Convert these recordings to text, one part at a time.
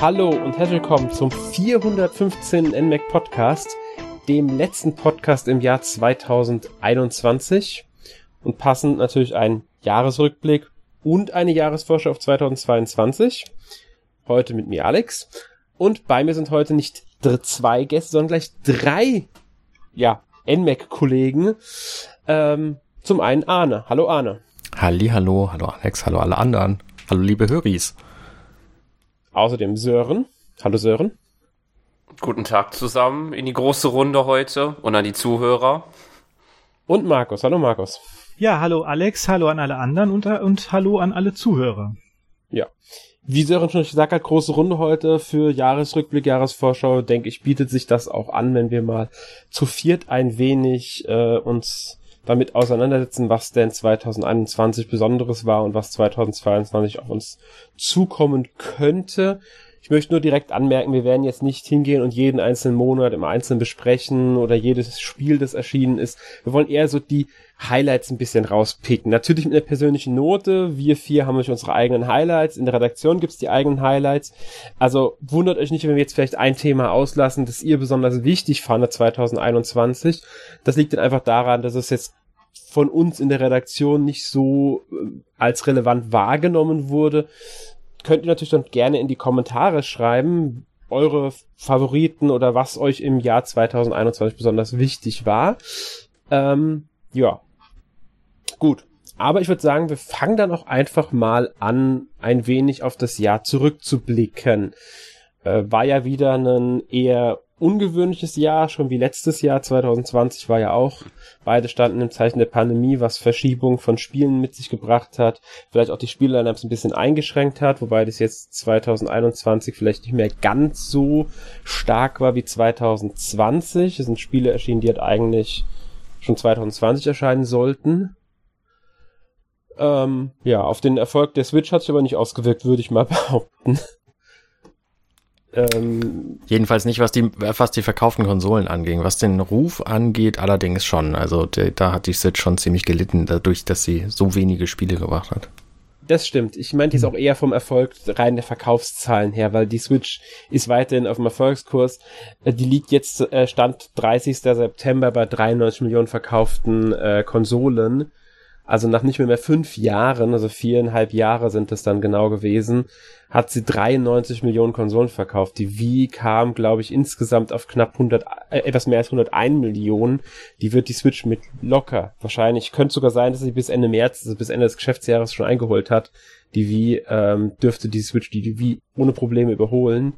Hallo und herzlich willkommen zum 415. NMAC Podcast, dem letzten Podcast im Jahr 2021 und passend natürlich ein Jahresrückblick und eine Jahresvorschau auf 2022. Heute mit mir Alex und bei mir sind heute nicht zwei Gäste, sondern gleich drei, ja, NMAC-Kollegen. Ähm, zum einen Arne. Hallo Arne. Halli, hallo, hallo Alex, hallo alle anderen. Hallo liebe Höris. Außerdem Sören. Hallo Sören. Guten Tag zusammen in die große Runde heute und an die Zuhörer. Und Markus. Hallo Markus. Ja, hallo Alex, hallo an alle anderen und, und hallo an alle Zuhörer. Ja. Wie Sören schon gesagt hat, große Runde heute für Jahresrückblick, Jahresvorschau, denke ich, bietet sich das auch an, wenn wir mal zu viert ein wenig äh, uns damit auseinandersetzen, was denn 2021 Besonderes war und was 2022 auf uns zukommen könnte. Ich möchte nur direkt anmerken, wir werden jetzt nicht hingehen und jeden einzelnen Monat im Einzelnen besprechen oder jedes Spiel, das erschienen ist. Wir wollen eher so die Highlights ein bisschen rauspicken. Natürlich mit einer persönlichen Note. Wir vier haben euch unsere eigenen Highlights. In der Redaktion gibt's die eigenen Highlights. Also wundert euch nicht, wenn wir jetzt vielleicht ein Thema auslassen, das ihr besonders wichtig fandet 2021. Das liegt dann einfach daran, dass es jetzt von uns in der Redaktion nicht so äh, als relevant wahrgenommen wurde könnt ihr natürlich dann gerne in die Kommentare schreiben, eure Favoriten oder was euch im Jahr 2021 besonders wichtig war. Ähm, ja. Gut. Aber ich würde sagen, wir fangen dann auch einfach mal an, ein wenig auf das Jahr zurückzublicken. Äh, war ja wieder ein eher ungewöhnliches Jahr, schon wie letztes Jahr 2020 war ja auch. Beide standen im Zeichen der Pandemie, was Verschiebung von Spielen mit sich gebracht hat, vielleicht auch die Spiellineups ein bisschen eingeschränkt hat, wobei das jetzt 2021 vielleicht nicht mehr ganz so stark war wie 2020. Es sind Spiele erschienen, die halt eigentlich schon 2020 erscheinen sollten. Ähm, ja, auf den Erfolg der Switch hat sich aber nicht ausgewirkt, würde ich mal behaupten. Ähm, Jedenfalls nicht, was die, was die verkauften Konsolen anging. Was den Ruf angeht, allerdings schon. Also der, da hat die Switch schon ziemlich gelitten, dadurch, dass sie so wenige Spiele gebracht hat. Das stimmt. Ich meinte jetzt auch eher vom Erfolg rein der Verkaufszahlen her, weil die Switch ist weiterhin auf dem Erfolgskurs. Äh, die liegt jetzt äh, Stand 30. September bei 93 Millionen verkauften äh, Konsolen. Also nach nicht mehr, mehr fünf Jahren, also viereinhalb Jahre sind es dann genau gewesen, hat sie 93 Millionen Konsolen verkauft. Die Wii kam, glaube ich, insgesamt auf knapp 100, äh, etwas mehr als 101 Millionen. Die wird die Switch mit locker. Wahrscheinlich könnte sogar sein, dass sie bis Ende März, also bis Ende des Geschäftsjahres schon eingeholt hat. Die Wii ähm, dürfte die Switch, die, die Wii ohne Probleme überholen.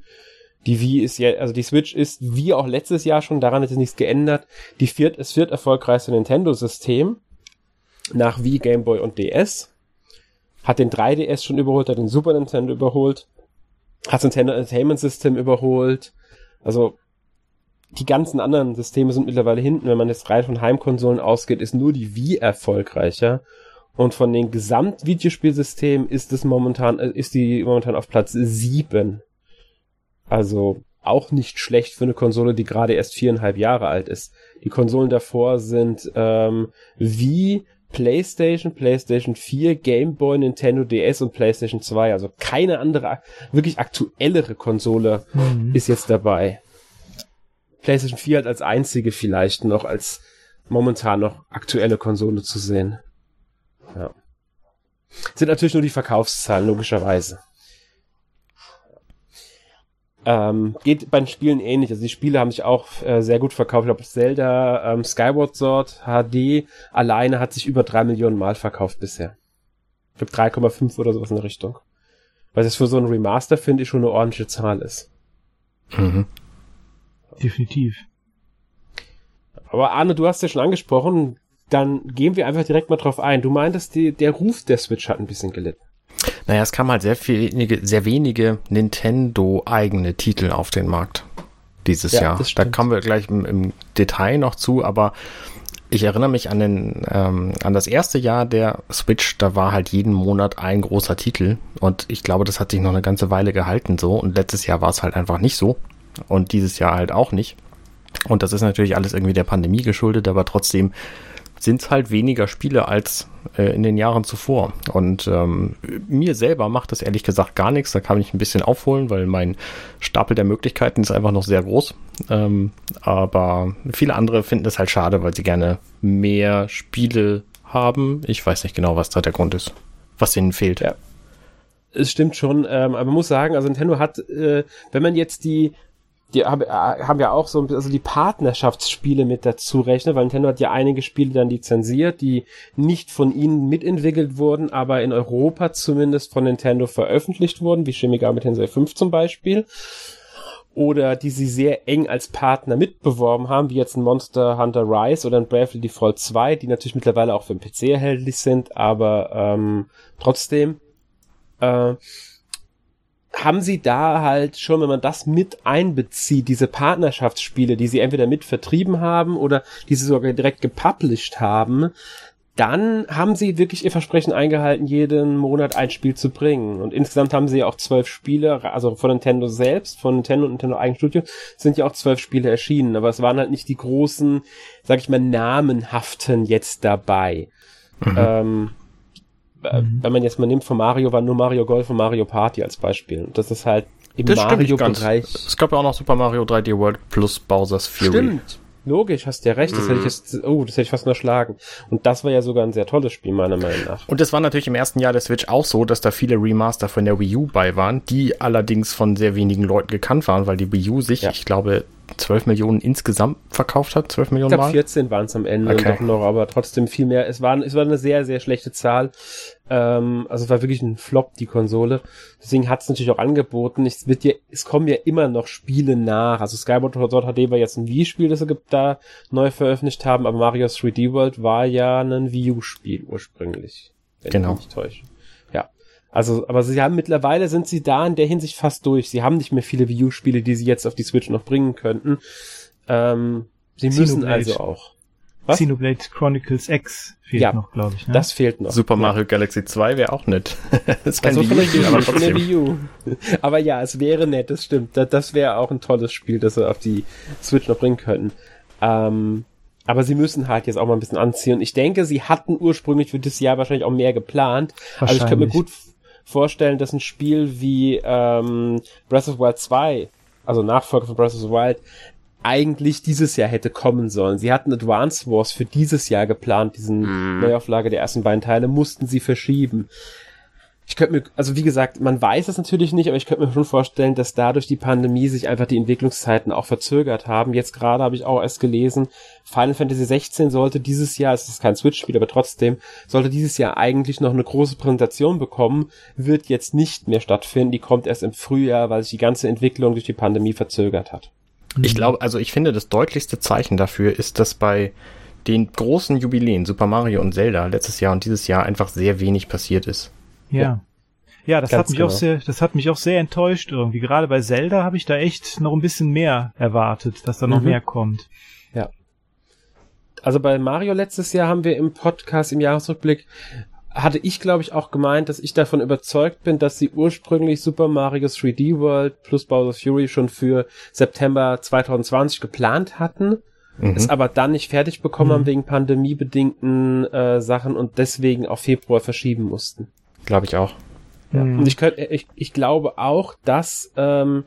Die Wii ist ja, also die Switch ist wie auch letztes Jahr schon, daran hat sich nichts geändert. Die viert, es wird erfolgreichste Nintendo-System nach Wii, Game Boy und DS hat den 3DS schon überholt, hat den Super Nintendo überholt, hat das Nintendo Entertainment System überholt. Also die ganzen anderen Systeme sind mittlerweile hinten. Wenn man jetzt rein von Heimkonsolen ausgeht, ist nur die Wii erfolgreicher. Und von den Gesamtvideospielsystemen ist es momentan, äh, ist die momentan auf Platz 7. Also auch nicht schlecht für eine Konsole, die gerade erst viereinhalb Jahre alt ist. Die Konsolen davor sind ähm, Wii, PlayStation, PlayStation 4, Game Boy, Nintendo DS und PlayStation 2. Also keine andere, wirklich aktuellere Konsole mhm. ist jetzt dabei. PlayStation 4 hat als einzige vielleicht noch als momentan noch aktuelle Konsole zu sehen. Ja. Sind natürlich nur die Verkaufszahlen, logischerweise. Ähm, geht bei den Spielen ähnlich. Also die Spiele haben sich auch äh, sehr gut verkauft. Ich glaube, Zelda ähm, Skyward Sword HD alleine hat sich über drei Millionen Mal verkauft bisher. Ich glaube 3,5 oder sowas in der Richtung. Weil das für so ein Remaster, finde ich, schon eine ordentliche Zahl ist. Mhm. Definitiv. Aber Arne, du hast ja schon angesprochen, dann gehen wir einfach direkt mal drauf ein. Du meintest, die, der Ruf der Switch hat ein bisschen gelitten. Naja, es kam halt sehr wenige, sehr wenige Nintendo-eigene Titel auf den Markt dieses ja, Jahr. Da kommen wir gleich im, im, Detail noch zu, aber ich erinnere mich an den ähm, an das erste Jahr der Switch, da war halt jeden Monat ein großer Titel und ich glaube, das hat sich noch eine ganze Weile gehalten so und letztes Jahr war es halt einfach nicht so und dieses Jahr halt auch nicht. Und das ist natürlich alles irgendwie der Pandemie geschuldet, aber trotzdem sind es halt weniger Spiele als äh, in den Jahren zuvor. Und ähm, mir selber macht das ehrlich gesagt gar nichts. Da kann ich ein bisschen aufholen, weil mein Stapel der Möglichkeiten ist einfach noch sehr groß. Ähm, aber viele andere finden es halt schade, weil sie gerne mehr Spiele haben. Ich weiß nicht genau, was da der Grund ist, was ihnen fehlt. Ja. Es stimmt schon, ähm, aber man muss sagen, also Nintendo hat, äh, wenn man jetzt die die haben, äh, haben ja auch so also die Partnerschaftsspiele mit dazu rechnen, weil Nintendo hat ja einige Spiele dann lizenziert, die nicht von ihnen mitentwickelt wurden, aber in Europa zumindest von Nintendo veröffentlicht wurden, wie Shin Megami Tensei 5 zum Beispiel. Oder die sie sehr eng als Partner mitbeworben haben, wie jetzt ein Monster Hunter Rise oder ein Bravely Default 2, die natürlich mittlerweile auch für den PC erhältlich sind, aber ähm, trotzdem. Äh, haben sie da halt schon, wenn man das mit einbezieht, diese Partnerschaftsspiele, die sie entweder mit vertrieben haben oder die sie sogar direkt gepublished haben, dann haben sie wirklich ihr Versprechen eingehalten, jeden Monat ein Spiel zu bringen. Und insgesamt haben sie ja auch zwölf Spiele, also von Nintendo selbst, von Nintendo und Nintendo Eigenstudio, sind ja auch zwölf Spiele erschienen. Aber es waren halt nicht die großen, sag ich mal, namenhaften jetzt dabei. Mhm. Ähm, äh, mhm. wenn man jetzt mal nimmt von Mario, war nur Mario Golf und Mario Party als Beispiel. Und das ist halt im Mario-Bereich. Es gab ja auch noch Super Mario 3D World plus Bowser's Fury. Stimmt. Logisch, hast ja recht. Das hätte ich mhm. jetzt, oh, das hätte ich fast unterschlagen. Und das war ja sogar ein sehr tolles Spiel, meiner Meinung nach. Und es war natürlich im ersten Jahr der Switch auch so, dass da viele Remaster von der Wii U bei waren, die allerdings von sehr wenigen Leuten gekannt waren, weil die Wii U sich, ja. ich glaube, 12 Millionen insgesamt verkauft hat, 12 Millionen ich glaub, 14 waren es am Ende okay. doch noch, aber trotzdem viel mehr. Es war, es war eine sehr, sehr schlechte Zahl. Ähm, also es war wirklich ein Flop, die Konsole. Deswegen hat es natürlich auch angeboten. Es wird ja, es kommen ja immer noch Spiele nach. Also Skyward Sword HD war jetzt ein Wii-Spiel, das sie da neu veröffentlicht haben, aber Mario 3D World war ja ein Wii U-Spiel ursprünglich. Wenn genau. ich mich nicht täusche. Also, aber sie haben mittlerweile sind sie da in der Hinsicht fast durch. Sie haben nicht mehr viele Wii U-Spiele, die sie jetzt auf die Switch noch bringen könnten. Ähm, sie müssen Xenoblade. also auch. Was? Xenoblade Chronicles X fehlt ja, noch, glaube ich. Ne? Das fehlt noch. Super Mario Galaxy 2 wäre auch nett. das ist kein also Wii U, aber trotzdem. Wii U. Aber ja, es wäre nett, das stimmt. Das, das wäre auch ein tolles Spiel, das sie auf die Switch noch bringen könnten. Ähm, aber sie müssen halt jetzt auch mal ein bisschen anziehen. Und ich denke, sie hatten ursprünglich für das Jahr wahrscheinlich auch mehr geplant. Also ich könnte mir gut vorstellen, dass ein Spiel wie ähm, Breath of the Wild 2, also Nachfolger von Breath of the Wild, eigentlich dieses Jahr hätte kommen sollen. Sie hatten Advance Wars für dieses Jahr geplant, diesen mm. Neuauflage der ersten beiden Teile, mussten sie verschieben ich könnte mir, also wie gesagt, man weiß es natürlich nicht, aber ich könnte mir schon vorstellen, dass dadurch die Pandemie sich einfach die Entwicklungszeiten auch verzögert haben. Jetzt gerade habe ich auch erst gelesen, Final Fantasy 16 sollte dieses Jahr, es ist kein Switch-Spiel, aber trotzdem, sollte dieses Jahr eigentlich noch eine große Präsentation bekommen, wird jetzt nicht mehr stattfinden. Die kommt erst im Frühjahr, weil sich die ganze Entwicklung durch die Pandemie verzögert hat. Ich glaube, also ich finde, das deutlichste Zeichen dafür ist, dass bei den großen Jubiläen Super Mario und Zelda letztes Jahr und dieses Jahr einfach sehr wenig passiert ist. Ja. Ja, das hat mich genau. auch sehr, das hat mich auch sehr enttäuscht irgendwie. Gerade bei Zelda habe ich da echt noch ein bisschen mehr erwartet, dass da noch mhm. mehr kommt. Ja. Also bei Mario letztes Jahr haben wir im Podcast im Jahresrückblick hatte ich, glaube ich, auch gemeint, dass ich davon überzeugt bin, dass sie ursprünglich Super Mario 3D World plus Bowser Fury schon für September 2020 geplant hatten, mhm. es aber dann nicht fertig bekommen mhm. haben wegen pandemiebedingten äh, Sachen und deswegen auf Februar verschieben mussten. Glaube ich auch. Ja. Mhm. Und ich, könnte, ich, ich glaube auch, dass ähm,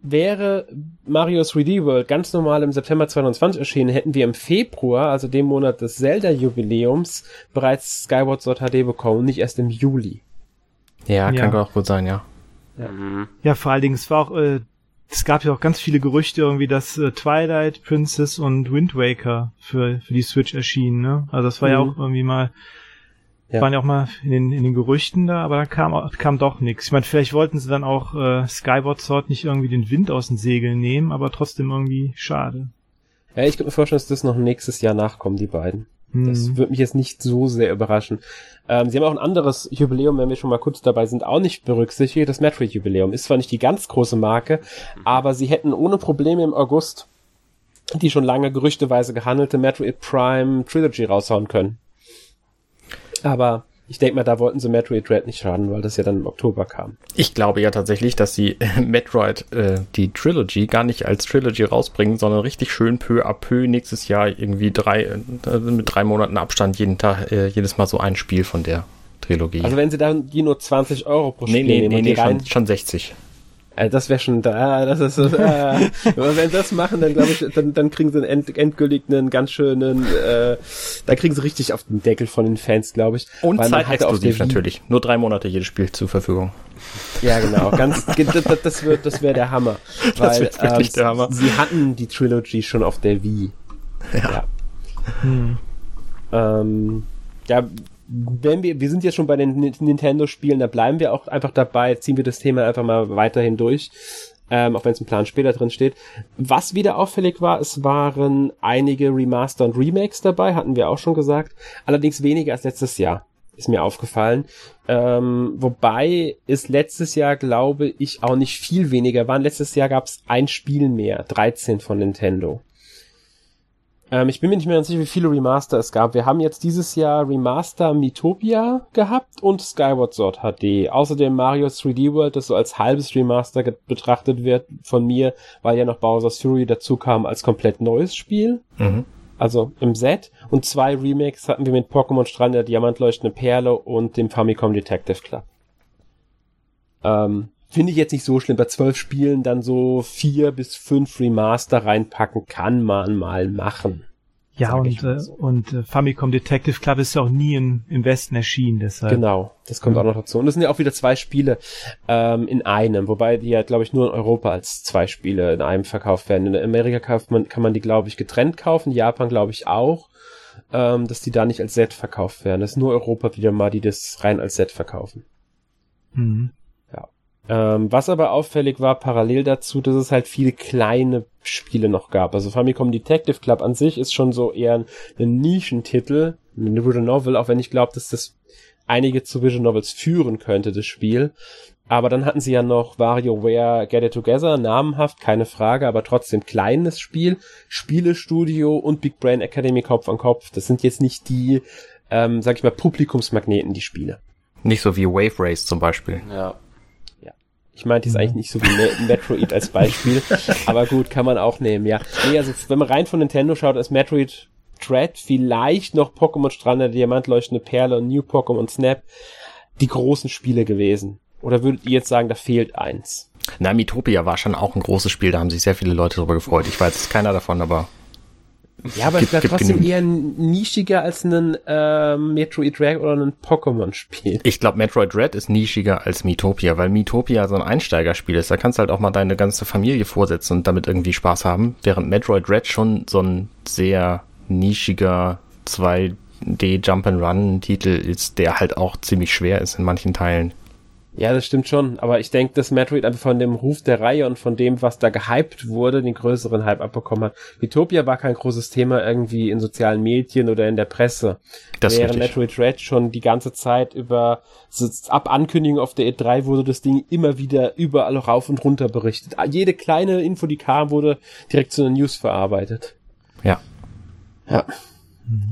wäre Mario 3D World ganz normal im September 2020 erschienen, hätten wir im Februar, also dem Monat des Zelda-Jubiläums, bereits Skyward Sword HD bekommen, nicht erst im Juli. Ja, kann ja. auch gut sein, ja. Ja, ja vor allen Dingen, es war auch, äh, es gab ja auch ganz viele Gerüchte irgendwie, dass äh, Twilight Princess und Wind Waker für, für die Switch erschienen, ne? Also das war mhm. ja auch irgendwie mal ja. Waren ja auch mal in den, in den Gerüchten da, aber da kam, kam doch nichts. Ich meine, vielleicht wollten sie dann auch äh, Skyward Sword nicht irgendwie den Wind aus den Segeln nehmen, aber trotzdem irgendwie schade. Ja, ich könnte mir vorstellen, dass das noch nächstes Jahr nachkommen, die beiden. Hm. Das würde mich jetzt nicht so sehr überraschen. Ähm, sie haben auch ein anderes Jubiläum, wenn wir schon mal kurz dabei sind, auch nicht berücksichtigt. Das Metroid-Jubiläum ist zwar nicht die ganz große Marke, aber sie hätten ohne Probleme im August die schon lange gerüchteweise gehandelte Metroid Prime Trilogy raushauen können. Aber Ich denke mal, da wollten sie Metroid Dread nicht schaden, weil das ja dann im Oktober kam. Ich glaube ja tatsächlich, dass sie Metroid, äh, die Trilogy, gar nicht als Trilogy rausbringen, sondern richtig schön peu à peu nächstes Jahr irgendwie drei, äh, mit drei Monaten Abstand jeden Tag, äh, jedes Mal so ein Spiel von der Trilogie. Also wenn sie dann die nur 20 Euro pro Spiel nee, nee, nehmen nee, nee, schon, schon 60. Also das wäre schon da, das ist äh, wenn sie das machen, dann glaube ich, dann, dann kriegen sie einen end, endgültig einen ganz schönen, äh, da kriegen sie richtig auf den Deckel von den Fans, glaube ich. Und zeitexklusiv natürlich. Nur drei Monate jedes Spiel zur Verfügung. Ja, genau. Ganz, das, das wird, das wäre der Hammer. Weil, das wird wirklich ähm, der Hammer. Sie hatten die Trilogy schon auf der Wii. Ja. ja. Hm. Ähm, ja, wenn wir, wir sind jetzt schon bei den Nintendo-Spielen, da bleiben wir auch einfach dabei, ziehen wir das Thema einfach mal weiterhin durch, ähm, auch wenn es im Plan später drin steht. Was wieder auffällig war, es waren einige Remaster und Remakes dabei, hatten wir auch schon gesagt, allerdings weniger als letztes Jahr, ist mir aufgefallen. Ähm, wobei es letztes Jahr, glaube ich, auch nicht viel weniger waren. Letztes Jahr gab es ein Spiel mehr, 13 von Nintendo. Ähm, ich bin mir nicht mehr ganz sicher, wie viele Remaster es gab. Wir haben jetzt dieses Jahr Remaster Mythopia gehabt und Skyward Sword HD. Außerdem Mario 3D World, das so als halbes Remaster betrachtet wird von mir, weil ja noch Bowser's Fury dazu kam als komplett neues Spiel. Mhm. Also im Set. Und zwei Remakes hatten wir mit Pokémon Strand der Diamantleuchtende Perle und dem Famicom Detective Club. Ähm, Finde ich jetzt nicht so schlimm. Bei zwölf Spielen dann so vier bis fünf Remaster reinpacken, kann man mal machen. Ja, und, äh, so. und äh, Famicom Detective Club ist ja auch nie in, im Westen erschienen, deshalb. Genau, das kommt ja. auch noch dazu. Und das sind ja auch wieder zwei Spiele ähm, in einem, wobei die ja, glaube ich, nur in Europa als zwei Spiele in einem verkauft werden. In Amerika kauft man, kann man die, glaube ich, getrennt kaufen, Japan, glaube ich, auch, ähm, dass die da nicht als Set verkauft werden. Das ist nur Europa wieder mal, die das rein als Set verkaufen. Mhm. Ähm, was aber auffällig war, parallel dazu, dass es halt viele kleine Spiele noch gab. Also Famicom Detective Club an sich ist schon so eher ein, ein Nischentitel, eine Visual Novel, auch wenn ich glaube, dass das einige zu Visual Novels führen könnte, das Spiel. Aber dann hatten sie ja noch WarioWare Get It Together, namenhaft, keine Frage, aber trotzdem kleines Spiel, Spielestudio und Big Brain Academy Kopf an Kopf. Das sind jetzt nicht die, ähm, sag ich mal, Publikumsmagneten, die Spiele. Nicht so wie Wave Race zum Beispiel. Ja. Ich meinte es eigentlich nicht so wie Metroid als Beispiel, aber gut, kann man auch nehmen, ja. Nee, also wenn man rein von Nintendo schaut, ist Metroid Dread vielleicht noch Pokémon Strand der Diamantleuchtende Perle und New Pokémon Snap die großen Spiele gewesen. Oder würdet ihr jetzt sagen, da fehlt eins? Na, Mitopia war schon auch ein großes Spiel, da haben sich sehr viele Leute darüber gefreut. Ich weiß jetzt keiner davon, aber ja, aber es wäre trotzdem eher nischiger als ein äh, Metroid Red oder ein Pokémon-Spiel. Ich glaube, Metroid Red ist nischiger als Miitopia, weil Miitopia so ein Einsteigerspiel ist. Da kannst du halt auch mal deine ganze Familie vorsetzen und damit irgendwie Spaß haben, während Metroid Red schon so ein sehr nischiger 2D Jump-and-Run-Titel ist, der halt auch ziemlich schwer ist in manchen Teilen. Ja, das stimmt schon. Aber ich denke, dass Metroid einfach von dem Ruf der Reihe und von dem, was da gehypt wurde, den größeren Hype abbekommen hat. Utopia war kein großes Thema irgendwie in sozialen Medien oder in der Presse. Das Während Metroid Red schon die ganze Zeit über, ab Ankündigung auf der E3 wurde das Ding immer wieder überall rauf und runter berichtet. Jede kleine Info, die kam, wurde direkt zu einer News verarbeitet. Ja. Ja.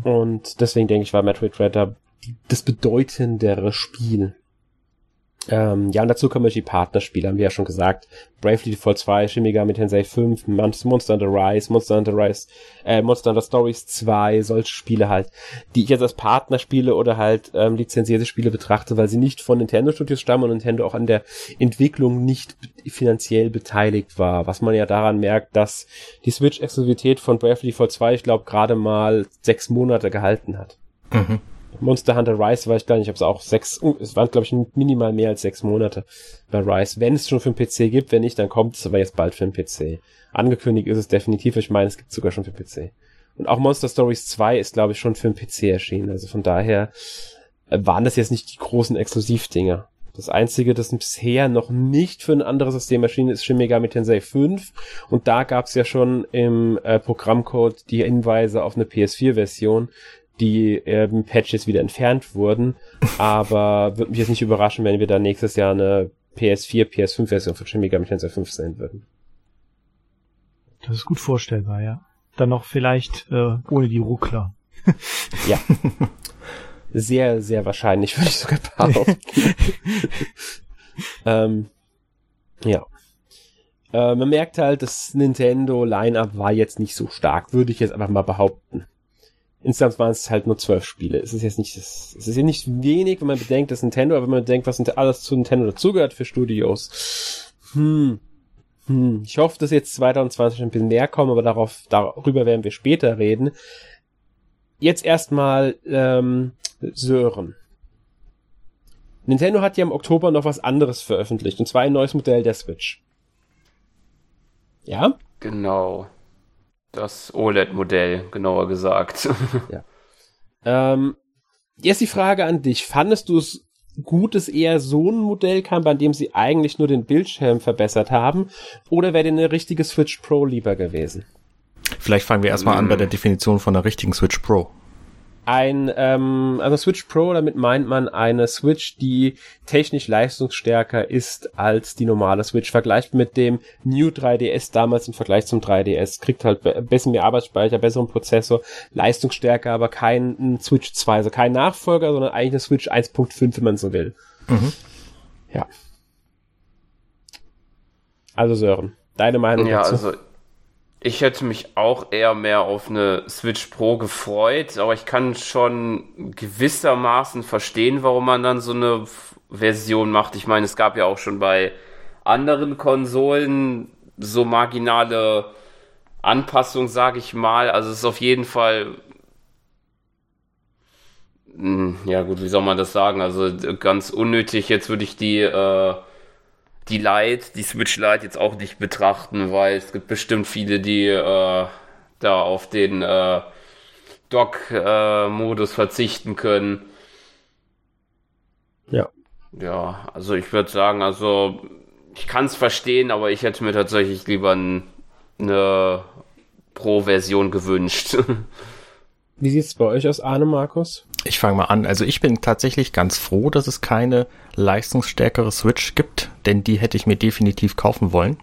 Und deswegen denke ich, war Metroid Red da das bedeutendere Spiel. Ähm, ja, und dazu kommen die Partnerspiele, haben wir ja schon gesagt. Bravely Default 2, Shin Megami Tensei 5, Monster Hunter Rise, Monster Hunter Rise, äh, Monster Hunter Stories 2, solche Spiele halt, die ich jetzt als Partnerspiele oder halt ähm, lizenzierte Spiele betrachte, weil sie nicht von Nintendo Studios stammen und Nintendo auch an der Entwicklung nicht finanziell beteiligt war. Was man ja daran merkt, dass die Switch-Exklusivität von Bravely Default 2, ich glaube, gerade mal sechs Monate gehalten hat. Mhm. Monster Hunter Rise weiß ich gar nicht, ob es auch sechs, uh, es waren glaube ich minimal mehr als sechs Monate bei Rise. Wenn es schon für den PC gibt, wenn nicht, dann kommt es aber jetzt bald für den PC. Angekündigt ist es definitiv, ich meine, es gibt sogar schon für den PC. Und auch Monster Stories 2 ist glaube ich schon für den PC erschienen, also von daher äh, waren das jetzt nicht die großen Exklusivdinger. Das einzige, das bisher noch nicht für ein anderes System erschienen ist, Shin Megami Tensei 5. Und da gab es ja schon im äh, Programmcode die Hinweise auf eine PS4-Version die ähm, Patches wieder entfernt wurden. Aber würde mich jetzt nicht überraschen, wenn wir da nächstes Jahr eine PS4, PS5-Version von Shin Megami Tensei 5 sehen würden. Das ist gut vorstellbar, ja. Dann noch vielleicht äh, ohne die Ruckler. ja. Sehr, sehr wahrscheinlich, würde ich sogar behaupten. ähm, ja. Äh, man merkt halt, das Nintendo Line-Up war jetzt nicht so stark, würde ich jetzt einfach mal behaupten. Insgesamt waren es halt nur zwölf Spiele. Es ist jetzt nicht, es ist ja nicht wenig, wenn man bedenkt, dass Nintendo, aber wenn man bedenkt, was alles zu Nintendo dazugehört für Studios. Hm. Hm. Ich hoffe, dass jetzt 2020 ein bisschen mehr kommen, aber darauf, darüber werden wir später reden. Jetzt erstmal ähm, Sören. Nintendo hat ja im Oktober noch was anderes veröffentlicht, und zwar ein neues Modell der Switch. Ja? Genau. Das OLED-Modell, genauer gesagt. ja. Ähm, jetzt die Frage an dich. Fandest du es gut, dass eher so ein Modell kam, bei dem sie eigentlich nur den Bildschirm verbessert haben? Oder wäre dir eine richtige Switch Pro lieber gewesen? Vielleicht fangen wir erstmal hm. an bei der Definition von einer richtigen Switch Pro ein, ähm, also Switch Pro, damit meint man eine Switch, die technisch leistungsstärker ist als die normale Switch. Vergleicht mit dem New 3DS damals im Vergleich zum 3DS. Kriegt halt bisschen mehr Arbeitsspeicher, besseren Prozessor, leistungsstärker, aber kein Switch 2, also kein Nachfolger, sondern eigentlich eine Switch 1.5, wenn man so will. Mhm. Ja. Also Sören, deine Meinung ja, dazu? Also ich hätte mich auch eher mehr auf eine Switch Pro gefreut, aber ich kann schon gewissermaßen verstehen, warum man dann so eine Version macht. Ich meine, es gab ja auch schon bei anderen Konsolen so marginale Anpassungen, sage ich mal. Also es ist auf jeden Fall hm, ja gut, wie soll man das sagen? Also ganz unnötig. Jetzt würde ich die äh, die Lite, die Switch Lite jetzt auch nicht betrachten, weil es gibt bestimmt viele, die äh, da auf den äh, Dock-Modus äh, verzichten können. Ja. Ja, also ich würde sagen, also ich kann es verstehen, aber ich hätte mir tatsächlich lieber ein, eine Pro-Version gewünscht. Wie sieht's bei euch aus, Arne Markus? Ich fange mal an. Also ich bin tatsächlich ganz froh, dass es keine leistungsstärkere Switch gibt, denn die hätte ich mir definitiv kaufen wollen.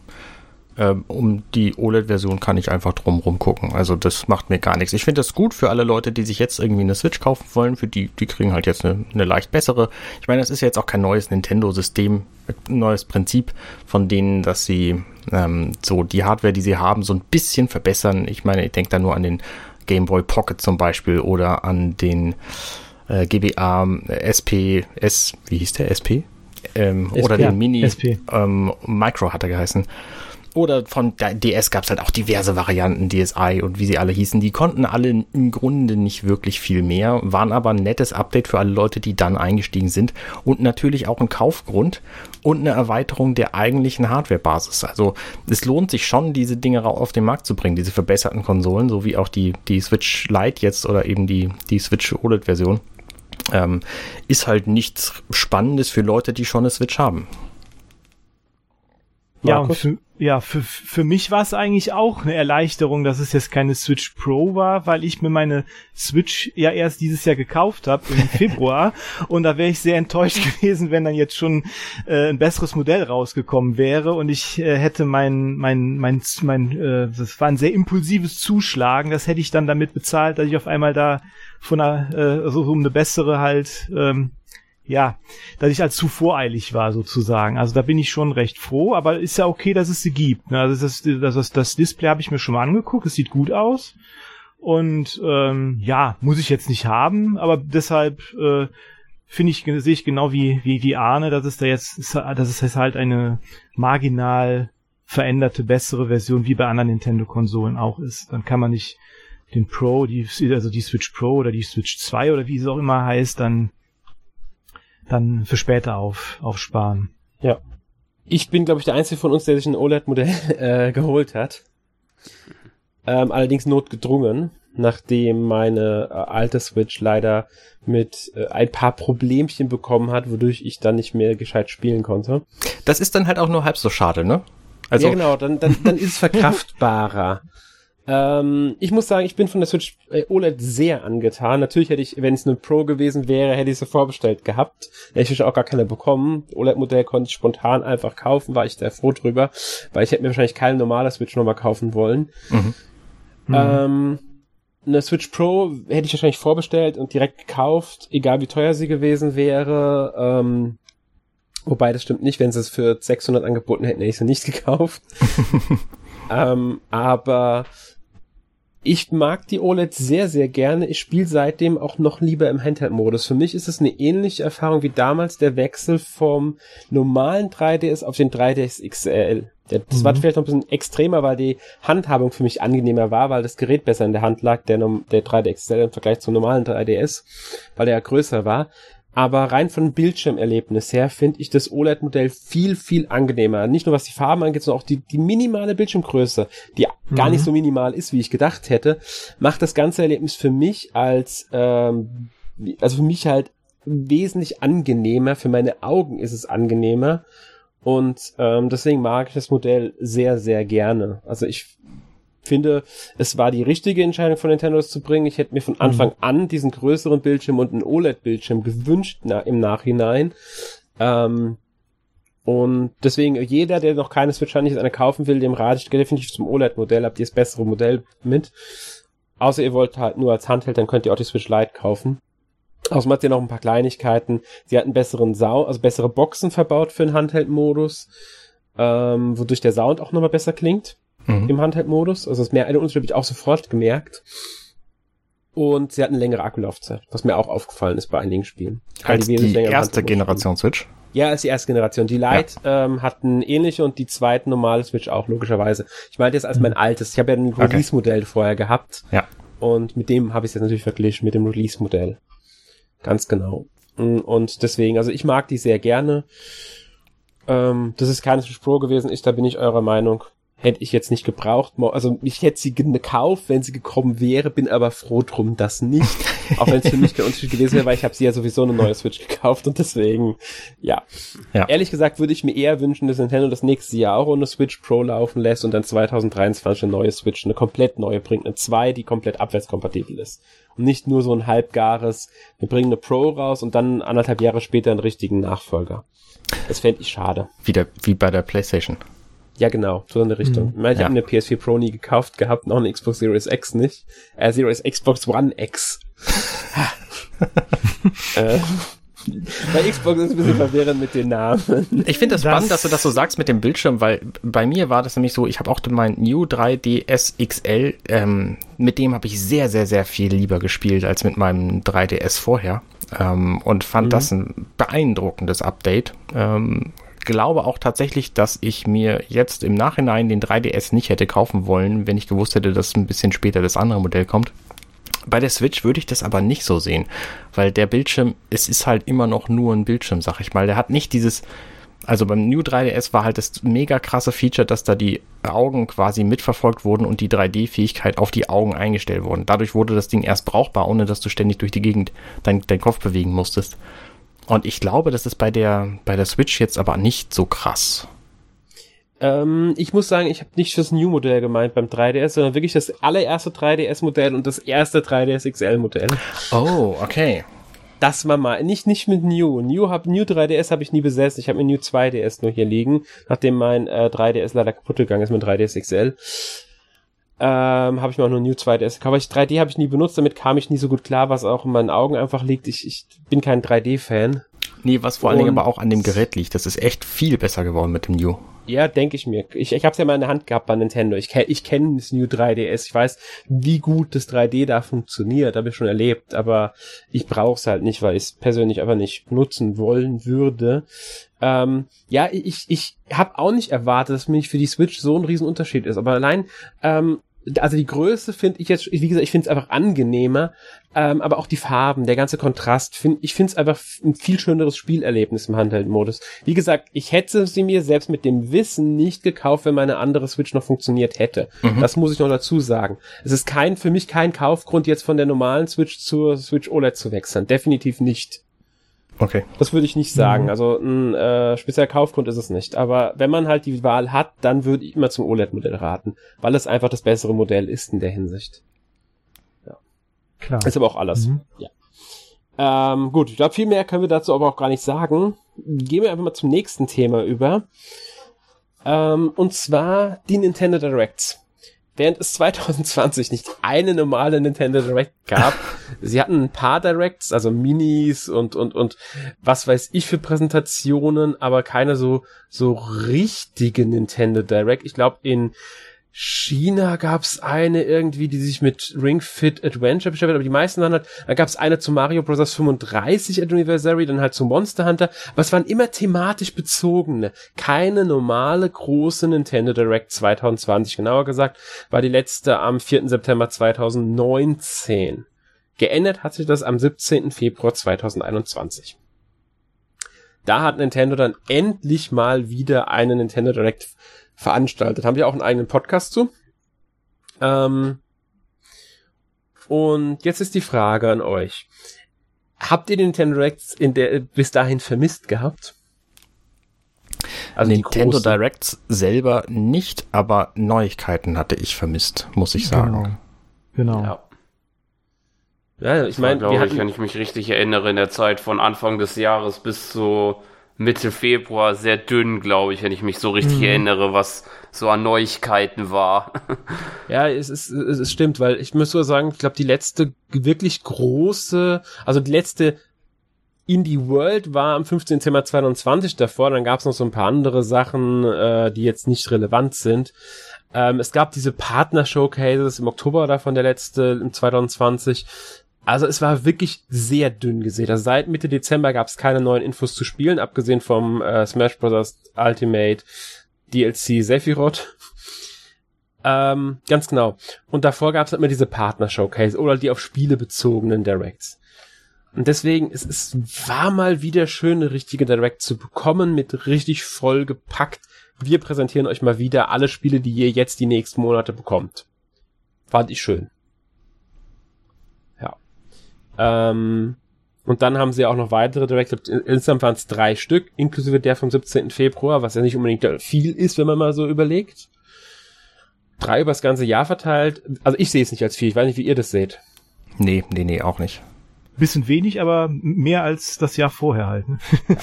Ähm, um die OLED-Version kann ich einfach drumrum gucken. Also das macht mir gar nichts. Ich finde das gut für alle Leute, die sich jetzt irgendwie eine Switch kaufen wollen. Für die, die kriegen halt jetzt eine, eine leicht bessere. Ich meine, das ist jetzt auch kein neues Nintendo-System, neues Prinzip von denen, dass sie ähm, so die Hardware, die sie haben, so ein bisschen verbessern. Ich meine, ich denke da nur an den Game Boy Pocket zum Beispiel oder an den äh, GBA SP, S, wie hieß der, SP? Ähm, SP oder den Mini SP. Ähm, Micro hat er geheißen. Oder von DS gab es halt auch diverse Varianten, DSi und wie sie alle hießen. Die konnten alle im Grunde nicht wirklich viel mehr, waren aber ein nettes Update für alle Leute, die dann eingestiegen sind und natürlich auch ein Kaufgrund und eine Erweiterung der eigentlichen Hardwarebasis. Also es lohnt sich schon, diese Dinge auf den Markt zu bringen, diese verbesserten Konsolen, so wie auch die, die Switch Lite jetzt oder eben die, die Switch OLED-Version. Ähm, ist halt nichts Spannendes für Leute, die schon eine Switch haben. Ja, und für, ja, für, für mich war es eigentlich auch eine Erleichterung, dass es jetzt keine Switch Pro war, weil ich mir meine Switch ja erst dieses Jahr gekauft habe im Februar. Und da wäre ich sehr enttäuscht gewesen, wenn dann jetzt schon äh, ein besseres Modell rausgekommen wäre und ich äh, hätte mein mein mein mein äh, das war ein sehr impulsives Zuschlagen, das hätte ich dann damit bezahlt, dass ich auf einmal da von einer äh, so um eine bessere halt ähm, ja, dass ich als zu voreilig war sozusagen. Also da bin ich schon recht froh, aber ist ja okay, dass es sie gibt. Ne? Also das, das, das, das Display habe ich mir schon mal angeguckt, es sieht gut aus. Und ähm, ja, muss ich jetzt nicht haben, aber deshalb äh, finde ich, sehe ich genau wie, wie, wie Arne, dass es da jetzt, dass es jetzt halt eine marginal veränderte, bessere Version wie bei anderen Nintendo-Konsolen auch ist. Dann kann man nicht den Pro, die, also die Switch Pro oder die Switch 2 oder wie es auch immer heißt, dann dann für später auf, aufsparen. Ja. Ich bin, glaube ich, der Einzige von uns, der sich ein OLED-Modell äh, geholt hat. Ähm, allerdings notgedrungen, nachdem meine äh, alte Switch leider mit äh, ein paar Problemchen bekommen hat, wodurch ich dann nicht mehr gescheit spielen konnte. Das ist dann halt auch nur halb so schade, ne? Also ja, genau, dann, dann, dann ist es verkraftbarer. Ähm, ich muss sagen, ich bin von der Switch äh, OLED sehr angetan. Natürlich hätte ich, wenn es eine Pro gewesen wäre, hätte ich sie vorbestellt gehabt. Hätte ich auch gar keine bekommen. OLED-Modell konnte ich spontan einfach kaufen, war ich sehr froh drüber, weil ich hätte mir wahrscheinlich keine normale Switch nochmal kaufen wollen. Mhm. Ähm, eine Switch Pro hätte ich wahrscheinlich vorbestellt und direkt gekauft, egal wie teuer sie gewesen wäre. Ähm, wobei, das stimmt nicht. Wenn sie es für 600 angeboten hätten, hätte ich sie nicht gekauft. ähm, aber ich mag die OLED sehr, sehr gerne. Ich spiele seitdem auch noch lieber im Handheld-Modus. Für mich ist es eine ähnliche Erfahrung wie damals der Wechsel vom normalen 3DS auf den 3DS XL. Das mhm. war vielleicht noch ein bisschen extremer, weil die Handhabung für mich angenehmer war, weil das Gerät besser in der Hand lag, der, der 3DS XL im Vergleich zum normalen 3DS, weil der ja größer war. Aber rein von Bildschirmerlebnis her finde ich das OLED-Modell viel, viel angenehmer. Nicht nur was die Farben angeht, sondern auch die, die minimale Bildschirmgröße, die mhm. gar nicht mhm. so minimal ist, wie ich gedacht hätte, macht das ganze Erlebnis für mich als, ähm, also für mich halt wesentlich angenehmer. Für meine Augen ist es angenehmer. Und ähm, deswegen mag ich das Modell sehr, sehr gerne. Also ich finde, es war die richtige Entscheidung von Nintendo, das zu bringen. Ich hätte mir von Anfang mhm. an diesen größeren Bildschirm und einen OLED-Bildschirm gewünscht na, im Nachhinein. Ähm, und deswegen, jeder, der noch keine Switch hat, nicht eine kaufen will, dem rate ich definitiv zum OLED-Modell. Habt ihr das bessere Modell mit? Außer ihr wollt halt nur als Handheld, dann könnt ihr auch die Switch Lite kaufen. Außerdem hat sie noch ein paar Kleinigkeiten. Sie hat einen besseren Sound, also bessere Boxen verbaut für den Handheld-Modus, ähm, wodurch der Sound auch nochmal besser klingt mhm. im Handheld-Modus. Also das mehr eine Unterschied habe ich auch sofort gemerkt. Und sie hat eine längere Akkulaufzeit, was mir auch aufgefallen ist bei einigen Spielen. Als die, die erste Generation Switch? Ja, als die erste Generation. Die Lite ja. ähm, hatten ähnliche und die zweite normale Switch auch, logischerweise. Ich meinte jetzt als mein mhm. altes. Ich habe ja ein Release-Modell okay. vorher gehabt. Ja. Und mit dem habe ich es jetzt natürlich verglichen, mit dem Release-Modell. Ganz genau. Mm, und deswegen, also ich mag die sehr gerne. Ähm, das ist keine Switch Pro gewesen, ich, da bin ich eurer Meinung hätte ich jetzt nicht gebraucht. Also ich hätte sie gekauft, wenn sie gekommen wäre, bin aber froh drum, dass nicht. Auch wenn es für mich kein Unterschied gewesen wäre, weil ich habe sie ja sowieso eine neue Switch gekauft und deswegen, ja. ja. Ehrlich gesagt würde ich mir eher wünschen, dass Nintendo das nächste Jahr auch ohne Switch Pro laufen lässt und dann 2023 eine neue Switch, eine komplett neue bringt, eine 2, die komplett abwärtskompatibel ist. Und nicht nur so ein halbgares, wir bringen eine Pro raus und dann anderthalb Jahre später einen richtigen Nachfolger. Das fände ich schade. Wie, der, wie bei der PlayStation. Ja, genau, so in der Richtung. Mhm. Ich, meine, ich ja. habe eine PS4 Pro nie gekauft gehabt, noch eine Xbox Series X nicht. Äh, Series Xbox One X. äh, bei Xbox ist es ein bisschen verwirrend mit den Namen. Ich finde das, das spannend, dass du das so sagst mit dem Bildschirm, weil bei mir war das nämlich so, ich habe auch mein New 3DS XL, ähm, mit dem habe ich sehr, sehr, sehr viel lieber gespielt als mit meinem 3DS vorher. Ähm, und fand mhm. das ein beeindruckendes Update. Ähm, glaube auch tatsächlich, dass ich mir jetzt im Nachhinein den 3DS nicht hätte kaufen wollen, wenn ich gewusst hätte, dass ein bisschen später das andere Modell kommt. Bei der Switch würde ich das aber nicht so sehen, weil der Bildschirm, es ist halt immer noch nur ein Bildschirm, sag ich mal. Der hat nicht dieses, also beim New 3DS war halt das mega krasse Feature, dass da die Augen quasi mitverfolgt wurden und die 3D-Fähigkeit auf die Augen eingestellt wurden. Dadurch wurde das Ding erst brauchbar, ohne dass du ständig durch die Gegend deinen dein Kopf bewegen musstest. Und ich glaube, das ist bei der, bei der Switch jetzt aber nicht so krass. Ähm, ich muss sagen, ich habe nicht das New-Modell gemeint beim 3DS, sondern wirklich das allererste 3DS-Modell und das erste 3DS XL-Modell. Oh, okay. Das war mal, nicht, nicht mit New. New, hab, New 3DS habe ich nie besessen. Ich habe mir New 2DS nur hier liegen, nachdem mein äh, 3DS leider kaputt gegangen ist mit 3DS XL. Ähm, habe ich mir auch nur New 2DS gekauft. Ich 3D habe ich nie benutzt, damit kam ich nie so gut klar, was auch in meinen Augen einfach liegt. Ich, ich bin kein 3D-Fan. Nee, was vor allen Dingen aber auch an dem Gerät liegt. Das ist echt viel besser geworden mit dem New. Ja, denke ich mir. Ich, ich habe es ja mal in der Hand gehabt bei Nintendo. Ich, ich kenne das New 3DS. Ich weiß, wie gut das 3D da funktioniert. Habe ich schon erlebt. Aber ich brauche es halt nicht, weil ich es persönlich einfach nicht nutzen wollen würde. Ähm, ja, ich, ich habe auch nicht erwartet, dass mir für die Switch so ein Riesenunterschied ist. Aber allein ähm, also die Größe finde ich jetzt, wie gesagt, ich finde es einfach angenehmer, ähm, aber auch die Farben, der ganze Kontrast, find, ich finde es einfach ein viel schöneres Spielerlebnis im Handheld-Modus. Wie gesagt, ich hätte sie mir selbst mit dem Wissen nicht gekauft, wenn meine andere Switch noch funktioniert hätte. Mhm. Das muss ich noch dazu sagen. Es ist kein, für mich kein Kaufgrund, jetzt von der normalen Switch zur Switch OLED zu wechseln. Definitiv nicht. Okay. Das würde ich nicht sagen. Mhm. Also ein äh, spezieller Kaufgrund ist es nicht. Aber wenn man halt die Wahl hat, dann würde ich immer zum OLED-Modell raten, weil es einfach das bessere Modell ist in der Hinsicht. Ja. Klar. Ist aber auch alles. Mhm. Ja. Ähm, gut, ich glaube, viel mehr können wir dazu aber auch gar nicht sagen. Gehen wir einfach mal zum nächsten Thema über. Ähm, und zwar die Nintendo Directs. Während es 2020 nicht eine normale Nintendo Direct gab, sie hatten ein paar Directs, also Minis und, und, und was weiß ich für Präsentationen, aber keine so, so richtige Nintendo Direct. Ich glaube, in China gab's eine irgendwie, die sich mit Ring Fit Adventure beschäftigt, aber die meisten waren halt, da gab's eine zu Mario Bros. 35 Anniversary, dann halt zu Monster Hunter, aber es waren immer thematisch bezogene, keine normale große Nintendo Direct 2020, genauer gesagt, war die letzte am 4. September 2019. Geändert hat sich das am 17. Februar 2021. Da hat Nintendo dann endlich mal wieder eine Nintendo Direct veranstaltet. Haben wir auch einen eigenen Podcast zu. Ähm, und jetzt ist die Frage an euch. Habt ihr den Nintendo Directs in der, bis dahin vermisst gehabt? Also Nintendo Directs selber nicht, aber Neuigkeiten hatte ich vermisst, muss ich sagen. Genau. genau. Ja. Ja, ich meine, glaube ich, wenn ich mich richtig erinnere, in der Zeit von Anfang des Jahres bis zu Mitte Februar sehr dünn, glaube ich, wenn ich mich so richtig mhm. erinnere, was so an Neuigkeiten war. ja, es, ist, es, es stimmt, weil ich muss so sagen, ich glaube, die letzte wirklich große, also die letzte Indie World war am 15. Dezember 2020 davor, dann gab es noch so ein paar andere Sachen, äh, die jetzt nicht relevant sind. Ähm, es gab diese Partner-Showcases im Oktober davon, der letzte, im 2020. Also es war wirklich sehr dünn gesehen. Also seit Mitte Dezember gab es keine neuen Infos zu spielen, abgesehen vom äh, Smash Bros. Ultimate DLC Sephiroth. ähm, ganz genau. Und davor gab es halt immer diese Partner-Showcase oder die auf Spiele bezogenen Directs. Und deswegen, es, es war mal wieder schön, eine richtige Direct zu bekommen, mit richtig voll gepackt. Wir präsentieren euch mal wieder alle Spiele, die ihr jetzt die nächsten Monate bekommt. Fand ich schön. Ähm, und dann haben sie auch noch weitere Direct, insgesamt waren es drei Stück, inklusive der vom 17. Februar, was ja nicht unbedingt viel ist, wenn man mal so überlegt. Drei übers ganze Jahr verteilt. Also ich sehe es nicht als viel, ich weiß nicht, wie ihr das seht. Nee, nee, nee, auch nicht. Bisschen wenig, aber mehr als das Jahr vorher halt. Ne?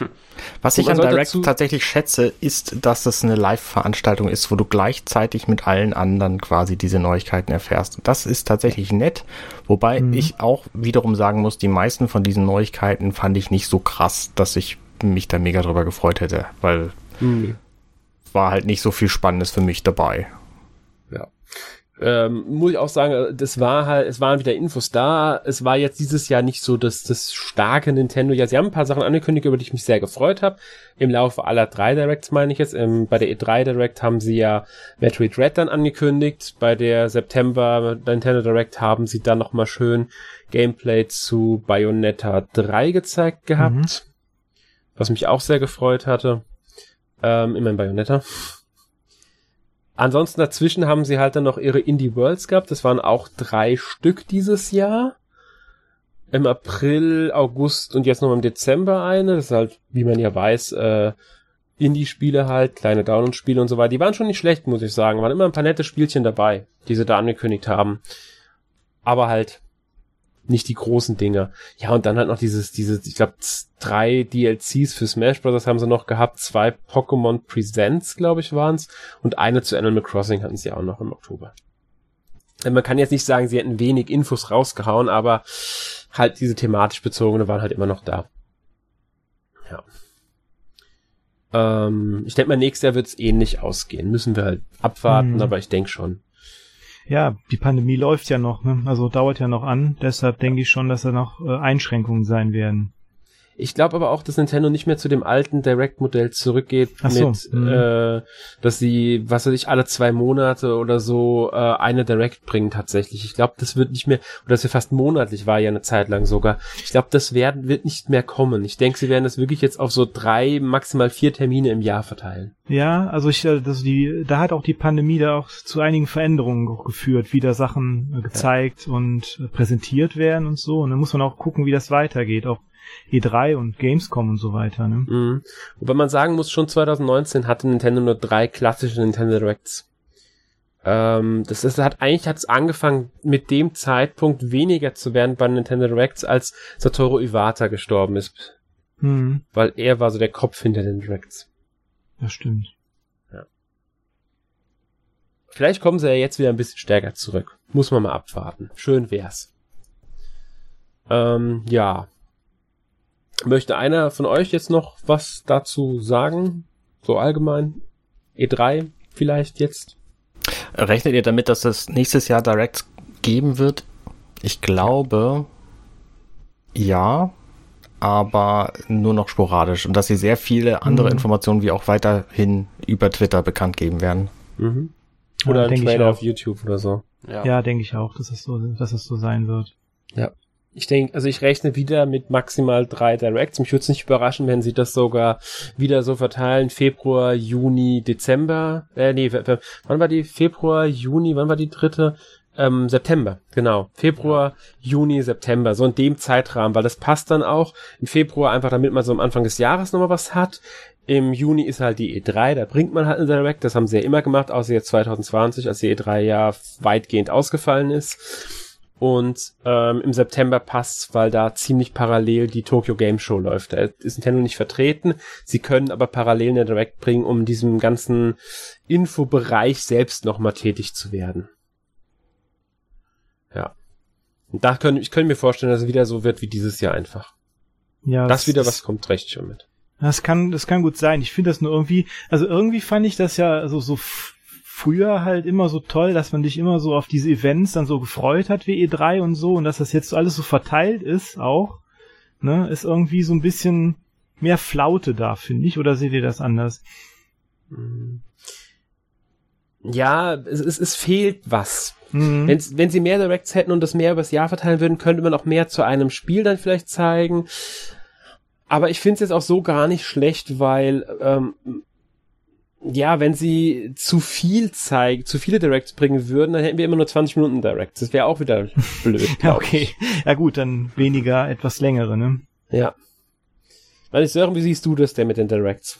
Was ich an Direct tatsächlich schätze, ist, dass es eine Live-Veranstaltung ist, wo du gleichzeitig mit allen anderen quasi diese Neuigkeiten erfährst. Das ist tatsächlich nett, wobei mhm. ich auch wiederum sagen muss, die meisten von diesen Neuigkeiten fand ich nicht so krass, dass ich mich da mega drüber gefreut hätte, weil mhm. war halt nicht so viel Spannendes für mich dabei. Ja ähm, muss ich auch sagen, das war halt, es waren wieder Infos da. Es war jetzt dieses Jahr nicht so dass das starke Nintendo. Ja, sie haben ein paar Sachen angekündigt, über die ich mich sehr gefreut habe. Im Laufe aller drei Directs meine ich jetzt. Ähm, bei der E3 Direct haben sie ja Metroid Red dann angekündigt. Bei der September Nintendo Direct haben sie dann nochmal schön Gameplay zu Bayonetta 3 gezeigt gehabt. Mhm. Was mich auch sehr gefreut hatte. Ähm, immerhin Bayonetta. Ansonsten dazwischen haben sie halt dann noch ihre Indie Worlds gehabt. Das waren auch drei Stück dieses Jahr. Im April, August und jetzt noch im Dezember eine. Das ist halt, wie man ja weiß, äh, Indie-Spiele halt, kleine Download-Spiele und so weiter. Die waren schon nicht schlecht, muss ich sagen. Waren immer ein paar nette Spielchen dabei, die sie da angekündigt haben. Aber halt nicht die großen Dinger. Ja, und dann halt noch dieses, dieses, ich glaube, drei DLCs für Smash Bros. haben sie noch gehabt, zwei Pokémon Presents, glaube ich, waren's, und eine zu Animal Crossing hatten sie auch noch im Oktober. Man kann jetzt nicht sagen, sie hätten wenig Infos rausgehauen, aber halt diese thematisch bezogene waren halt immer noch da. Ja. Ähm, ich denke mal, nächstes Jahr wird's ähnlich ausgehen. Müssen wir halt abwarten, hm. aber ich denke schon ja, die Pandemie läuft ja noch, ne? also dauert ja noch an. Deshalb denke ich schon, dass da noch äh, Einschränkungen sein werden. Ich glaube aber auch, dass Nintendo nicht mehr zu dem alten Direct-Modell zurückgeht, so. mit, mhm. äh, dass sie, was weiß ich, alle zwei Monate oder so äh, eine Direct bringen tatsächlich. Ich glaube, das wird nicht mehr, oder das wir fast monatlich war ja eine Zeit lang sogar. Ich glaube, das werden, wird nicht mehr kommen. Ich denke, sie werden das wirklich jetzt auf so drei, maximal vier Termine im Jahr verteilen. Ja, also ich, das die, da hat auch die Pandemie da auch zu einigen Veränderungen geführt, wie da Sachen äh, gezeigt ja. und äh, präsentiert werden und so. Und dann muss man auch gucken, wie das weitergeht, auch E3 und Gamescom und so weiter. Ne? Mhm. Wobei man sagen muss, schon 2019 hatte Nintendo nur drei klassische Nintendo Directs. Ähm, das ist, hat eigentlich hat es angefangen mit dem Zeitpunkt weniger zu werden bei Nintendo Directs, als Satoru Iwata gestorben ist. Mhm. Weil er war so der Kopf hinter den Directs. Das stimmt. Vielleicht kommen sie ja jetzt wieder ein bisschen stärker zurück. Muss man mal abwarten. Schön wär's. Ähm, ja. Möchte einer von euch jetzt noch was dazu sagen? So allgemein? E3 vielleicht jetzt? Rechnet ihr damit, dass es nächstes Jahr Direct geben wird? Ich glaube, ja, aber nur noch sporadisch und dass sie sehr viele andere mhm. Informationen wie auch weiterhin über Twitter bekannt geben werden. Mhm. Oder ja, ein Trailer auf YouTube oder so. Ja, ja denke ich auch, dass es so, dass es so sein wird. Ja. Ich denke, also ich rechne wieder mit maximal drei Directs. Mich würde es nicht überraschen, wenn sie das sogar wieder so verteilen. Februar, Juni, Dezember. Äh, nee, wann war die? Februar, Juni, wann war die dritte? Ähm, September, genau. Februar, Juni, September, so in dem Zeitrahmen, weil das passt dann auch. Im Februar einfach, damit man so am Anfang des Jahres nochmal was hat. Im Juni ist halt die E3, da bringt man halt ein Direct, das haben sie ja immer gemacht, außer jetzt 2020, als die E3 ja weitgehend ausgefallen ist. Und ähm, im September passt's, weil da ziemlich parallel die Tokyo Game Show läuft. Da ist Nintendo nicht vertreten. Sie können aber parallel eine Direct bringen, um diesem ganzen Infobereich selbst nochmal tätig zu werden. Ja. Und da können, ich könnte mir vorstellen, dass es wieder so wird wie dieses Jahr einfach. Ja. Das wieder was kommt recht schon mit. Das kann, das kann gut sein. Ich finde das nur irgendwie, also irgendwie fand ich das ja so, so früher halt immer so toll, dass man dich immer so auf diese Events dann so gefreut hat wie E3 und so und dass das jetzt alles so verteilt ist auch, ne, ist irgendwie so ein bisschen mehr Flaute da, finde ich, oder seht ihr das anders? Ja, es, es, es fehlt was. Mhm. Wenn, wenn sie mehr Directs hätten und das mehr übers Jahr verteilen würden, könnte man auch mehr zu einem Spiel dann vielleicht zeigen. Aber ich finde es jetzt auch so gar nicht schlecht, weil ähm, ja, wenn sie zu viel zeigen, zu viele Directs bringen würden, dann hätten wir immer nur 20 Minuten Directs. Das wäre auch wieder blöd. ja, okay. Ich. Ja gut, dann weniger, etwas längere, ne? Ja. Weil ich sagen, wie siehst du das denn mit den Directs?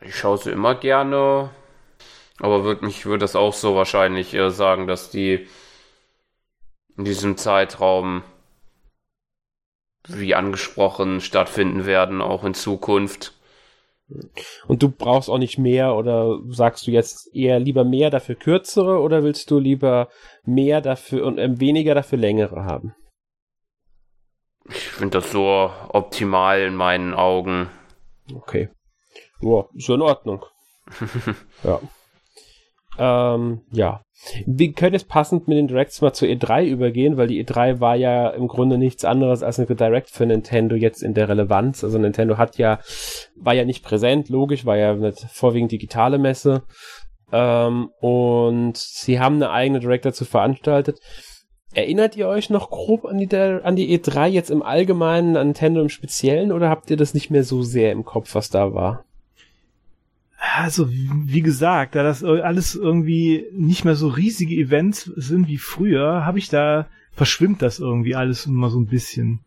Ich schaue sie immer gerne, aber würd mich würde das auch so wahrscheinlich äh, sagen, dass die in diesem Zeitraum wie angesprochen stattfinden werden, auch in Zukunft. Und du brauchst auch nicht mehr oder sagst du jetzt eher lieber mehr dafür kürzere oder willst du lieber mehr dafür und ähm, weniger dafür längere haben? Ich finde das so optimal in meinen Augen. Okay. Ja, ist in Ordnung. ja. Ähm, ja. Wir können jetzt passend mit den Directs mal zur E3 übergehen, weil die E3 war ja im Grunde nichts anderes als eine Direct für Nintendo jetzt in der Relevanz. Also Nintendo hat ja, war ja nicht präsent, logisch, war ja eine vorwiegend digitale Messe. Ähm, und sie haben eine eigene Direct dazu veranstaltet. Erinnert ihr euch noch grob an die, an die E3 jetzt im Allgemeinen, an Nintendo im Speziellen, oder habt ihr das nicht mehr so sehr im Kopf, was da war? Also wie gesagt, da das alles irgendwie nicht mehr so riesige Events sind wie früher, habe ich da verschwimmt das irgendwie alles immer so ein bisschen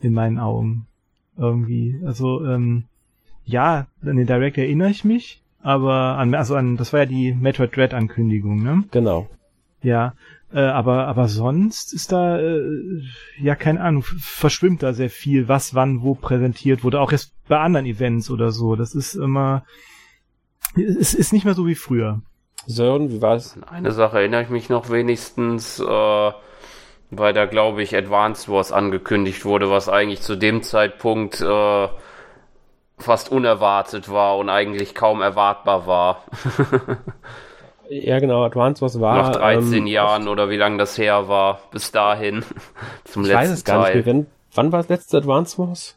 in meinen Augen irgendwie. Also ähm, ja, an den Direct erinnere ich mich, aber an also an das war ja die Metroid Dread Ankündigung, ne? Genau. Ja, äh, aber, aber sonst ist da, äh, ja, keine Ahnung, verschwimmt da sehr viel, was wann wo präsentiert wurde, auch jetzt bei anderen Events oder so. Das ist immer, es ist nicht mehr so wie früher. Sören, wie war's? Eine Sache erinnere ich mich noch wenigstens, äh, weil da, glaube ich, Advanced Wars angekündigt wurde, was eigentlich zu dem Zeitpunkt äh, fast unerwartet war und eigentlich kaum erwartbar war. Ja, genau, Advance was war. Nach 13 ähm, Jahren oder wie lange das her war, bis dahin. Zum ich letzten weiß es gar Teil. nicht mehr. Wenn, wann war das letzte Advance Wars?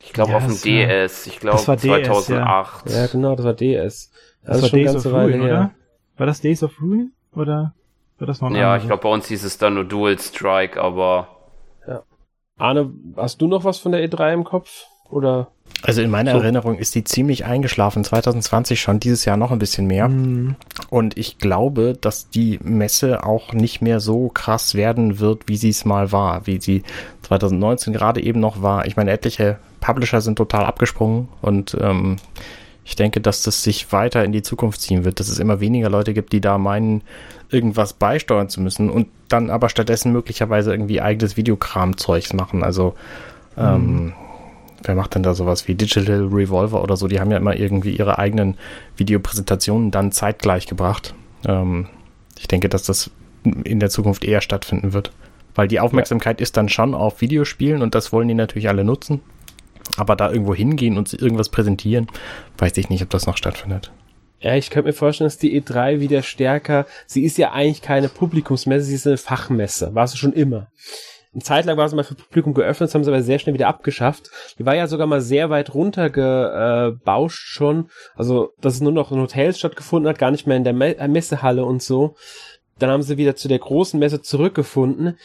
Ich glaube ja, auf dem DS. Ich glaube 2008. Ja. ja. genau, das war DS. Das, das war schon Days ganze of Weile Ruin, her. oder? War das Days of Ruin? Oder war das noch Ja, andere? ich glaube, bei uns hieß es dann nur Dual Strike, aber. Ja. Arne, hast du noch was von der E3 im Kopf? Oder? Also in meiner so. Erinnerung ist die ziemlich eingeschlafen. 2020 schon, dieses Jahr noch ein bisschen mehr. Mhm. Und ich glaube, dass die Messe auch nicht mehr so krass werden wird, wie sie es mal war, wie sie 2019 gerade eben noch war. Ich meine, etliche Publisher sind total abgesprungen und ähm, ich denke, dass das sich weiter in die Zukunft ziehen wird, dass es immer weniger Leute gibt, die da meinen, irgendwas beisteuern zu müssen und dann aber stattdessen möglicherweise irgendwie eigenes Videokram-Zeugs machen. Also ähm, mhm wer macht denn da sowas wie Digital Revolver oder so? Die haben ja immer irgendwie ihre eigenen Videopräsentationen dann zeitgleich gebracht. Ähm, ich denke, dass das in der Zukunft eher stattfinden wird. Weil die Aufmerksamkeit ja. ist dann schon auf Videospielen und das wollen die natürlich alle nutzen. Aber da irgendwo hingehen und irgendwas präsentieren, weiß ich nicht, ob das noch stattfindet. Ja, ich könnte mir vorstellen, dass die E3 wieder stärker, sie ist ja eigentlich keine Publikumsmesse, sie ist eine Fachmesse, war sie schon immer. Eine Zeit lang war sie mal für Publikum geöffnet, das haben sie aber sehr schnell wieder abgeschafft. Die war ja sogar mal sehr weit runtergebauscht schon, also dass es nur noch in Hotels stattgefunden hat, gar nicht mehr in der Messehalle und so. Dann haben sie wieder zu der großen Messe zurückgefunden.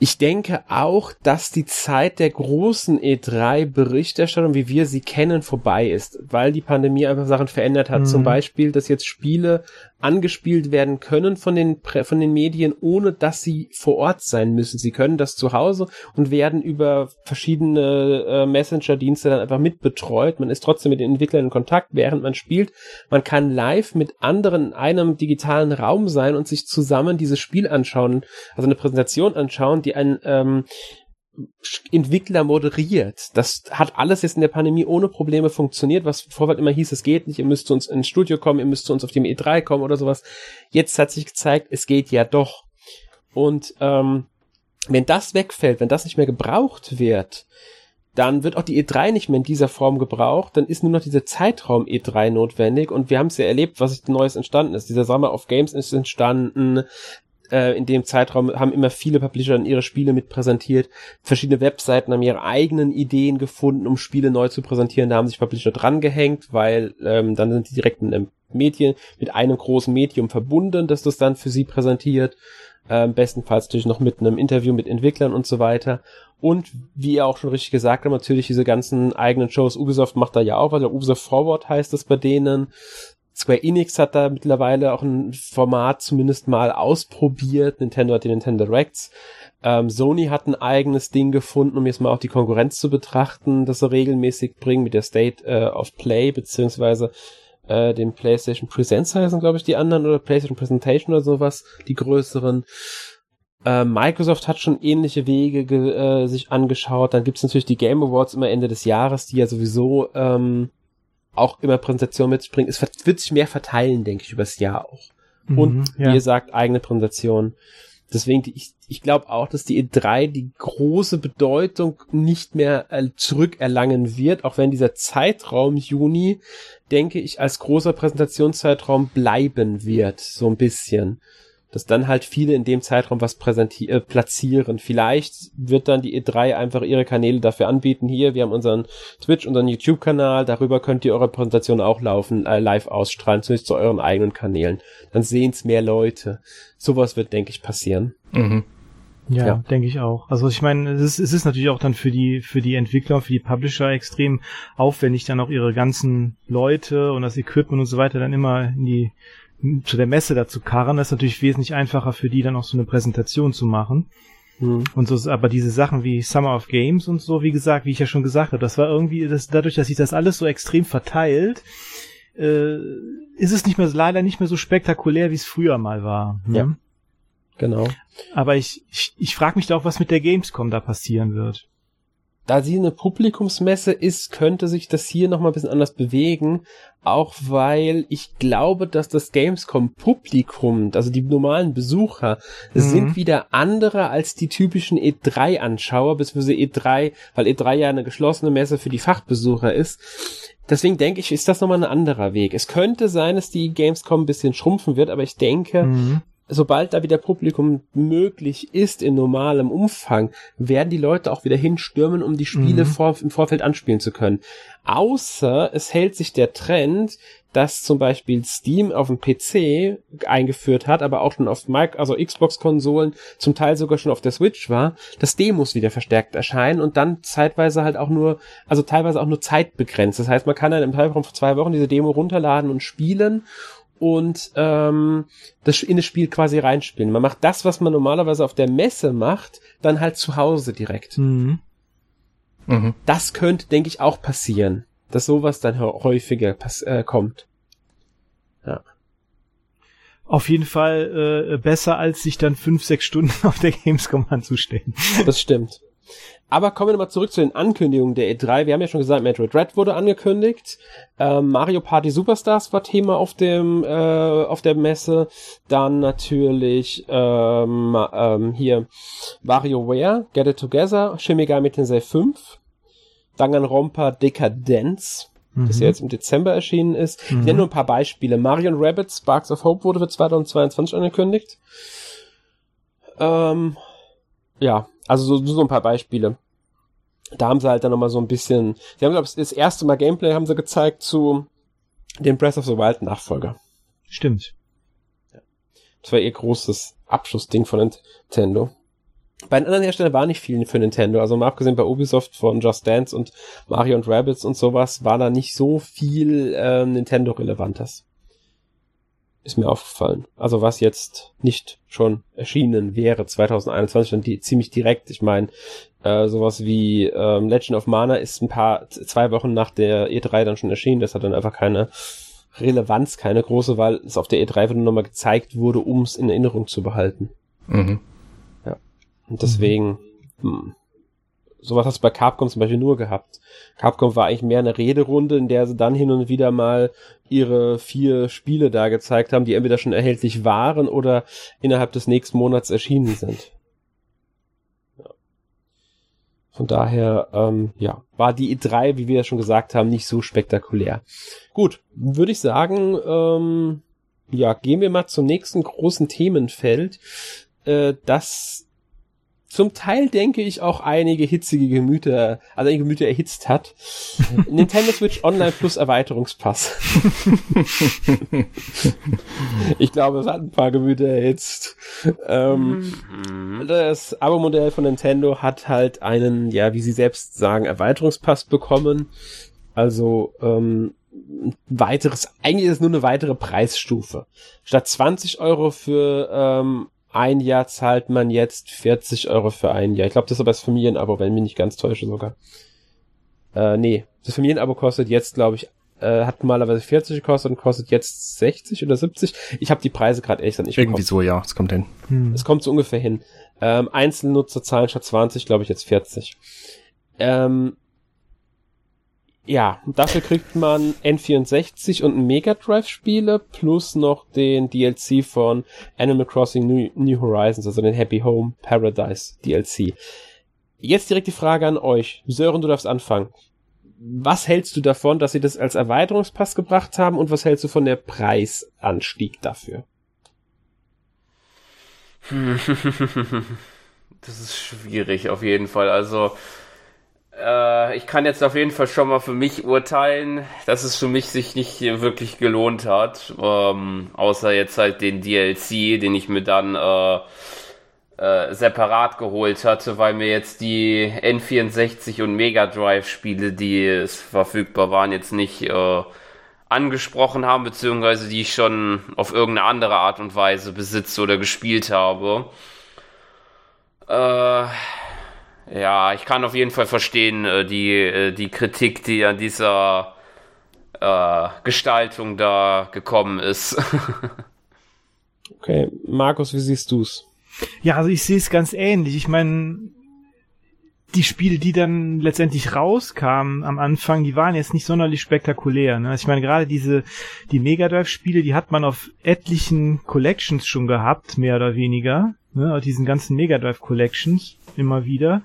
Ich denke auch, dass die Zeit der großen E3-Berichterstattung, wie wir sie kennen, vorbei ist, weil die Pandemie einfach Sachen verändert hat. Mhm. Zum Beispiel, dass jetzt Spiele angespielt werden können von den, von den Medien, ohne dass sie vor Ort sein müssen. Sie können das zu Hause und werden über verschiedene äh, Messenger-Dienste dann einfach mitbetreut. Man ist trotzdem mit den Entwicklern in Kontakt, während man spielt. Man kann live mit anderen in einem digitalen Raum sein und sich zusammen dieses Spiel anschauen, also eine Präsentation anschauen, die ein ähm, Entwickler moderiert. Das hat alles jetzt in der Pandemie ohne Probleme funktioniert, was vorher immer hieß, es geht nicht, ihr müsst zu uns ins Studio kommen, ihr müsst zu uns auf dem E3 kommen oder sowas. Jetzt hat sich gezeigt, es geht ja doch. Und ähm, wenn das wegfällt, wenn das nicht mehr gebraucht wird, dann wird auch die E3 nicht mehr in dieser Form gebraucht, dann ist nur noch dieser Zeitraum E3 notwendig und wir haben es ja erlebt, was Neues entstanden ist. Dieser Summer of Games ist entstanden, äh, in dem Zeitraum haben immer viele Publisher dann ihre Spiele mit präsentiert. Verschiedene Webseiten haben ihre eigenen Ideen gefunden, um Spiele neu zu präsentieren. Da haben sich Publisher dran gehängt, weil ähm, dann sind die direkt mit einem Medien, mit einem großen Medium verbunden, dass das dann für sie präsentiert. Ähm, bestenfalls natürlich noch mit einem Interview mit Entwicklern und so weiter. Und wie ihr auch schon richtig gesagt habt, natürlich diese ganzen eigenen Shows. Ubisoft macht da ja auch, also Ubisoft Forward heißt das bei denen. Square Enix hat da mittlerweile auch ein Format zumindest mal ausprobiert. Nintendo hat die Nintendo Directs. Ähm, Sony hat ein eigenes Ding gefunden, um jetzt mal auch die Konkurrenz zu betrachten, das sie regelmäßig bringen mit der State äh, of Play, beziehungsweise äh, dem PlayStation Presents heißen, glaube ich, die anderen, oder PlayStation Presentation oder sowas, die größeren. Äh, Microsoft hat schon ähnliche Wege äh, sich angeschaut. Dann gibt's natürlich die Game Awards immer Ende des Jahres, die ja sowieso ähm, auch immer Präsentation mitbringen. Es wird sich mehr verteilen, denke ich, übers Jahr auch. Mhm, und ja. wie ihr sagt, eigene Präsentation. Deswegen, ich, ich glaube auch, dass die E3 die große Bedeutung nicht mehr äh, zurückerlangen wird, auch wenn dieser Zeitraum Juni, denke ich, als großer Präsentationszeitraum bleiben wird, so ein bisschen dass dann halt viele in dem Zeitraum was präsentieren, äh, platzieren. Vielleicht wird dann die E3 einfach ihre Kanäle dafür anbieten. Hier, wir haben unseren Twitch, unseren YouTube-Kanal, darüber könnt ihr eure Präsentation auch laufen, äh, live ausstrahlen, zumindest zu euren eigenen Kanälen. Dann sehen es mehr Leute. Sowas wird, denke ich, passieren. Mhm. Ja, ja. denke ich auch. Also ich meine, es ist, es ist natürlich auch dann für die für die Entwickler, für die Publisher extrem aufwendig, dann auch ihre ganzen Leute und das Equipment und so weiter dann immer in die zu der Messe dazu karren, das ist natürlich wesentlich einfacher für die dann auch so eine Präsentation zu machen. Mhm. Und so, aber diese Sachen wie Summer of Games und so, wie gesagt, wie ich ja schon gesagt habe, das war irgendwie, das, dadurch, dass sich das alles so extrem verteilt, äh, ist es nicht mehr, leider nicht mehr so spektakulär, wie es früher mal war. Ne? Ja. Genau. Aber ich, ich, ich frage mich da auch, was mit der Gamescom da passieren wird da sie eine Publikumsmesse ist, könnte sich das hier nochmal ein bisschen anders bewegen. Auch weil ich glaube, dass das Gamescom-Publikum, also die normalen Besucher, mhm. sind wieder andere als die typischen E3-Anschauer, beziehungsweise E3, weil E3 ja eine geschlossene Messe für die Fachbesucher ist. Deswegen denke ich, ist das nochmal ein anderer Weg. Es könnte sein, dass die Gamescom ein bisschen schrumpfen wird, aber ich denke, mhm sobald da wieder Publikum möglich ist in normalem Umfang, werden die Leute auch wieder hinstürmen, um die Spiele mhm. vor, im Vorfeld anspielen zu können. Außer es hält sich der Trend, dass zum Beispiel Steam auf dem PC eingeführt hat, aber auch schon auf Mac, also Xbox-Konsolen, zum Teil sogar schon auf der Switch war, dass Demos wieder verstärkt erscheinen und dann zeitweise halt auch nur, also teilweise auch nur zeitbegrenzt. Das heißt, man kann dann im Zeitraum von zwei Wochen diese Demo runterladen und spielen und ähm, das in das Spiel quasi reinspielen. Man macht das, was man normalerweise auf der Messe macht, dann halt zu Hause direkt. Mhm. Mhm. Das könnte, denke ich, auch passieren, dass sowas dann häufiger äh, kommt. Ja. Auf jeden Fall äh, besser, als sich dann fünf, sechs Stunden auf der Gamescom anzustellen. Das stimmt. Aber kommen wir nochmal zurück zu den Ankündigungen der E3. Wir haben ja schon gesagt, Metroid Red wurde angekündigt. Ähm, Mario Party Superstars war Thema auf dem äh, auf der Messe. Dann natürlich ähm, ähm, hier WarioWare, Get It Together, Shin Megami Tensei 5, Danganronpa Decadence, mhm. das ja jetzt im Dezember erschienen ist. Mhm. Ich nenne nur ein paar Beispiele. Mario Rabbit Sparks of Hope wurde für 2022 angekündigt. Ähm, ja, also so, so ein paar Beispiele. Da haben sie halt dann nochmal so ein bisschen, sie haben, glaube ich, das erste Mal Gameplay haben sie gezeigt zu dem Breath of the Wild Nachfolger. Stimmt. Das war ihr großes Abschlussding von Nintendo. Bei den anderen Herstellern war nicht viel für Nintendo. Also mal abgesehen bei Ubisoft von Just Dance und Mario und Rabbids und sowas, war da nicht so viel äh, Nintendo-Relevantes ist mir aufgefallen. Also was jetzt nicht schon erschienen wäre 2021, dann die ziemlich direkt. Ich meine, äh, sowas wie ähm, Legend of Mana ist ein paar zwei Wochen nach der E3 dann schon erschienen. Das hat dann einfach keine Relevanz, keine große, weil es auf der E3 nur nochmal gezeigt wurde, um es in Erinnerung zu behalten. Mhm. Ja. Und deswegen, mhm. Sowas hast du bei Capcom zum Beispiel nur gehabt. Capcom war eigentlich mehr eine Rederunde, in der sie dann hin und wieder mal ihre vier Spiele da gezeigt haben, die entweder schon erhältlich waren oder innerhalb des nächsten Monats erschienen sind. Von daher, ähm, ja, war die E3, wie wir ja schon gesagt haben, nicht so spektakulär. Gut, würde ich sagen, ähm, ja, gehen wir mal zum nächsten großen Themenfeld, äh, das zum Teil denke ich auch einige hitzige Gemüter, also einige Gemüter erhitzt hat. Nintendo Switch Online Plus Erweiterungspass. ich glaube, es hat ein paar Gemüter erhitzt. Ähm, mhm. Das Abo-Modell von Nintendo hat halt einen, ja, wie sie selbst sagen, Erweiterungspass bekommen. Also ähm, weiteres, eigentlich ist es nur eine weitere Preisstufe. Statt 20 Euro für ähm, ein Jahr zahlt man jetzt 40 Euro für ein Jahr. Ich glaube, das ist aber das Familienabo, wenn ich mich nicht ganz täusche sogar. Äh, nee, das Familienabo kostet jetzt, glaube ich, äh, hat normalerweise 40 gekostet und kostet jetzt 60 oder 70. Ich habe die Preise gerade echt nicht Irgendwie so, ja, es kommt hin. Hm. Es kommt so ungefähr hin. Ähm, Einzelnutzer zahlen statt 20, glaube ich, jetzt 40. Ähm, ja, dafür kriegt man N64 und Mega Drive Spiele plus noch den DLC von Animal Crossing New, New Horizons, also den Happy Home Paradise DLC. Jetzt direkt die Frage an euch. Sören, du darfst anfangen. Was hältst du davon, dass sie das als Erweiterungspass gebracht haben und was hältst du von der Preisanstieg dafür? das ist schwierig auf jeden Fall. Also äh, ich kann jetzt auf jeden Fall schon mal für mich urteilen, dass es für mich sich nicht wirklich gelohnt hat. Ähm, außer jetzt halt den DLC, den ich mir dann äh, äh, separat geholt hatte, weil mir jetzt die N64 und Mega Drive Spiele, die verfügbar waren, jetzt nicht äh, angesprochen haben, beziehungsweise die ich schon auf irgendeine andere Art und Weise besitze oder gespielt habe. Äh, ja, ich kann auf jeden Fall verstehen, äh, die, äh, die Kritik, die an dieser äh, Gestaltung da gekommen ist. okay, Markus, wie siehst du's? Ja, also ich sehe es ganz ähnlich. Ich meine, die Spiele, die dann letztendlich rauskamen am Anfang, die waren jetzt nicht sonderlich spektakulär. Ne? Also ich meine, gerade diese, die Mega Drive-Spiele, die hat man auf etlichen Collections schon gehabt, mehr oder weniger. Ne? Diesen ganzen Mega Drive Collections immer wieder.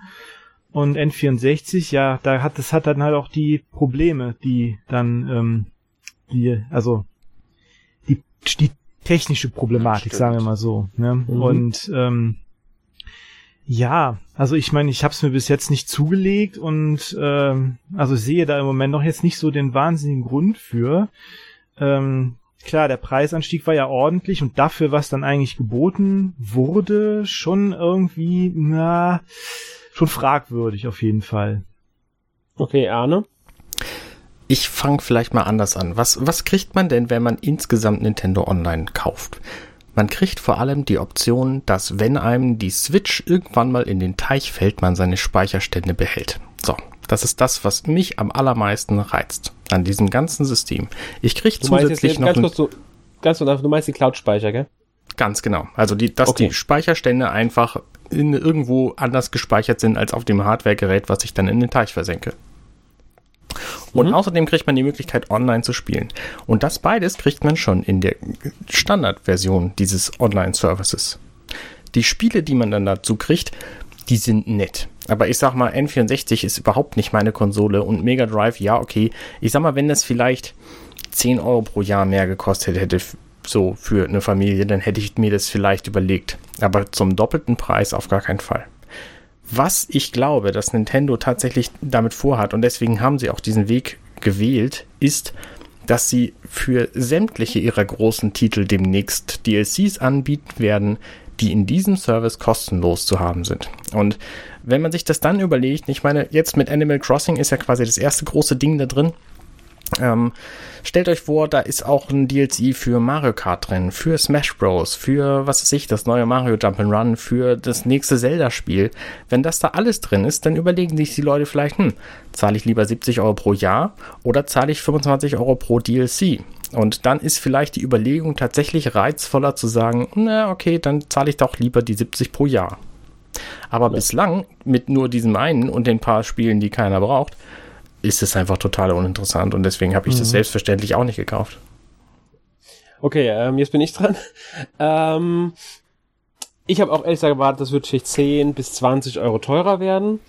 Und N64, ja, da hat das hat dann halt auch die Probleme, die dann, ähm, die, also die, die technische Problematik, sagen wir mal so. Ne? Mhm. Und ähm, ja, also ich meine, ich habe es mir bis jetzt nicht zugelegt und ähm, also sehe da im Moment noch jetzt nicht so den wahnsinnigen Grund für. Ähm, klar, der Preisanstieg war ja ordentlich und dafür, was dann eigentlich geboten wurde, schon irgendwie, na, schon fragwürdig auf jeden Fall. Okay, Arne? Ich fange vielleicht mal anders an. Was, was kriegt man denn, wenn man insgesamt Nintendo Online kauft? Man kriegt vor allem die Option, dass wenn einem die Switch irgendwann mal in den Teich fällt, man seine Speicherstände behält. So, das ist das, was mich am allermeisten reizt an diesem ganzen System. Ich kriege zusätzlich noch... Ganz kurz, du, ganz kurz, du meinst die Cloud-Speicher, gell? Ganz genau. Also die, dass okay. die Speicherstände einfach in, irgendwo anders gespeichert sind als auf dem Hardware-Gerät, was ich dann in den Teich versenke. Und mhm. außerdem kriegt man die Möglichkeit, online zu spielen. Und das beides kriegt man schon in der Standardversion dieses Online-Services. Die Spiele, die man dann dazu kriegt, die sind nett. Aber ich sag mal, N64 ist überhaupt nicht meine Konsole und Mega Drive, ja, okay. Ich sag mal, wenn das vielleicht 10 Euro pro Jahr mehr gekostet hätte, so für eine Familie, dann hätte ich mir das vielleicht überlegt. Aber zum doppelten Preis auf gar keinen Fall. Was ich glaube, dass Nintendo tatsächlich damit vorhat, und deswegen haben sie auch diesen Weg gewählt, ist, dass sie für sämtliche ihrer großen Titel demnächst DLCs anbieten werden, die in diesem Service kostenlos zu haben sind. Und wenn man sich das dann überlegt, ich meine, jetzt mit Animal Crossing ist ja quasi das erste große Ding da drin, ähm, stellt euch vor, da ist auch ein DLC für Mario Kart drin, für Smash Bros, für was weiß ich, das neue Mario Jump'n'Run, für das nächste Zelda-Spiel. Wenn das da alles drin ist, dann überlegen sich die Leute vielleicht, hm, zahle ich lieber 70 Euro pro Jahr oder zahle ich 25 Euro pro DLC? Und dann ist vielleicht die Überlegung tatsächlich reizvoller zu sagen, na okay, dann zahle ich doch lieber die 70 pro Jahr. Aber ja. bislang mit nur diesem einen und den paar Spielen, die keiner braucht, ist es einfach total uninteressant und deswegen habe ich mhm. das selbstverständlich auch nicht gekauft. Okay, ähm, jetzt bin ich dran. Ähm, ich habe auch ehrlich gesagt erwartet, das wird vielleicht 10 bis 20 Euro teurer werden.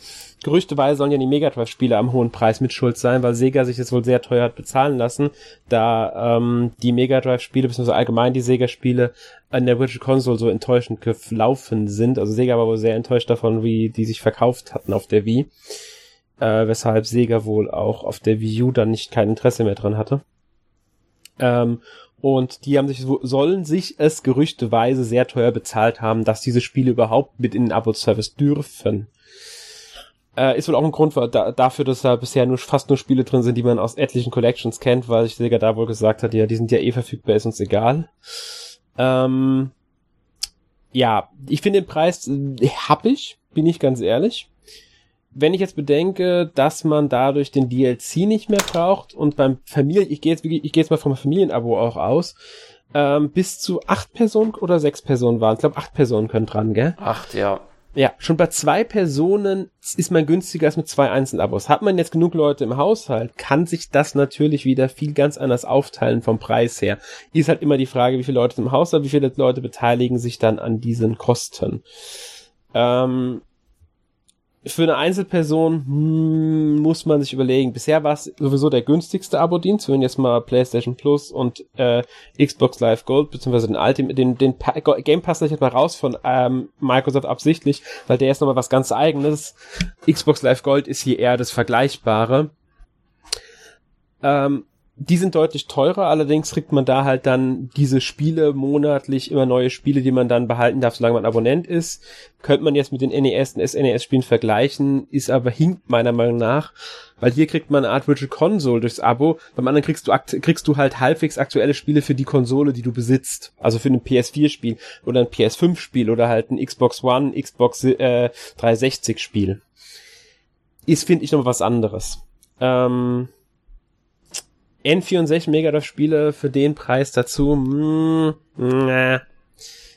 Gerüchteweise sollen ja die Mega Drive-Spiele am hohen Preis mit schuld sein, weil Sega sich das wohl sehr teuer hat bezahlen lassen, da ähm, die Mega Drive-Spiele, beziehungsweise allgemein die Sega-Spiele an der Virtual Console so enttäuschend gelaufen sind. Also Sega war wohl sehr enttäuscht davon, wie die sich verkauft hatten auf der Wii äh, weshalb Sega wohl auch auf der Wii U dann nicht kein Interesse mehr dran hatte. Ähm, und die haben sich, sollen sich es gerüchteweise sehr teuer bezahlt haben, dass diese Spiele überhaupt mit in den Abo-Service dürfen. Äh, ist wohl auch ein Grund da, dafür, dass da bisher nur fast nur Spiele drin sind, die man aus etlichen Collections kennt, weil sich Sega da wohl gesagt hat, ja, die sind ja eh verfügbar, ist uns egal. Ähm, ja, ich finde den Preis äh, hab ich, bin ich ganz ehrlich wenn ich jetzt bedenke, dass man dadurch den DLC nicht mehr braucht und beim Familie, ich gehe jetzt, ich gehe jetzt mal vom Familienabo auch aus, ähm, bis zu acht Personen oder sechs Personen waren. Ich glaube, acht Personen können dran, gell? Acht, ja. Ja, schon bei zwei Personen ist man günstiger als mit zwei Einzelabos. Hat man jetzt genug Leute im Haushalt, kann sich das natürlich wieder viel ganz anders aufteilen vom Preis her. Ist halt immer die Frage, wie viele Leute im Haushalt, wie viele Leute beteiligen sich dann an diesen Kosten. Ähm, für eine Einzelperson hm, muss man sich überlegen. Bisher war es sowieso der günstigste Abo-Dienst, wenn jetzt mal PlayStation Plus und äh, Xbox Live Gold beziehungsweise den Ultimate, den, den pa Game Pass ich jetzt mal raus von ähm, Microsoft absichtlich, weil der ist nochmal was ganz Eigenes. Xbox Live Gold ist hier eher das Vergleichbare. Ähm, die sind deutlich teurer, allerdings kriegt man da halt dann diese Spiele monatlich, immer neue Spiele, die man dann behalten darf, solange man Abonnent ist. Könnte man jetzt mit den NES und SNES-Spielen vergleichen, ist aber hinkt meiner Meinung nach, weil hier kriegt man eine Art Virtual Console durchs Abo, beim anderen kriegst du, kriegst du halt halbwegs aktuelle Spiele für die Konsole, die du besitzt. Also für ein PS4-Spiel oder ein PS5-Spiel oder halt ein Xbox One, Xbox äh, 360-Spiel. Ist, finde ich, noch was anderes. Ähm, N64 Mega Spiele für den Preis dazu. Mm, nah.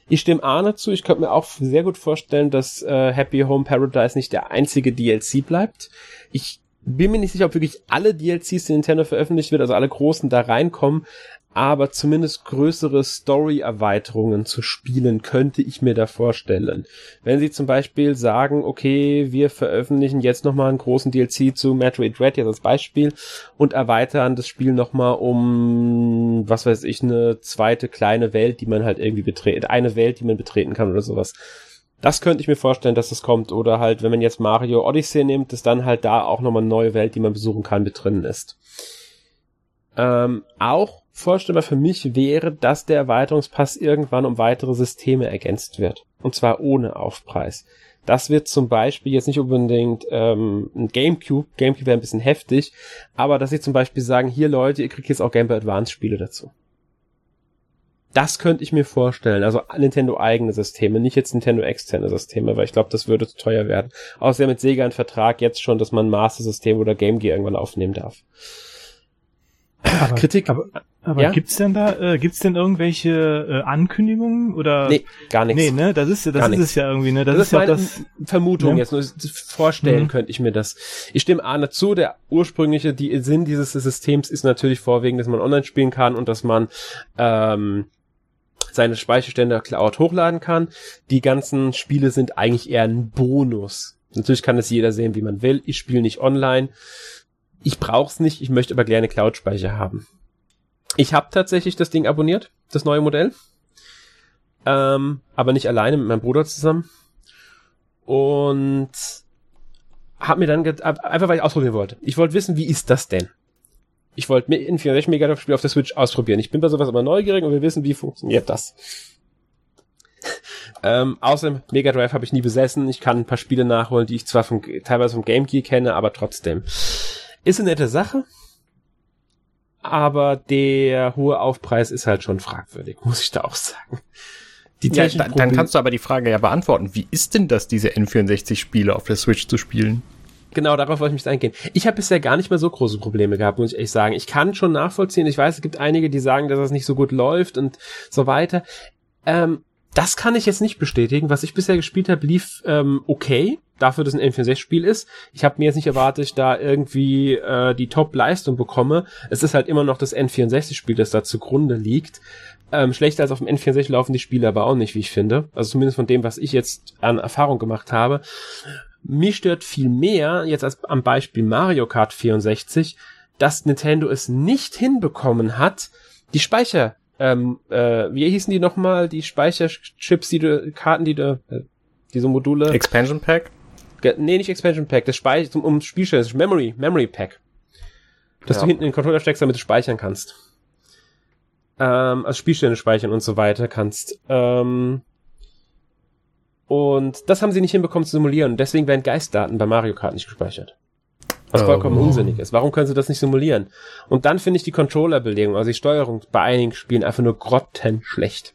Ich stimme Arne zu. Ich könnte mir auch sehr gut vorstellen, dass äh, Happy Home Paradise nicht der einzige DLC bleibt. Ich bin mir nicht sicher, ob wirklich alle DLCs, die Nintendo veröffentlicht wird, also alle großen da reinkommen, aber zumindest größere Story-Erweiterungen zu spielen, könnte ich mir da vorstellen. Wenn sie zum Beispiel sagen, okay, wir veröffentlichen jetzt nochmal einen großen DLC zu Metroid Red jetzt als Beispiel und erweitern das Spiel nochmal um, was weiß ich, eine zweite kleine Welt, die man halt irgendwie betreten, eine Welt, die man betreten kann oder sowas. Das könnte ich mir vorstellen, dass das kommt. Oder halt, wenn man jetzt Mario Odyssey nimmt, dass dann halt da auch nochmal eine neue Welt, die man besuchen kann, mit drin ist. Ähm, auch vorstellbar für mich wäre, dass der Erweiterungspass irgendwann um weitere Systeme ergänzt wird. Und zwar ohne Aufpreis. Das wird zum Beispiel jetzt nicht unbedingt ähm, ein Gamecube. Gamecube wäre ein bisschen heftig. Aber dass sie zum Beispiel sagen, hier Leute, ihr kriegt jetzt auch Game Boy Advance Spiele dazu. Das könnte ich mir vorstellen. Also Nintendo eigene Systeme, nicht jetzt Nintendo externe Systeme, weil ich glaube, das würde zu teuer werden. Außerdem mit Sega ein Vertrag jetzt schon, dass man Master System oder Game Gear irgendwann aufnehmen darf. Aber, Kritik. Aber, aber ja? gibt's denn da, äh, gibt's denn irgendwelche äh, Ankündigungen oder? Nee, gar nichts. Nee, ne, das ist, das ist es ja irgendwie, ne, das, das ist, ja meine das, Vermutung ne? jetzt, nur vorstellen mhm. könnte ich mir das. Ich stimme Arne zu, der ursprüngliche, die Sinn dieses Systems ist natürlich vorwiegend, dass man online spielen kann und dass man, ähm, seine Speicherstände Cloud hochladen kann. Die ganzen Spiele sind eigentlich eher ein Bonus. Natürlich kann es jeder sehen, wie man will. Ich spiele nicht online. Ich brauch's nicht, ich möchte aber gerne Cloud-Speicher haben. Ich habe tatsächlich das Ding abonniert, das neue Modell. Ähm, aber nicht alleine, mit meinem Bruder zusammen. Und habe mir dann einfach weil ich ausprobieren wollte. Ich wollte wissen, wie ist das denn? Ich wollte ein 64 Megadrive Spiel auf der Switch ausprobieren. Ich bin bei sowas aber neugierig und wir wissen, wie funktioniert das. ähm, außerdem Mega Drive habe ich nie besessen. Ich kann ein paar Spiele nachholen, die ich zwar vom, teilweise vom Game Gear kenne, aber trotzdem. Ist eine nette Sache, aber der hohe Aufpreis ist halt schon fragwürdig, muss ich da auch sagen. Die ja, dann, dann kannst du aber die Frage ja beantworten. Wie ist denn das, diese N64-Spiele auf der Switch zu spielen? Genau, darauf wollte ich mich eingehen. Ich habe bisher gar nicht mehr so große Probleme gehabt, muss ich ehrlich sagen. Ich kann schon nachvollziehen. Ich weiß, es gibt einige, die sagen, dass das nicht so gut läuft und so weiter. Ähm, das kann ich jetzt nicht bestätigen. Was ich bisher gespielt habe, lief ähm, okay, dafür, dass ein N64-Spiel ist. Ich habe mir jetzt nicht erwartet, ich da irgendwie äh, die Top-Leistung bekomme. Es ist halt immer noch das N64-Spiel, das da zugrunde liegt. Ähm, schlechter als auf dem N64 laufen die Spiele aber auch nicht, wie ich finde. Also zumindest von dem, was ich jetzt an Erfahrung gemacht habe. Mich stört viel mehr, jetzt als am Beispiel Mario Kart 64, dass Nintendo es nicht hinbekommen hat, die Speicher, ähm, äh, wie hießen die nochmal, die Speicherchips, die du, Karten, die du, äh, diese Module. Expansion Pack? Nee, nicht Expansion Pack, das Speicher, um, um Spielstellen, das ist Memory, Memory Pack. Dass ja. du hinten in den Controller steckst, damit du speichern kannst. Ähm, also Spielstände speichern und so weiter kannst. Ähm, und das haben sie nicht hinbekommen zu simulieren. Deswegen werden Geistdaten bei Mario Kart nicht gespeichert. Was oh. vollkommen unsinnig ist. Warum können sie das nicht simulieren? Und dann finde ich die Controller-Belegung, also die Steuerung bei einigen Spielen einfach nur grottenschlecht.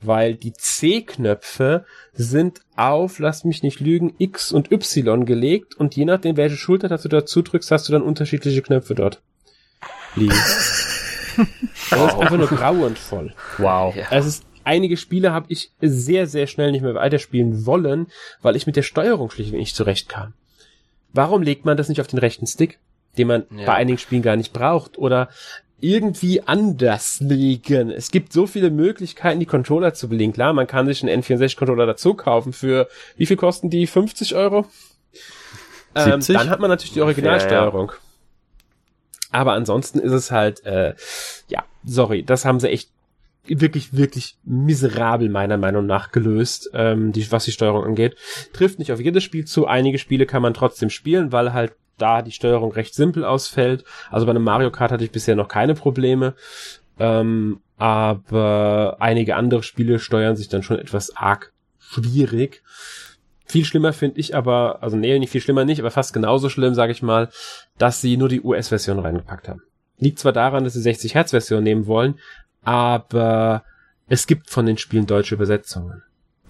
Weil die C-Knöpfe sind auf, lass mich nicht lügen, X und Y gelegt und je nachdem, welche Schulter du dazu drückst, hast du dann unterschiedliche Knöpfe dort liegen. Das ist einfach nur grauenvoll. Wow. Es ist einige Spiele habe ich sehr, sehr schnell nicht mehr weiterspielen wollen, weil ich mit der Steuerung schlichtweg nicht zurechtkam. Warum legt man das nicht auf den rechten Stick, den man ja. bei einigen Spielen gar nicht braucht? Oder irgendwie anders legen. Es gibt so viele Möglichkeiten, die Controller zu belegen. Klar, man kann sich einen N64-Controller dazu kaufen für, wie viel kosten die? 50 Euro? Ähm, dann hat man natürlich die Originalsteuerung. Ja, ja. Aber ansonsten ist es halt, äh, ja, sorry, das haben sie echt wirklich, wirklich miserabel meiner Meinung nach gelöst, ähm, die, was die Steuerung angeht. Trifft nicht auf jedes Spiel zu. Einige Spiele kann man trotzdem spielen, weil halt da die Steuerung recht simpel ausfällt. Also bei einem Mario Kart hatte ich bisher noch keine Probleme. Ähm, aber einige andere Spiele steuern sich dann schon etwas arg schwierig. Viel schlimmer finde ich aber, also nee, nicht viel schlimmer nicht, aber fast genauso schlimm, sage ich mal, dass sie nur die US-Version reingepackt haben. Liegt zwar daran, dass sie 60 Hertz Version nehmen wollen, aber es gibt von den Spielen deutsche Übersetzungen.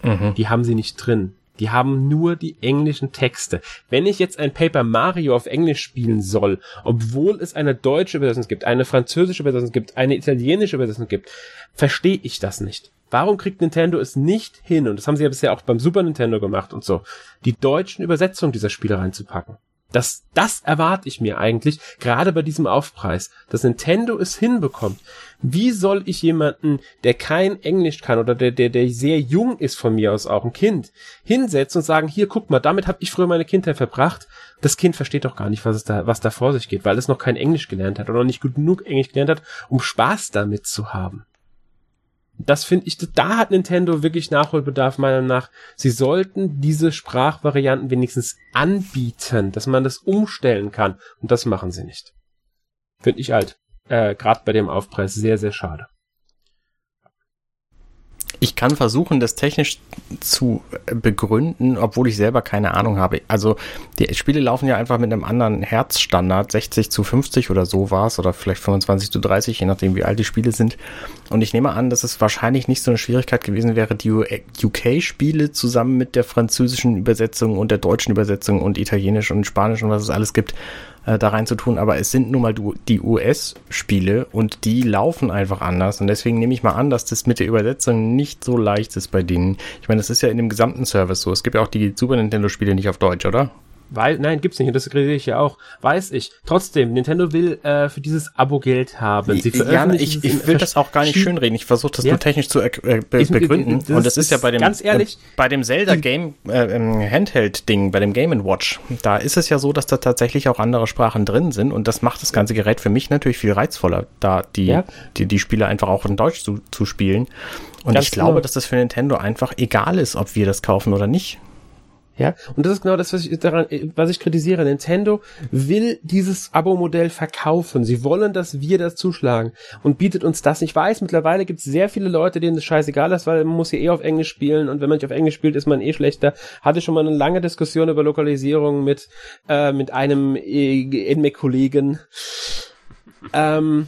Mhm. Die haben sie nicht drin. Die haben nur die englischen Texte. Wenn ich jetzt ein Paper Mario auf Englisch spielen soll, obwohl es eine deutsche Übersetzung gibt, eine französische Übersetzung gibt, eine italienische Übersetzung gibt, verstehe ich das nicht. Warum kriegt Nintendo es nicht hin, und das haben sie ja bisher auch beim Super Nintendo gemacht und so, die deutschen Übersetzungen dieser Spiele reinzupacken? Das, das erwarte ich mir eigentlich, gerade bei diesem Aufpreis, dass Nintendo es hinbekommt. Wie soll ich jemanden, der kein Englisch kann oder der, der, der sehr jung ist von mir aus auch, ein Kind, hinsetzen und sagen, hier, guck mal, damit habe ich früher meine Kindheit verbracht. Das Kind versteht doch gar nicht, was es da, was da vor sich geht, weil es noch kein Englisch gelernt hat oder noch nicht genug Englisch gelernt hat, um Spaß damit zu haben das finde ich, da hat Nintendo wirklich Nachholbedarf, meiner Meinung nach. Sie sollten diese Sprachvarianten wenigstens anbieten, dass man das umstellen kann. Und das machen sie nicht. Finde ich halt, äh, gerade bei dem Aufpreis sehr, sehr schade. Ich kann versuchen, das technisch zu begründen, obwohl ich selber keine Ahnung habe. Also die Spiele laufen ja einfach mit einem anderen Herzstandard, 60 zu 50 oder so war es, oder vielleicht 25 zu 30, je nachdem wie alt die Spiele sind. Und ich nehme an, dass es wahrscheinlich nicht so eine Schwierigkeit gewesen wäre, die UK-Spiele zusammen mit der französischen Übersetzung und der deutschen Übersetzung und italienisch und spanisch und was es alles gibt, äh, da rein zu tun, aber es sind nun mal die US-Spiele und die laufen einfach anders und deswegen nehme ich mal an, dass das mit der Übersetzung nicht so leicht ist bei denen. Ich meine, das ist ja in dem gesamten Service so. Es gibt ja auch die Super Nintendo-Spiele nicht auf Deutsch, oder? Weil, nein, gibt's nicht. Und das kritisiere ich ja auch. Weiß ich. Trotzdem, Nintendo will äh, für dieses Abo Geld haben. Sie ja, ich, ich will das auch gar nicht schönreden. Ich versuche das ja. nur technisch zu äh, be begründen. Das und das ist, ist ja bei dem, ganz ehrlich, äh, bei dem Zelda Game äh, Handheld-Ding, bei dem Game Watch, da ist es ja so, dass da tatsächlich auch andere Sprachen drin sind. Und das macht das ganze Gerät für mich natürlich viel reizvoller, da die, ja. die, die Spiele einfach auch in Deutsch zu, zu spielen. Und ganz ich glaube, genau. dass das für Nintendo einfach egal ist, ob wir das kaufen oder nicht. Ja, und das ist genau das, was ich daran, was ich kritisiere. Nintendo will dieses Abo-Modell verkaufen. Sie wollen, dass wir das zuschlagen und bietet uns das. Ich weiß, mittlerweile gibt es sehr viele Leute, denen das scheißegal ist, weil man muss hier eh auf Englisch spielen und wenn man nicht auf Englisch spielt, ist man eh schlechter. Hatte schon mal eine lange Diskussion über Lokalisierung mit, äh, mit einem äh, NMAC-Kollegen. Ähm,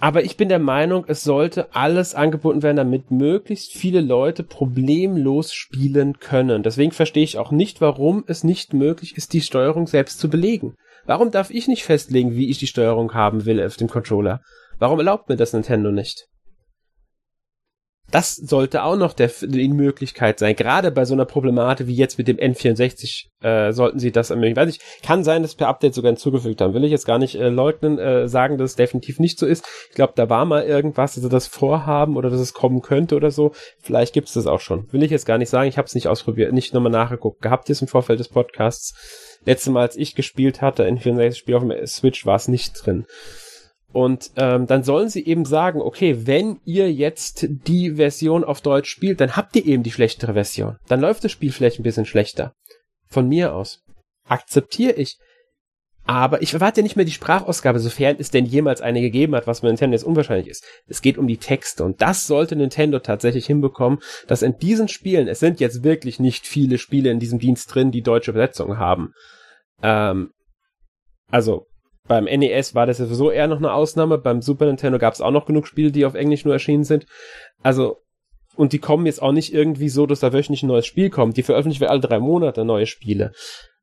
aber ich bin der Meinung, es sollte alles angeboten werden, damit möglichst viele Leute problemlos spielen können. Deswegen verstehe ich auch nicht, warum es nicht möglich ist, die Steuerung selbst zu belegen. Warum darf ich nicht festlegen, wie ich die Steuerung haben will auf dem Controller? Warum erlaubt mir das Nintendo nicht? Das sollte auch noch der, die Möglichkeit sein. Gerade bei so einer Problematik wie jetzt mit dem N64 äh, sollten sie das ermöglichen. Weiß ich, kann sein, dass per Update sogar hinzugefügt haben. Will ich jetzt gar nicht äh, leugnen, äh, sagen, dass es definitiv nicht so ist. Ich glaube, da war mal irgendwas, dass sie das vorhaben oder dass es kommen könnte oder so. Vielleicht gibt es das auch schon. Will ich jetzt gar nicht sagen. Ich habe es nicht ausprobiert, nicht nochmal nachgeguckt. Gehabt jetzt im Vorfeld des Podcasts. Letztes Mal, als ich gespielt hatte, N64-Spiel auf dem Switch, war es nicht drin. Und ähm, dann sollen sie eben sagen, okay, wenn ihr jetzt die Version auf Deutsch spielt, dann habt ihr eben die schlechtere Version. Dann läuft das Spiel vielleicht ein bisschen schlechter. Von mir aus. Akzeptiere ich. Aber ich erwarte ja nicht mehr die Sprachausgabe, sofern es denn jemals eine gegeben hat, was bei Nintendo jetzt unwahrscheinlich ist. Es geht um die Texte und das sollte Nintendo tatsächlich hinbekommen, dass in diesen Spielen, es sind jetzt wirklich nicht viele Spiele in diesem Dienst drin, die deutsche Übersetzungen haben. Ähm, also beim NES war das ja sowieso eher noch eine Ausnahme. Beim Super Nintendo gab es auch noch genug Spiele, die auf Englisch nur erschienen sind. Also, und die kommen jetzt auch nicht irgendwie so, dass da wöchentlich ein neues Spiel kommt. Die veröffentlichen wir alle drei Monate neue Spiele.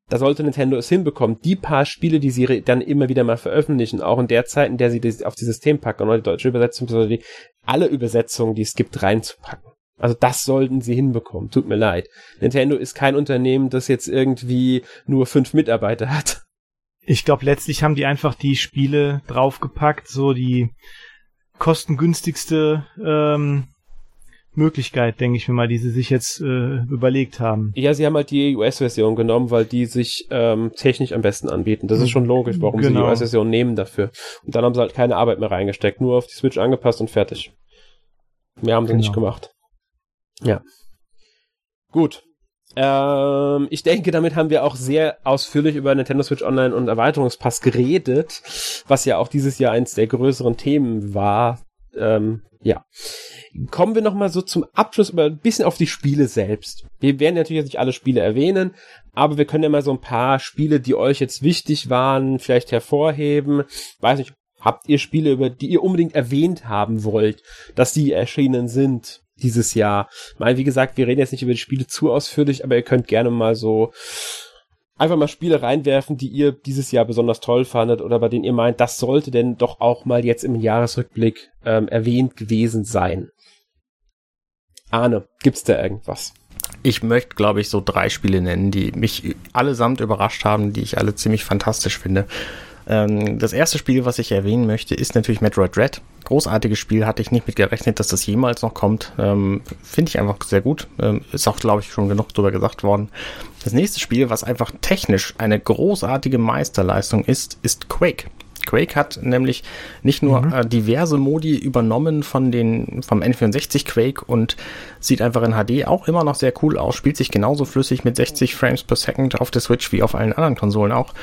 Da sollte Nintendo es hinbekommen, die paar Spiele, die sie dann immer wieder mal veröffentlichen, auch in der Zeit, in der sie auf die System packen, oder die deutsche Übersetzung, sondern die, alle Übersetzungen, die es gibt, reinzupacken. Also das sollten sie hinbekommen. Tut mir leid. Nintendo ist kein Unternehmen, das jetzt irgendwie nur fünf Mitarbeiter hat ich glaube, letztlich haben die einfach die Spiele draufgepackt, so die kostengünstigste ähm, Möglichkeit, denke ich mir mal, die sie sich jetzt äh, überlegt haben. Ja, sie haben halt die US-Version genommen, weil die sich ähm, technisch am besten anbieten. Das ist schon logisch, warum genau. sie die genau. US-Version nehmen dafür. Und dann haben sie halt keine Arbeit mehr reingesteckt, nur auf die Switch angepasst und fertig. Mehr haben sie genau. nicht gemacht. Ja. Gut. Ähm, ich denke, damit haben wir auch sehr ausführlich über Nintendo Switch Online und Erweiterungspass geredet, was ja auch dieses Jahr eins der größeren Themen war. Ähm, ja. Kommen wir nochmal so zum Abschluss über ein bisschen auf die Spiele selbst. Wir werden natürlich jetzt nicht alle Spiele erwähnen, aber wir können ja mal so ein paar Spiele, die euch jetzt wichtig waren, vielleicht hervorheben. Weiß nicht, habt ihr Spiele, über die ihr unbedingt erwähnt haben wollt, dass die erschienen sind? Dieses Jahr. Mal, wie gesagt, wir reden jetzt nicht über die Spiele zu ausführlich, aber ihr könnt gerne mal so einfach mal Spiele reinwerfen, die ihr dieses Jahr besonders toll fandet oder bei denen ihr meint, das sollte denn doch auch mal jetzt im Jahresrückblick ähm, erwähnt gewesen sein. Arne, gibt's da irgendwas? Ich möchte, glaube ich, so drei Spiele nennen, die mich allesamt überrascht haben, die ich alle ziemlich fantastisch finde. Ähm, das erste Spiel, was ich erwähnen möchte, ist natürlich Metroid Dread. Großartiges Spiel, hatte ich nicht mit gerechnet, dass das jemals noch kommt. Ähm, Finde ich einfach sehr gut. Ähm, ist auch, glaube ich, schon genug drüber gesagt worden. Das nächste Spiel, was einfach technisch eine großartige Meisterleistung ist, ist Quake. Quake hat nämlich nicht nur mhm. äh, diverse Modi übernommen von den vom N64 Quake und sieht einfach in HD auch immer noch sehr cool aus, spielt sich genauso flüssig mit 60 Frames per Second auf der Switch wie auf allen anderen Konsolen auch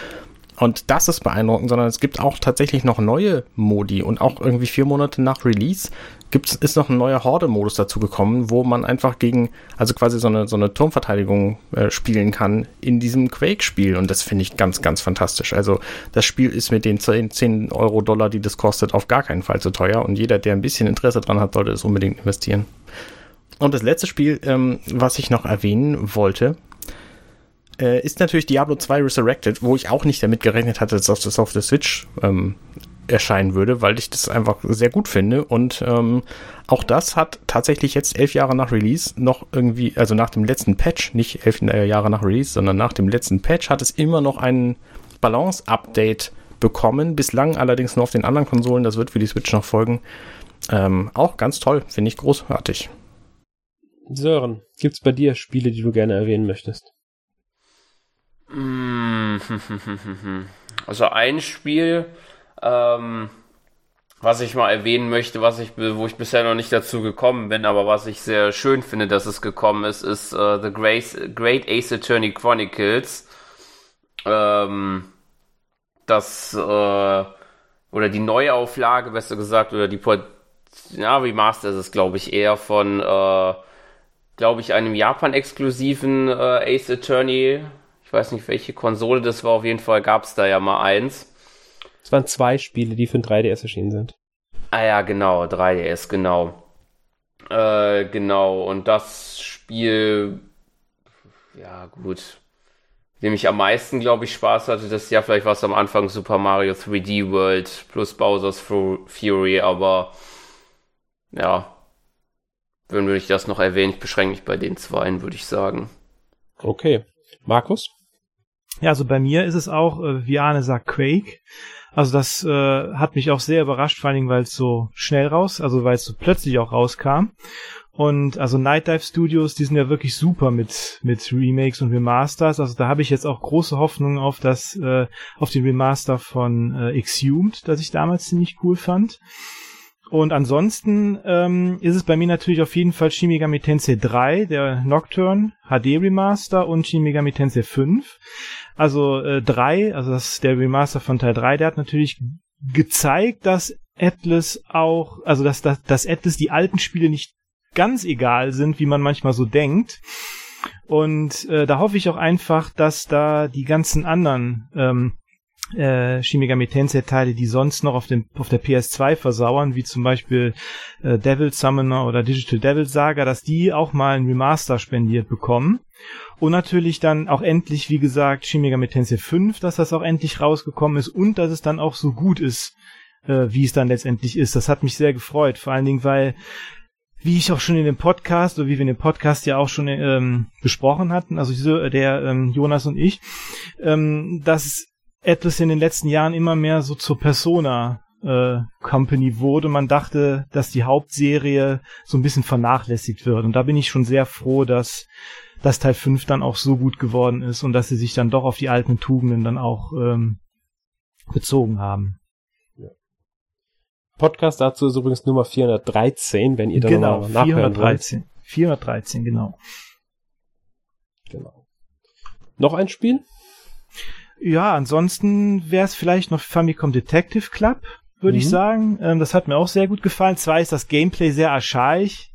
und das ist beeindruckend, sondern es gibt auch tatsächlich noch neue Modi und auch irgendwie vier Monate nach Release gibt's, ist noch ein neuer Horde-Modus dazu gekommen, wo man einfach gegen, also quasi so eine, so eine Turmverteidigung äh, spielen kann in diesem Quake-Spiel und das finde ich ganz, ganz fantastisch. Also das Spiel ist mit den 10, 10 Euro Dollar, die das kostet, auf gar keinen Fall zu teuer und jeder, der ein bisschen Interesse dran hat, sollte es unbedingt investieren. Und das letzte Spiel, ähm, was ich noch erwähnen wollte, äh, ist natürlich Diablo 2 Resurrected, wo ich auch nicht damit gerechnet hatte, dass das auf der Switch ähm, erscheinen würde, weil ich das einfach sehr gut finde. Und ähm, auch das hat tatsächlich jetzt elf Jahre nach Release noch irgendwie, also nach dem letzten Patch, nicht elf Jahre nach Release, sondern nach dem letzten Patch hat es immer noch ein Balance-Update bekommen. Bislang allerdings nur auf den anderen Konsolen. Das wird für die Switch noch folgen. Ähm, auch ganz toll, finde ich großartig. Sören, gibt's bei dir Spiele, die du gerne erwähnen möchtest? Also ein Spiel, ähm, was ich mal erwähnen möchte, was ich, wo ich bisher noch nicht dazu gekommen bin, aber was ich sehr schön finde, dass es gekommen ist, ist uh, The Great, Great Ace Attorney Chronicles. Ähm, das, äh, oder die Neuauflage, besser gesagt, oder die, ja, Remaster ist es, glaube ich, eher von, äh, glaube ich, einem Japan-exklusiven äh, Ace Attorney. Ich weiß nicht, welche Konsole das war, auf jeden Fall gab es da ja mal eins. Es waren zwei Spiele, die für ein 3DS erschienen sind. Ah ja, genau, 3DS, genau. Äh, genau, und das Spiel, ja gut, dem ich am meisten, glaube ich, Spaß hatte, das Jahr vielleicht war es am Anfang Super Mario 3D World plus Bowser's Fury, aber ja, wenn würde ich das noch erwähnen, ich beschränke mich bei den zweien, würde ich sagen. Okay. Markus? Ja, also bei mir ist es auch, äh, wie Arne sagt, Quake. Also das äh, hat mich auch sehr überrascht, vor allen Dingen, weil es so schnell raus, also weil es so plötzlich auch rauskam. Und also Night Dive Studios, die sind ja wirklich super mit mit Remakes und Remasters. Also da habe ich jetzt auch große Hoffnungen auf das äh, auf den Remaster von äh, Exhumed, das ich damals ziemlich cool fand. Und ansonsten ähm, ist es bei mir natürlich auf jeden Fall Shin Megami Tensei 3, der Nocturne HD Remaster und Shin Megami Tensei 5. Also äh, 3, also das ist der Remaster von Teil 3, der hat natürlich gezeigt, dass Atlas auch, also dass, dass, dass Atlas die alten Spiele nicht ganz egal sind, wie man manchmal so denkt. Und äh, da hoffe ich auch einfach, dass da die ganzen anderen ähm, äh, Shin Megami Tensei Teile, die sonst noch auf dem auf der PS2 versauern, wie zum Beispiel äh, Devil Summoner oder Digital Devil Saga, dass die auch mal ein Remaster spendiert bekommen. Und natürlich dann auch endlich, wie gesagt, Shin Megami Tensei 5, dass das auch endlich rausgekommen ist und dass es dann auch so gut ist, äh, wie es dann letztendlich ist. Das hat mich sehr gefreut, vor allen Dingen, weil wie ich auch schon in dem Podcast oder wie wir in dem Podcast ja auch schon ähm, besprochen hatten, also diese, der ähm, Jonas und ich, ähm, dass etwas in den letzten Jahren immer mehr so zur Persona äh, Company wurde. Man dachte, dass die Hauptserie so ein bisschen vernachlässigt wird. Und da bin ich schon sehr froh, dass dass Teil 5 dann auch so gut geworden ist und dass sie sich dann doch auf die alten Tugenden dann auch ähm, bezogen haben. Podcast dazu ist übrigens Nummer 413, wenn ihr da genau, noch nachhören 413. wollt. 413, genau. Genau. Noch ein Spiel? Ja, ansonsten wäre es vielleicht noch Famicom Detective Club, würde mhm. ich sagen. Ähm, das hat mir auch sehr gut gefallen. Zwar ist das Gameplay sehr archaisch.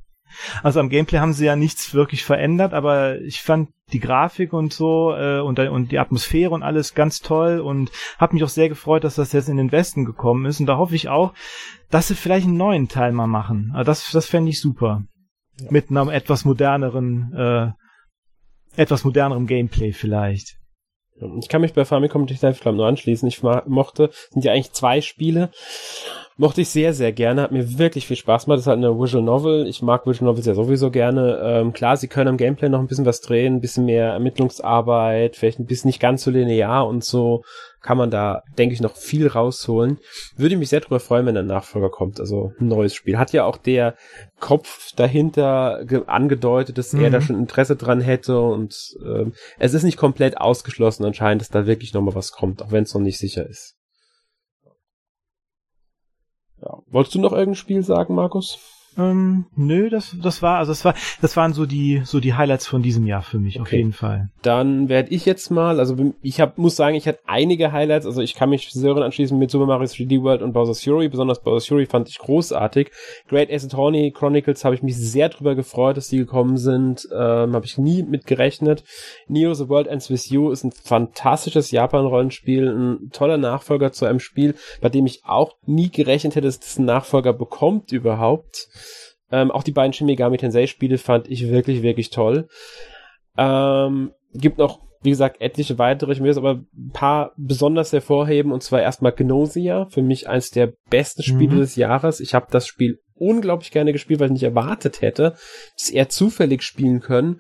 Also am Gameplay haben sie ja nichts wirklich verändert, aber ich fand die Grafik und so äh, und, und die Atmosphäre und alles ganz toll und habe mich auch sehr gefreut, dass das jetzt in den Westen gekommen ist. Und da hoffe ich auch, dass sie vielleicht einen neuen Teil mal machen. Also das, das fände ich super. Ja. Mit einem etwas moderneren, äh, etwas modernerem Gameplay vielleicht. Ich kann mich bei Famicom Detective Club nur anschließen. Ich mochte, sind ja eigentlich zwei Spiele. Mochte ich sehr, sehr gerne. Hat mir wirklich viel Spaß gemacht. Das ist halt eine Visual Novel. Ich mag Visual Novels ja sowieso gerne. Ähm, klar, sie können am Gameplay noch ein bisschen was drehen, ein bisschen mehr Ermittlungsarbeit, vielleicht ein bisschen nicht ganz so linear und so kann man da, denke ich, noch viel rausholen. Würde mich sehr darüber freuen, wenn ein Nachfolger kommt, also ein neues Spiel. Hat ja auch der Kopf dahinter angedeutet, dass mhm. er da mhm. schon Interesse dran hätte und ähm, es ist nicht komplett ausgeschlossen anscheinend, dass da wirklich nochmal was kommt, auch wenn es noch nicht sicher ist. Ja. Wolltest du noch irgendein Spiel sagen, Markus? Ähm, nö, das, das war, also das war, das waren so die, so die Highlights von diesem Jahr für mich, okay. auf jeden Fall. Dann werde ich jetzt mal, also ich hab, muss sagen, ich hatte einige Highlights, also ich kann mich Sören anschließen mit Super Mario 3D World und Bowser's Fury, besonders Bowser's Fury fand ich großartig. Great Ace Attorney Chronicles habe ich mich sehr drüber gefreut, dass die gekommen sind, ähm, habe ich nie mit gerechnet. Neo The World Ends With You ist ein fantastisches Japan-Rollenspiel, ein toller Nachfolger zu einem Spiel, bei dem ich auch nie gerechnet hätte, dass das einen Nachfolger bekommt überhaupt. Ähm, auch die beiden Shin Megami Tensei Spiele fand ich wirklich, wirklich toll. Ähm, gibt noch wie gesagt, etliche weitere. Ich will jetzt aber ein paar besonders hervorheben und zwar erstmal Gnosia, für mich eins der besten Spiele mhm. des Jahres. Ich habe das Spiel unglaublich gerne gespielt, weil ich nicht erwartet hätte, es eher zufällig spielen können.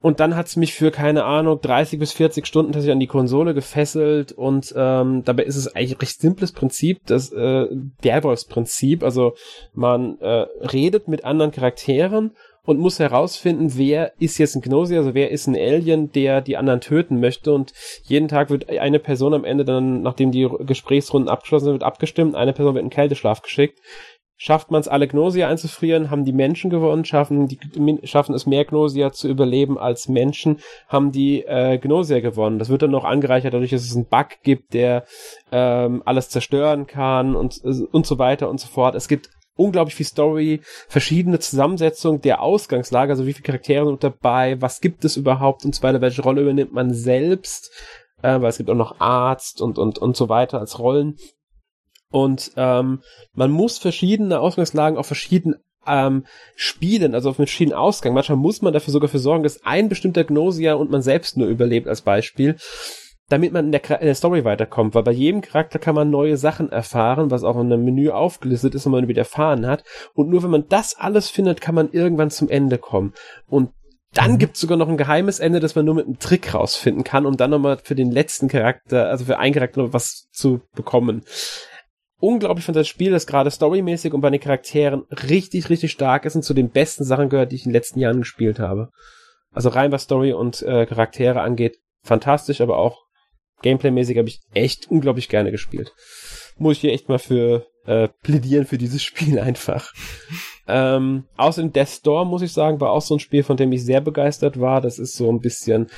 Und dann hat's mich für, keine Ahnung, 30 bis 40 Stunden tatsächlich an die Konsole gefesselt und ähm, dabei ist es eigentlich ein recht simples Prinzip, das äh, Werwolfs-Prinzip. Also man äh, redet mit anderen Charakteren und muss herausfinden, wer ist jetzt ein Gnosi, also wer ist ein Alien, der die anderen töten möchte. Und jeden Tag wird eine Person am Ende dann, nachdem die Gesprächsrunden abgeschlossen sind, wird abgestimmt, eine Person wird in Kälteschlaf geschickt. Schafft man es, alle Gnosia einzufrieren, haben die Menschen gewonnen, schaffen, die, schaffen es mehr Gnosia zu überleben als Menschen, haben die äh, Gnosia gewonnen. Das wird dann noch angereichert dadurch, dass es einen Bug gibt, der ähm, alles zerstören kann und, und so weiter und so fort. Es gibt unglaublich viel Story, verschiedene Zusammensetzung der Ausgangslage, also wie viele Charaktere sind dabei, was gibt es überhaupt und so weiter, welche Rolle übernimmt man selbst, äh, weil es gibt auch noch Arzt und, und, und so weiter als Rollen. Und ähm, man muss verschiedene Ausgangslagen auf verschiedenen ähm, spielen, also auf verschiedenen Ausgang. Manchmal muss man dafür sogar für sorgen, dass ein bestimmter Gnosia und man selbst nur überlebt als Beispiel damit man in der, in der, Story weiterkommt, weil bei jedem Charakter kann man neue Sachen erfahren, was auch in einem Menü aufgelistet ist und man wieder erfahren hat. Und nur wenn man das alles findet, kann man irgendwann zum Ende kommen. Und dann mhm. gibt's sogar noch ein geheimes Ende, das man nur mit einem Trick rausfinden kann, um dann nochmal für den letzten Charakter, also für einen Charakter noch was zu bekommen. Unglaublich von das Spiel, das gerade storymäßig und bei den Charakteren richtig, richtig stark ist und zu den besten Sachen gehört, die ich in den letzten Jahren gespielt habe. Also rein was Story und äh, Charaktere angeht, fantastisch, aber auch Gameplay-mäßig habe ich echt unglaublich gerne gespielt. Muss ich hier echt mal für äh, plädieren für dieses Spiel einfach. ähm, außerdem Death Storm, muss ich sagen, war auch so ein Spiel, von dem ich sehr begeistert war. Das ist so ein bisschen,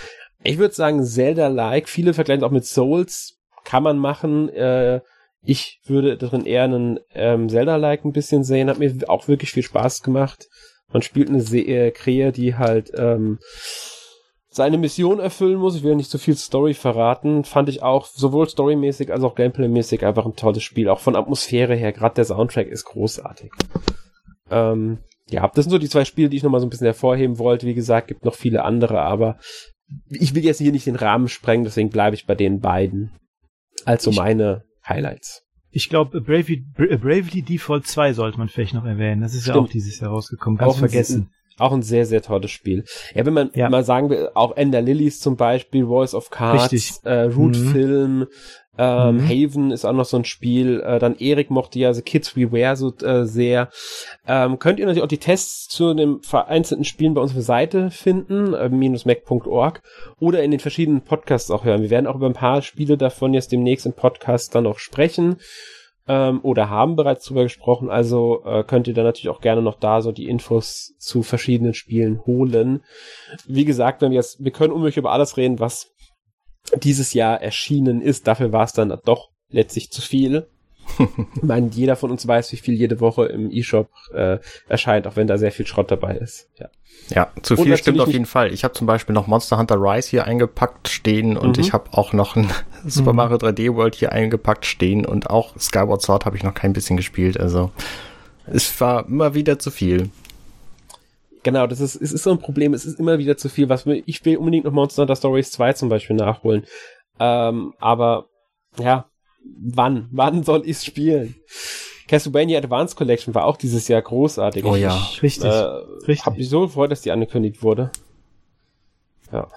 ich würde sagen, Zelda-like. Viele vergleichen auch mit Souls. Kann man machen. Äh, ich würde darin eher einen ähm, Zelda-like ein bisschen sehen. Hat mir auch wirklich viel Spaß gemacht. Man spielt eine Se äh, Krähe, die halt ähm, seine Mission erfüllen muss. Ich will nicht zu viel Story verraten. Fand ich auch sowohl storymäßig als auch gameplaymäßig einfach ein tolles Spiel. Auch von Atmosphäre her. Gerade der Soundtrack ist großartig. Ähm, ja, das sind so die zwei Spiele, die ich nochmal so ein bisschen hervorheben wollte. Wie gesagt, gibt noch viele andere, aber ich will jetzt hier nicht den Rahmen sprengen, deswegen bleibe ich bei den beiden. Also ich, meine Highlights. Ich glaube, Bravely, Bravely Default 2 sollte man vielleicht noch erwähnen. Das ist Stimmt. ja auch dieses Jahr rausgekommen. Ganz auch vergessen. Auch ein sehr, sehr tolles Spiel. Ja, wenn man ja. mal sagen will, auch Ender Lilies zum Beispiel, Voice of Cards, äh, Root mhm. Film, ähm, mhm. Haven ist auch noch so ein Spiel. Äh, dann Erik mochte ja The Kids We Wear so äh, sehr. Ähm, könnt ihr natürlich auch die Tests zu den vereinzelten Spielen bei unserer Seite finden, äh, minus-mac.org oder in den verschiedenen Podcasts auch hören. Wir werden auch über ein paar Spiele davon jetzt demnächst im Podcast dann noch sprechen ähm, oder haben bereits drüber gesprochen. Also äh, könnt ihr dann natürlich auch gerne noch da so die Infos zu verschiedenen Spielen holen. Wie gesagt, wenn wir jetzt, wir können unmöglich über alles reden, was dieses Jahr erschienen ist. Dafür war es dann doch letztlich zu viel. ich meine, jeder von uns weiß, wie viel jede Woche im E-Shop äh, erscheint, auch wenn da sehr viel Schrott dabei ist. Ja. Ja, zu viel stimmt auf jeden Fall. Ich habe zum Beispiel noch Monster Hunter Rise hier eingepackt stehen und mhm. ich habe auch noch ein Super mhm. Mario 3D World hier eingepackt stehen und auch Skyward Sword habe ich noch kein bisschen gespielt. Also es war immer wieder zu viel. Genau, das ist, es ist so ein Problem, es ist immer wieder zu viel, was ich will unbedingt noch Monster Hunter Stories 2 zum Beispiel nachholen. Ähm, aber ja, wann? Wann soll ich spielen? Castlevania Advance Collection war auch dieses Jahr großartig. Oh ja, ich, richtig. Äh, richtig. Hab mich so gefreut, dass die angekündigt wurde. Ja.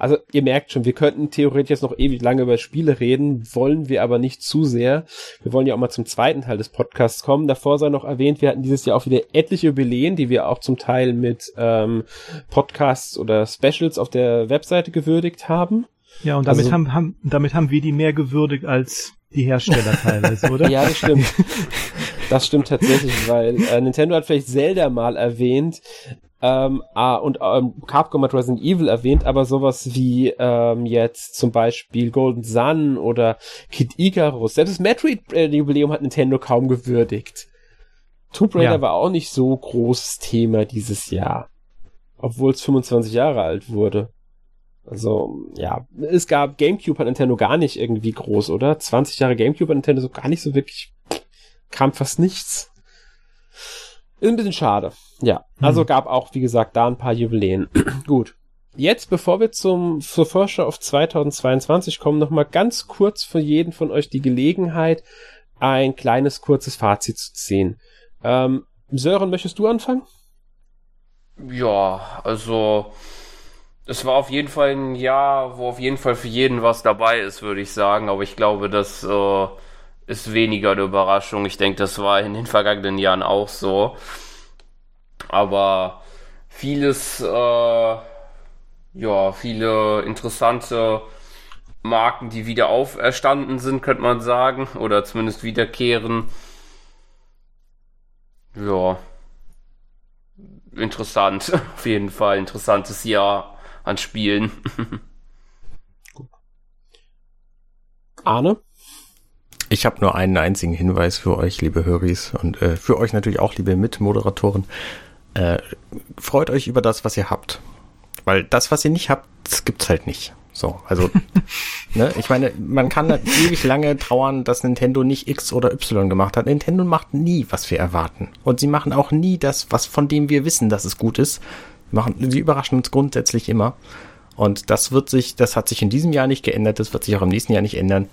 Also ihr merkt schon, wir könnten theoretisch jetzt noch ewig lange über Spiele reden, wollen wir aber nicht zu sehr. Wir wollen ja auch mal zum zweiten Teil des Podcasts kommen. Davor sei noch erwähnt, wir hatten dieses Jahr auch wieder etliche Jubiläen, die wir auch zum Teil mit ähm, Podcasts oder Specials auf der Webseite gewürdigt haben. Ja, und damit, also, haben, haben, damit haben wir die mehr gewürdigt als die Hersteller teilweise, oder? ja, das stimmt. Das stimmt tatsächlich, weil äh, Nintendo hat vielleicht Zelda mal erwähnt, ähm, ah, und ähm, Capcom hat Resident Evil erwähnt, aber sowas wie ähm, jetzt zum Beispiel Golden Sun oder Kid Icarus, selbst das Metroid-Jubiläum hat Nintendo kaum gewürdigt. Tomb Raider ja. war auch nicht so großes Thema dieses Jahr, obwohl es 25 Jahre alt wurde. Also, ja, es gab GameCube hat Nintendo gar nicht irgendwie groß, oder? 20 Jahre GameCube hat Nintendo so gar nicht so wirklich, kam fast nichts. Ist ein bisschen schade. Ja, also hm. gab auch, wie gesagt, da ein paar Jubiläen. Gut. jetzt, bevor wir zum, zur Vorschau auf 2022 kommen, nochmal ganz kurz für jeden von euch die Gelegenheit, ein kleines, kurzes Fazit zu ziehen. Ähm, Sören, möchtest du anfangen? Ja, also es war auf jeden Fall ein Jahr, wo auf jeden Fall für jeden was dabei ist, würde ich sagen. Aber ich glaube, das äh, ist weniger eine Überraschung. Ich denke, das war in den vergangenen Jahren auch so. Aber vieles, äh, ja, viele interessante Marken, die wieder auferstanden sind, könnte man sagen. Oder zumindest wiederkehren. Ja. Interessant, auf jeden Fall. Interessantes Jahr an Spielen. Arne? Ich habe nur einen einzigen Hinweis für euch, liebe Höris, und äh, für euch natürlich auch, liebe Mitmoderatoren. Äh, freut euch über das, was ihr habt. Weil das, was ihr nicht habt, das gibt's halt nicht. So, also, ne, ich meine, man kann ewig lange trauern, dass Nintendo nicht X oder Y gemacht hat. Nintendo macht nie, was wir erwarten. Und sie machen auch nie das, was von dem wir wissen, dass es gut ist. Machen, sie überraschen uns grundsätzlich immer. Und das wird sich, das hat sich in diesem Jahr nicht geändert, das wird sich auch im nächsten Jahr nicht ändern.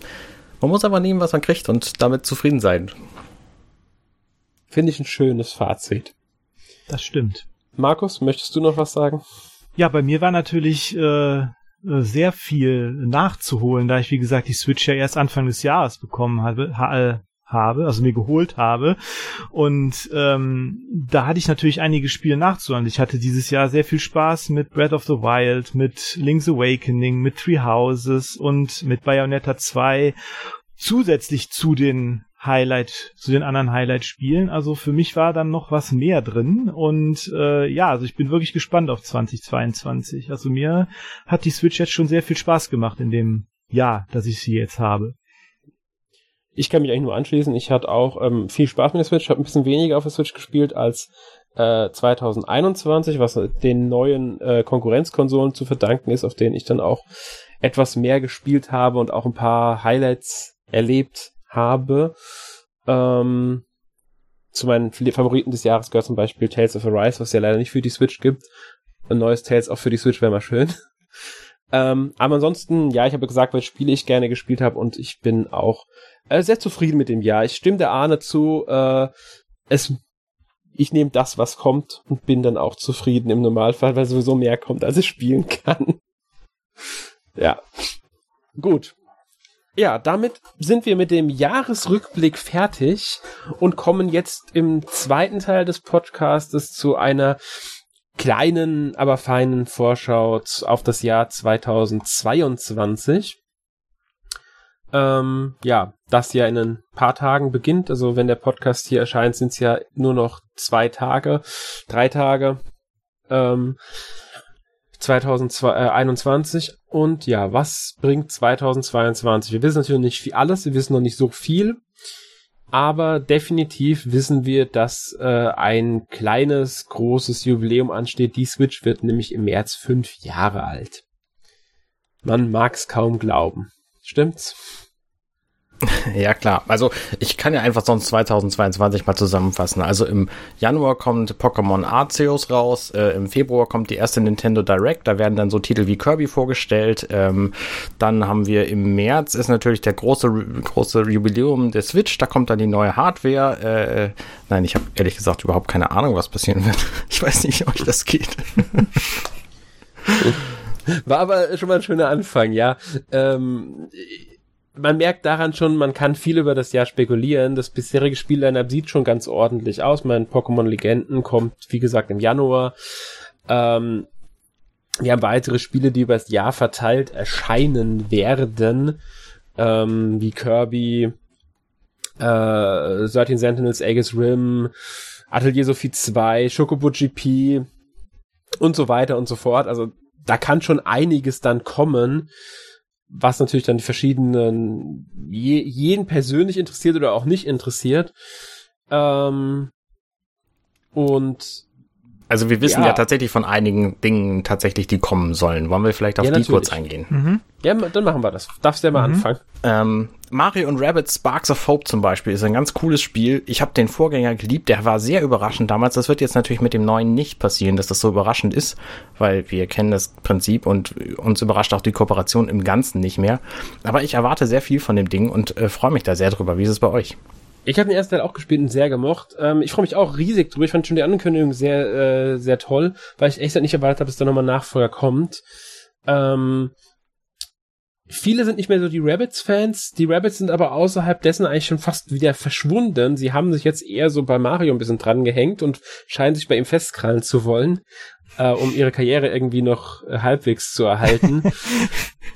Man muss aber nehmen, was man kriegt und damit zufrieden sein. Finde ich ein schönes Fazit. Das stimmt. Markus, möchtest du noch was sagen? Ja, bei mir war natürlich äh, äh, sehr viel nachzuholen, da ich, wie gesagt, die Switch ja erst Anfang des Jahres bekommen habe, ha, äh, habe, also mir geholt habe. Und ähm, da hatte ich natürlich einige Spiele nachzuholen. Ich hatte dieses Jahr sehr viel Spaß mit Breath of the Wild, mit Link's Awakening, mit Three Houses und mit Bayonetta 2 zusätzlich zu den Highlight, zu den anderen Highlight-Spielen. Also für mich war dann noch was mehr drin. Und äh, ja, also ich bin wirklich gespannt auf 2022. Also mir hat die Switch jetzt schon sehr viel Spaß gemacht in dem Jahr, dass ich sie jetzt habe. Ich kann mich eigentlich nur anschließen. Ich hatte auch ähm, viel Spaß mit der Switch, habe ein bisschen weniger auf der Switch gespielt als äh, 2021, was den neuen äh, Konkurrenzkonsolen zu verdanken ist, auf denen ich dann auch etwas mehr gespielt habe und auch ein paar Highlights erlebt habe. Ähm, zu meinen Favoriten des Jahres gehört zum Beispiel Tales of Arise, was ja leider nicht für die Switch gibt. Ein neues Tales auch für die Switch wäre mal schön. Ähm, aber ansonsten, ja, ich habe gesagt, welche Spiele ich gerne gespielt habe und ich bin auch äh, sehr zufrieden mit dem Jahr. Ich stimme der Ahne zu, äh, es ich nehme das, was kommt und bin dann auch zufrieden im Normalfall, weil sowieso mehr kommt, als ich spielen kann. ja. Gut. Ja, damit sind wir mit dem Jahresrückblick fertig und kommen jetzt im zweiten Teil des Podcastes zu einer kleinen, aber feinen Vorschau auf das Jahr 2022. Ähm, ja, das ja in ein paar Tagen beginnt. Also wenn der Podcast hier erscheint, sind es ja nur noch zwei Tage, drei Tage. Ähm, 2021 und ja, was bringt 2022? Wir wissen natürlich nicht viel alles, wir wissen noch nicht so viel, aber definitiv wissen wir, dass äh, ein kleines, großes Jubiläum ansteht. Die Switch wird nämlich im März fünf Jahre alt. Man mag's kaum glauben. Stimmt's? Ja, klar. Also ich kann ja einfach sonst 2022 mal zusammenfassen. Also im Januar kommt Pokémon Arceus raus, äh, im Februar kommt die erste Nintendo Direct, da werden dann so Titel wie Kirby vorgestellt. Ähm, dann haben wir im März ist natürlich der große große Jubiläum der Switch, da kommt dann die neue Hardware. Äh, nein, ich habe ehrlich gesagt überhaupt keine Ahnung, was passieren wird. Ich weiß nicht, wie euch das geht. War aber schon mal ein schöner Anfang, ja. Ähm, man merkt daran schon, man kann viel über das Jahr spekulieren. Das bisherige Spielline-Up sieht schon ganz ordentlich aus. Mein Pokémon Legenden kommt, wie gesagt, im Januar. Ähm, wir haben weitere Spiele, die über das Jahr verteilt erscheinen werden, ähm, wie Kirby, äh, 13 Sentinels, Aegis Rim, Atelier Sophie 2, Chocobo GP und so weiter und so fort. Also da kann schon einiges dann kommen was natürlich dann die verschiedenen, je, jeden persönlich interessiert oder auch nicht interessiert. Ähm, und Also wir wissen ja. ja. tatsächlich von einigen Dingen tatsächlich, die kommen sollen. Wollen wir vielleicht auf ja, die kurz eingehen? Mhm. Ja, dann machen wir das. Darfst du ja mal mhm. anfangen. Ähm, Mario und Rabbit Sparks of Hope zum Beispiel ist ein ganz cooles Spiel. Ich habe den Vorgänger geliebt, der war sehr überraschend damals. Das wird jetzt natürlich mit dem neuen nicht passieren, dass das so überraschend ist, weil wir kennen das Prinzip und uns überrascht auch die Kooperation im Ganzen nicht mehr. Aber ich erwarte sehr viel von dem Ding und äh, freue mich da sehr drüber. Wie ist es bei euch? Ich habe den ersten Teil auch gespielt und sehr gemocht. Ähm, ich freue mich auch riesig drüber. Ich fand schon die Ankündigung sehr, äh, sehr toll, weil ich echt nicht erwartet habe, dass da nochmal Nachfolger kommt. Ähm, viele sind nicht mehr so die Rabbits-Fans. Die Rabbits sind aber außerhalb dessen eigentlich schon fast wieder verschwunden. Sie haben sich jetzt eher so bei Mario ein bisschen dran gehängt und scheinen sich bei ihm festkrallen zu wollen, äh, um ihre Karriere irgendwie noch äh, halbwegs zu erhalten.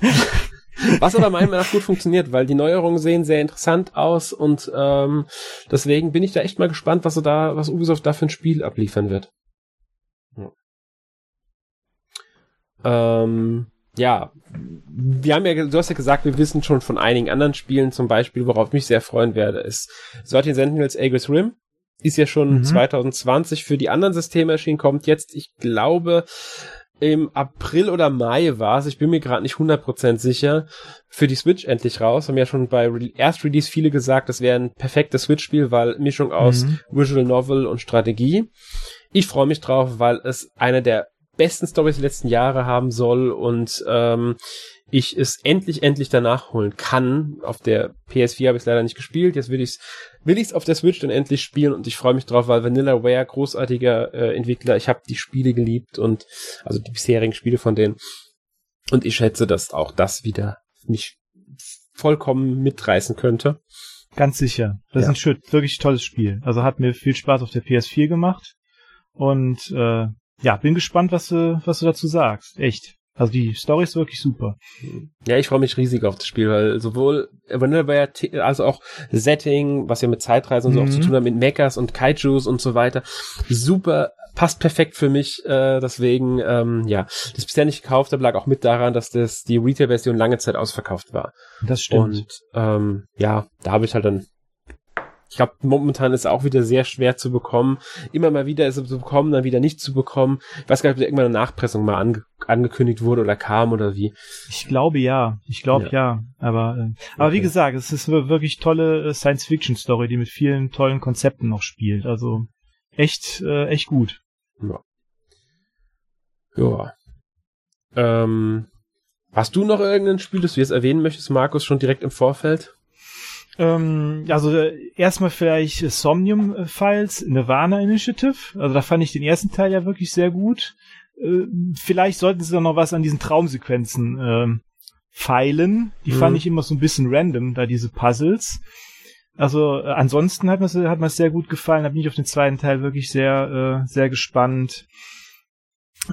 Was aber meiner Meinung nach gut funktioniert, weil die Neuerungen sehen sehr interessant aus und ähm, deswegen bin ich da echt mal gespannt, was so da, was Ubisoft da für ein Spiel abliefern wird. Ja. Ähm, ja, wir haben ja, du hast ja gesagt, wir wissen schon von einigen anderen Spielen, zum Beispiel, worauf ich mich sehr freuen werde, ist Sorting Sentinels Aegis Rim. Ist ja schon mhm. 2020 für die anderen Systeme erschienen, kommt jetzt, ich glaube, im April oder Mai war es, ich bin mir gerade nicht 100% sicher, für die Switch endlich raus. Haben ja schon bei Re Erst-Release viele gesagt, das wäre ein perfektes Switch-Spiel, weil Mischung aus mhm. Visual Novel und Strategie. Ich freue mich drauf, weil es eine der besten Stories der letzten Jahre haben soll und ähm, ich es endlich, endlich danach holen kann. Auf der PS4 habe ich es leider nicht gespielt. Jetzt will ich es will ich's auf der Switch dann endlich spielen und ich freue mich drauf, weil Vanillaware, großartiger äh, Entwickler, ich habe die Spiele geliebt und also die bisherigen Spiele von denen. Und ich schätze, dass auch das wieder mich vollkommen mitreißen könnte. Ganz sicher. Das ja. ist ein wirklich tolles Spiel. Also hat mir viel Spaß auf der PS4 gemacht. Und äh, ja, bin gespannt, was du, was du dazu sagst. Echt. Also die Story ist wirklich super. Ja, ich freue mich riesig auf das Spiel, weil sowohl Vanilla also auch Setting, was ja mit Zeitreisen und so mhm. auch zu mhm. tun hat, mit Mechas und Kaijus und so weiter, super, passt perfekt für mich. Äh, deswegen, ähm, ja, das bisher nicht gekauft habe, lag auch mit daran, dass das die Retail-Version lange Zeit ausverkauft war. Das stimmt. Und ähm, ja, da habe ich halt dann ich glaube, momentan ist es auch wieder sehr schwer zu bekommen. Immer mal wieder ist es zu bekommen, dann wieder nicht zu bekommen. Ich weiß gar nicht, ob da irgendwann eine Nachpressung mal ange angekündigt wurde oder kam oder wie. Ich glaube ja. Ich glaube ja. ja. Aber, äh, aber okay. wie gesagt, es ist eine wirklich tolle äh, Science-Fiction-Story, die mit vielen tollen Konzepten noch spielt. Also echt, äh, echt gut. Ja. Ja. Ähm, hast du noch irgendein Spiel, das du jetzt erwähnen möchtest, Markus, schon direkt im Vorfeld? Ähm, also äh, erstmal vielleicht Somnium Files Nirvana Initiative. Also da fand ich den ersten Teil ja wirklich sehr gut. Äh, vielleicht sollten sie dann noch was an diesen Traumsequenzen äh, feilen. Die mhm. fand ich immer so ein bisschen random, da diese Puzzles. Also äh, ansonsten hat mir hat mir sehr gut gefallen. Da bin ich auf den zweiten Teil wirklich sehr äh, sehr gespannt.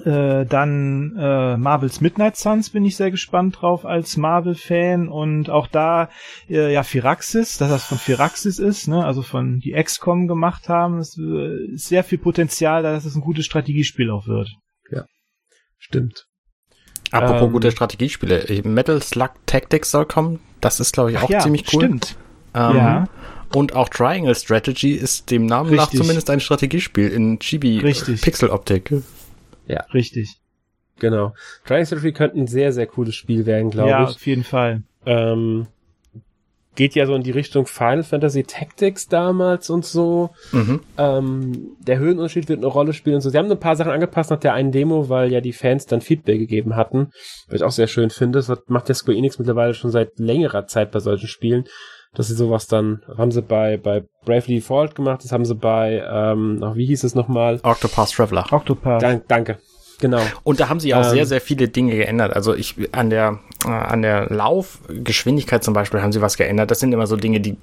Äh, dann äh, Marvels Midnight Suns bin ich sehr gespannt drauf als Marvel-Fan und auch da äh, ja Firaxis, dass das von Firaxis ist, ne, also von die XCOM gemacht haben, äh, ist sehr viel Potenzial, da dass es ein gutes Strategiespiel auch wird. Ja, stimmt. Apropos ähm, gute Strategiespiele, Metal Slug Tactics soll kommen, das ist glaube ich auch ja, ziemlich cool. Stimmt. Ähm, ja. Und auch Triangle Strategy ist dem Namen Richtig. nach zumindest ein Strategiespiel in Chibi Pixel-Optik. Ja. Richtig. Genau. Triangle Strategy könnte ein sehr, sehr cooles Spiel werden, glaube ja, ich. Ja, auf jeden Fall. Ähm, geht ja so in die Richtung Final Fantasy Tactics damals und so. Mhm. Ähm, der Höhenunterschied wird eine Rolle spielen und so. Sie haben ein paar Sachen angepasst nach der einen Demo, weil ja die Fans dann Feedback gegeben hatten, was ich auch sehr schön finde. Das macht ja Square Enix mittlerweile schon seit längerer Zeit bei solchen Spielen, dass sie sowas dann, haben sie bei, bei Bravely Default gemacht, das haben sie bei, ähm, wie hieß es nochmal? Octopath Traveler. Octopath. Dank, danke. Genau. Und da haben sie auch ähm, sehr, sehr viele Dinge geändert. Also ich an der äh, an der Laufgeschwindigkeit zum Beispiel haben sie was geändert. Das sind immer so Dinge, die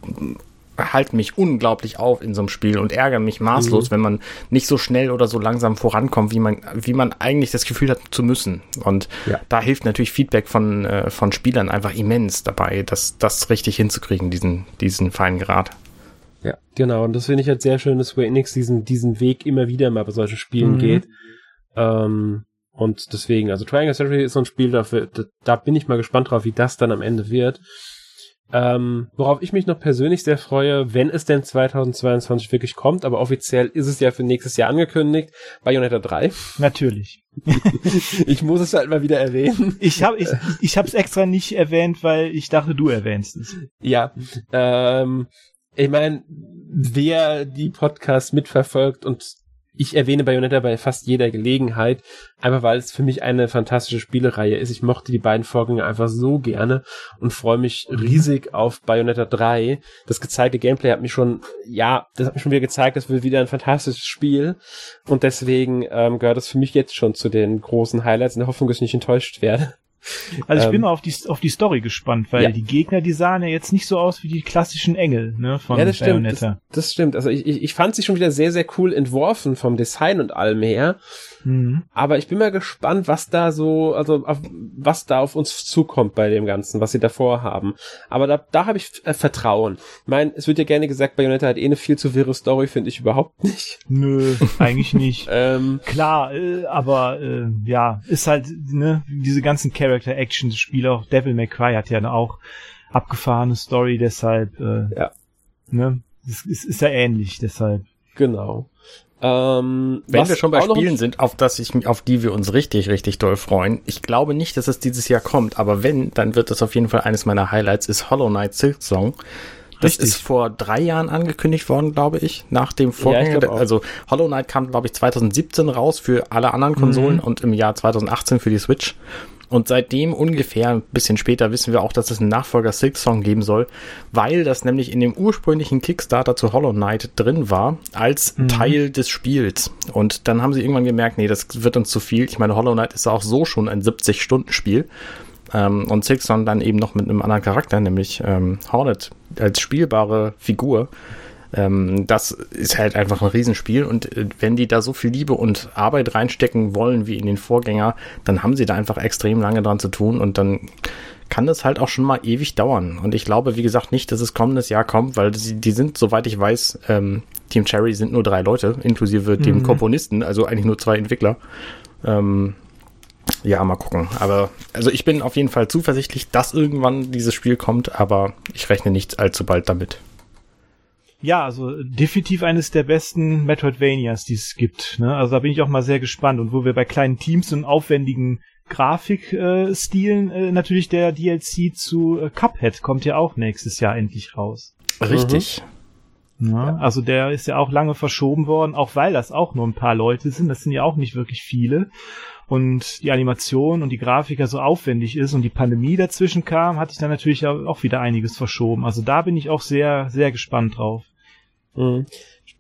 halten mich unglaublich auf in so einem Spiel und ärgern mich maßlos, mhm. wenn man nicht so schnell oder so langsam vorankommt, wie man, wie man eigentlich das Gefühl hat zu müssen. Und ja. da hilft natürlich Feedback von, äh, von Spielern einfach immens dabei, das, das richtig hinzukriegen, diesen, diesen feinen Grad. Ja, genau. Und das finde ich halt sehr schön, dass Square Enix diesen, diesen Weg immer wieder mal bei solchen Spielen mhm. geht. Ähm, und deswegen, also Triangle Strategy ist so ein Spiel, dafür, da, da bin ich mal gespannt drauf, wie das dann am Ende wird. Ähm, worauf ich mich noch persönlich sehr freue, wenn es denn 2022 wirklich kommt, aber offiziell ist es ja für nächstes Jahr angekündigt, Bayonetta 3. Natürlich. ich muss es halt mal wieder erwähnen. Ich habe ich, ich hab's extra nicht erwähnt, weil ich dachte, du erwähnst es. Ja, ähm, ich meine, wer die Podcasts mitverfolgt und ich erwähne Bayonetta bei fast jeder Gelegenheit, einfach weil es für mich eine fantastische Spielereihe ist. Ich mochte die beiden Vorgänge einfach so gerne und freue mich riesig auf Bayonetta 3. Das gezeigte Gameplay hat mich schon, ja, das hat mich schon wieder gezeigt, das wird wieder ein fantastisches Spiel und deswegen ähm, gehört das für mich jetzt schon zu den großen Highlights in der Hoffnung, dass ich nicht enttäuscht werde. Also ich ähm, bin auf die, auf die Story gespannt, weil ja. die Gegner, die sahen ja jetzt nicht so aus wie die klassischen Engel, ne, von ja, das Bayonetta. Stimmt, das, das stimmt. Also ich, ich, ich fand sie schon wieder sehr, sehr cool entworfen vom Design und allem her. Mhm. Aber ich bin mal gespannt, was da so, also auf, was da auf uns zukommt bei dem Ganzen, was sie davor haben. Aber da, da habe ich äh, Vertrauen. Ich meine, es wird ja gerne gesagt, Bayonetta hat eh eine viel zu wirre Story, finde ich überhaupt nicht. Nö, eigentlich nicht. ähm, Klar, äh, aber äh, ja, ist halt, ne, diese ganzen Character-Action-Spiele, auch Devil May Cry hat ja auch abgefahrene Story, deshalb, äh, ja. ne, es ist, ist ja ähnlich, deshalb. Genau. Ähm, Wenn wir schon bei Spielen sind, auf das ich, auf die wir uns richtig, richtig doll freuen. Ich glaube nicht, dass es dieses Jahr kommt, aber wenn, dann wird es auf jeden Fall eines meiner Highlights, ist Hollow Knight Silk Song. Das Richtig. ist vor drei Jahren angekündigt worden, glaube ich, nach dem Vorgänger. Ja, also Hollow Knight kam, glaube ich, 2017 raus für alle anderen Konsolen mhm. und im Jahr 2018 für die Switch. Und seitdem ungefähr ein bisschen später wissen wir auch, dass es einen Nachfolger Silk Song geben soll, weil das nämlich in dem ursprünglichen Kickstarter zu Hollow Knight drin war, als mhm. Teil des Spiels. Und dann haben sie irgendwann gemerkt, nee, das wird uns zu viel. Ich meine, Hollow Knight ist auch so schon ein 70-Stunden-Spiel. Ähm, und Silk Song dann eben noch mit einem anderen Charakter, nämlich ähm, Hornet als spielbare Figur. Ähm, das ist halt einfach ein Riesenspiel und äh, wenn die da so viel Liebe und Arbeit reinstecken wollen wie in den Vorgänger, dann haben sie da einfach extrem lange dran zu tun und dann kann das halt auch schon mal ewig dauern. Und ich glaube, wie gesagt, nicht, dass es kommendes Jahr kommt, weil die, die sind, soweit ich weiß, ähm, Team Cherry sind nur drei Leute, inklusive mhm. dem Komponisten, also eigentlich nur zwei Entwickler. Ähm, ja, mal gucken. Aber also ich bin auf jeden Fall zuversichtlich, dass irgendwann dieses Spiel kommt, aber ich rechne nicht allzu bald damit. Ja, also definitiv eines der besten Metroidvanias, die es gibt. Ne? Also da bin ich auch mal sehr gespannt. Und wo wir bei kleinen Teams und aufwendigen Grafikstilen äh, äh, natürlich der DLC zu äh, Cuphead kommt ja auch nächstes Jahr endlich raus. Richtig. Mhm. Ja, also der ist ja auch lange verschoben worden, auch weil das auch nur ein paar Leute sind. Das sind ja auch nicht wirklich viele. Und die Animation und die Grafik ja so aufwendig ist und die Pandemie dazwischen kam, hatte ich dann natürlich auch wieder einiges verschoben. Also da bin ich auch sehr, sehr gespannt drauf. Mhm.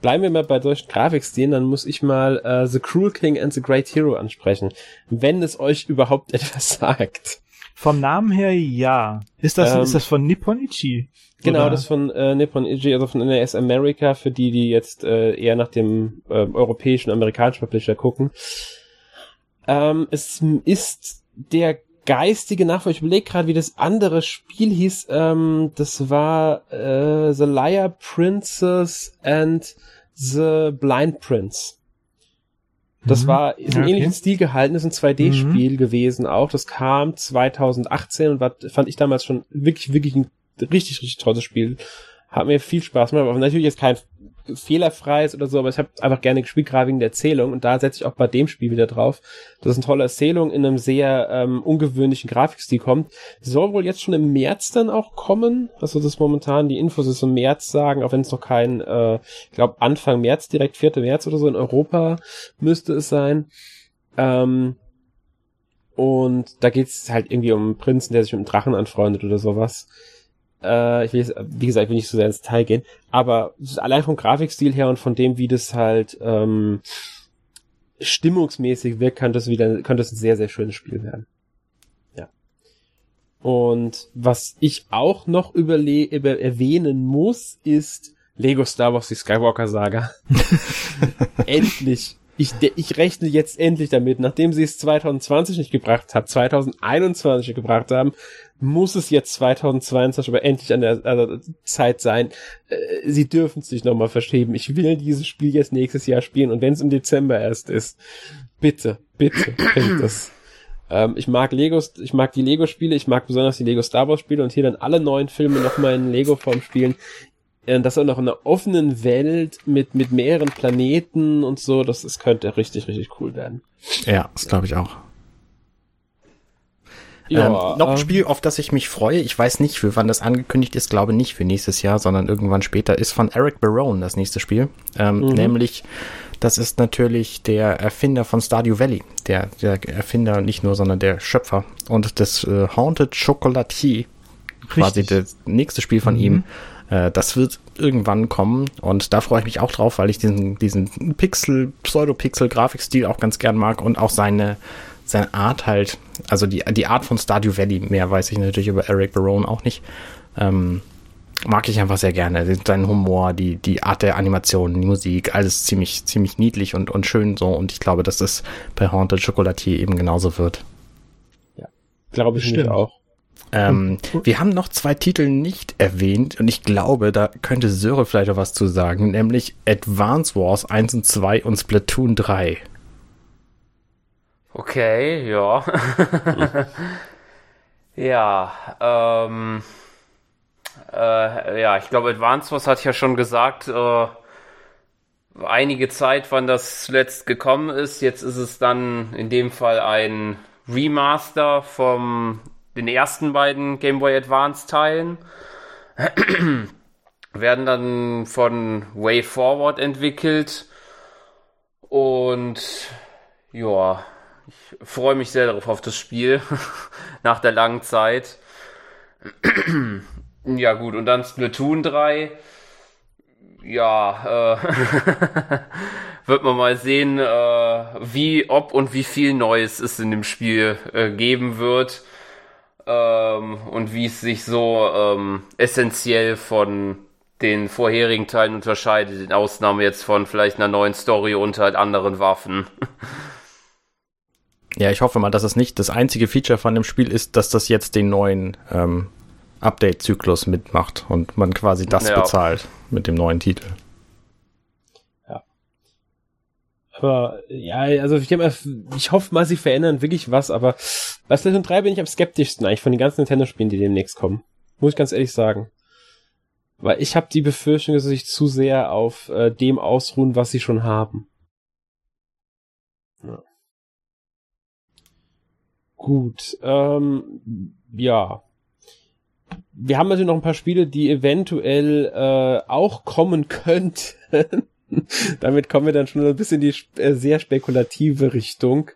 Bleiben wir mal bei solchen Grafikstilen, dann muss ich mal uh, The Cruel King and the Great Hero ansprechen. Wenn es euch überhaupt etwas sagt. Vom Namen her ja. Ist das, ähm, ist das von Nippon Ichi? Genau, oder? das von äh, Nippon Ichi, also von NAS America, für die, die jetzt äh, eher nach dem äh, europäischen, amerikanischen Publisher gucken. Ähm, es ist der geistige Nachfolger. Ich überlege gerade, wie das andere Spiel hieß. Ähm, das war äh, The Liar Princess and The Blind Prince. Das mhm. war, ist im okay. ähnlichen Stil gehalten, ist ein 2D-Spiel mhm. gewesen auch. Das kam 2018 und war, fand ich damals schon wirklich, wirklich ein richtig, richtig tolles Spiel. Hat mir viel Spaß gemacht, aber natürlich jetzt kein fehlerfrei ist oder so, aber ich habe einfach gerne wegen der Erzählung und da setze ich auch bei dem Spiel wieder drauf, dass eine tolle Erzählung in einem sehr ähm, ungewöhnlichen Grafikstil kommt. soll wohl jetzt schon im März dann auch kommen, also das momentan die Infos ist im März sagen, auch wenn es noch kein, äh, ich glaube Anfang März, direkt 4. März oder so in Europa müsste es sein. Ähm, und da geht's halt irgendwie um einen Prinzen, der sich mit einem Drachen anfreundet oder sowas. Äh, ich will jetzt, wie gesagt, ich will nicht so sehr ins Detail gehen, aber allein vom Grafikstil her und von dem, wie das halt ähm, stimmungsmäßig wirkt, könnte es wieder, könnte es ein sehr, sehr schönes Spiel werden. Ja. Und was ich auch noch überle über erwähnen muss, ist Lego Star Wars die Skywalker Saga. Endlich ich, ich rechne jetzt endlich damit, nachdem sie es 2020 nicht gebracht hat, 2021 gebracht haben, muss es jetzt 2022 aber endlich an der, an der Zeit sein. Äh, sie dürfen es nicht nochmal verschieben. Ich will dieses Spiel jetzt nächstes Jahr spielen und wenn es im Dezember erst ist, bitte, bitte, bringt das. Ähm, ich mag Legos, ich mag die Lego-Spiele, ich mag besonders die Lego Star Wars-Spiele und hier dann alle neuen Filme nochmal in Lego-Form spielen. Äh, das auch noch in einer offenen Welt mit, mit mehreren Planeten und so, das, das könnte richtig, richtig cool werden. Ja, das glaube ich auch. Ja, ähm, noch ein ähm, Spiel, auf das ich mich freue. Ich weiß nicht, für wann das angekündigt ist. Glaube nicht für nächstes Jahr, sondern irgendwann später. Ist von Eric Barone das nächste Spiel. Ähm, mhm. Nämlich, das ist natürlich der Erfinder von Stardew Valley. Der, der Erfinder nicht nur, sondern der Schöpfer. Und das äh, Haunted Chocolatier, quasi das nächste Spiel von mhm. ihm. Äh, das wird irgendwann kommen und da freue ich mich auch drauf, weil ich diesen, diesen Pixel, Pseudo-Pixel-Grafikstil auch ganz gern mag und auch seine, seine Art halt, also die, die Art von Stardew Valley, mehr weiß ich natürlich über Eric Barone auch nicht, ähm, mag ich einfach sehr gerne. Sein Humor, die, die Art der Animation, die Musik, alles ziemlich, ziemlich niedlich und, und schön so und ich glaube, dass das bei Haunted Chocolatier eben genauso wird. Ja, glaube ich Stimmt. auch. Ähm, wir haben noch zwei Titel nicht erwähnt und ich glaube, da könnte Söre vielleicht auch was zu sagen, nämlich Advance Wars 1 und 2 und Splatoon 3. Okay, ja. ja, ähm, äh, ja, ich glaube, Advance Wars hat ja schon gesagt, äh, einige Zeit, wann das zuletzt gekommen ist. Jetzt ist es dann in dem Fall ein Remaster vom den ersten beiden Game Boy Advance Teilen. werden dann von Way Forward entwickelt und ja, freue mich sehr darauf auf das Spiel nach der langen Zeit. ja, gut, und dann Splatoon 3. Ja, äh, wird man mal sehen, äh, wie, ob und wie viel Neues es in dem Spiel äh, geben wird. Ähm, und wie es sich so ähm, essentiell von den vorherigen Teilen unterscheidet, in Ausnahme jetzt von vielleicht einer neuen Story und halt anderen Waffen. Ja, ich hoffe mal, dass es nicht das einzige Feature von dem Spiel ist, dass das jetzt den neuen ähm, Update-Zyklus mitmacht und man quasi das ja. bezahlt mit dem neuen Titel. Ja. Aber ja, also ich, ich hoffe mal, sie verändern wirklich was, aber bei Splatoon 3 bin ich am skeptischsten eigentlich von den ganzen Nintendo-Spielen, die demnächst kommen. Muss ich ganz ehrlich sagen. Weil ich habe die Befürchtung, dass sie sich zu sehr auf äh, dem ausruhen, was sie schon haben. Ja. Gut, ähm, ja. Wir haben natürlich noch ein paar Spiele, die eventuell äh, auch kommen könnten. Damit kommen wir dann schon ein bisschen in die äh, sehr spekulative Richtung.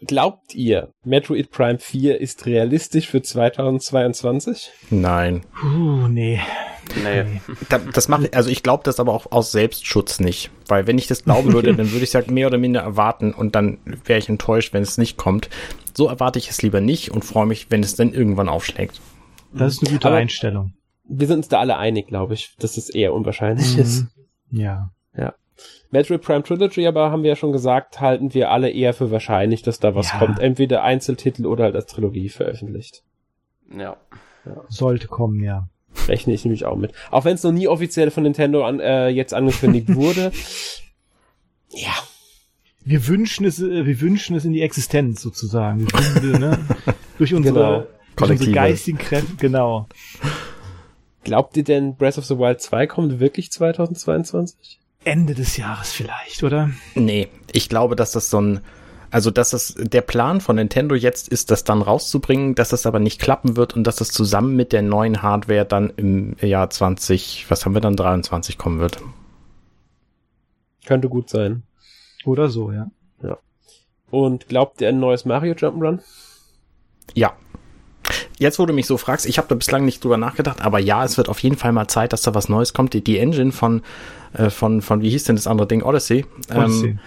Glaubt ihr, Metroid Prime 4 ist realistisch für 2022? Nein. Uh, nee. Nee. Das mache also ich glaube das aber auch aus Selbstschutz nicht. Weil wenn ich das glauben würde, dann würde ich es halt mehr oder minder erwarten und dann wäre ich enttäuscht, wenn es nicht kommt. So erwarte ich es lieber nicht und freue mich, wenn es dann irgendwann aufschlägt. Das ist eine gute aber Einstellung. Wir sind uns da alle einig, glaube ich, dass es eher unwahrscheinlich mhm. ist. Ja. Ja. Metroid Prime Trilogy aber haben wir ja schon gesagt, halten wir alle eher für wahrscheinlich, dass da was ja. kommt. Entweder Einzeltitel oder halt als Trilogie veröffentlicht. Ja. ja. Sollte kommen, ja. Rechne ich nämlich auch mit. Auch wenn es noch nie offiziell von Nintendo an, äh, jetzt angekündigt wurde. ja, wir wünschen es, äh, wir wünschen es in die Existenz sozusagen. Wir, ne? durch unsere, genau. durch unsere geistigen Kräfte, genau. Glaubt ihr denn, Breath of the Wild 2 kommt wirklich 2022? Ende des Jahres vielleicht, oder? Nee, ich glaube, dass das so ein, also dass das der Plan von Nintendo jetzt ist, das dann rauszubringen, dass das aber nicht klappen wird und dass das zusammen mit der neuen Hardware dann im Jahr 20, was haben wir dann 23 kommen wird. Könnte gut sein. Oder so, ja. Ja. Und glaubt ihr ein neues Mario Jump'n'Run? Ja. Jetzt, wo du mich so fragst, ich habe da bislang nicht drüber nachgedacht, aber ja, es wird auf jeden Fall mal Zeit, dass da was Neues kommt. Die, die Engine von, äh, von, von, wie hieß denn das andere Ding? Odyssey. Ähm, Odyssey.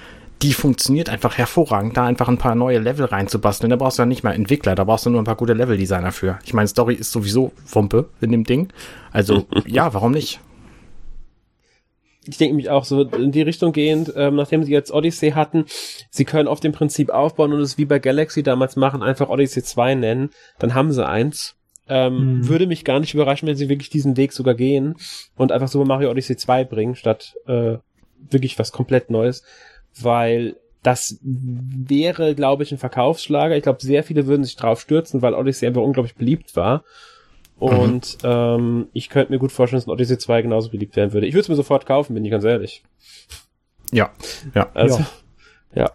die funktioniert einfach hervorragend, da einfach ein paar neue Level reinzubasteln. Da brauchst du ja nicht mal Entwickler, da brauchst du nur ein paar gute Level-Designer für. Ich meine, Story ist sowieso Wumpe in dem Ding. Also, ja, warum nicht? Ich denke mich auch so in die Richtung gehend, ähm, nachdem sie jetzt Odyssey hatten, sie können auf dem Prinzip aufbauen und es wie bei Galaxy damals machen, einfach Odyssey 2 nennen, dann haben sie eins. Ähm, mhm. Würde mich gar nicht überraschen, wenn sie wirklich diesen Weg sogar gehen und einfach Super Mario Odyssey 2 bringen, statt äh, wirklich was komplett Neues. Weil das wäre, glaube ich, ein Verkaufsschlager. Ich glaube, sehr viele würden sich drauf stürzen, weil Odyssey einfach unglaublich beliebt war. Und mhm. ähm, ich könnte mir gut vorstellen, dass ein Odyssey 2 genauso beliebt werden würde. Ich würde es mir sofort kaufen, bin ich ganz ehrlich. Ja, ja. Also, ja. ja.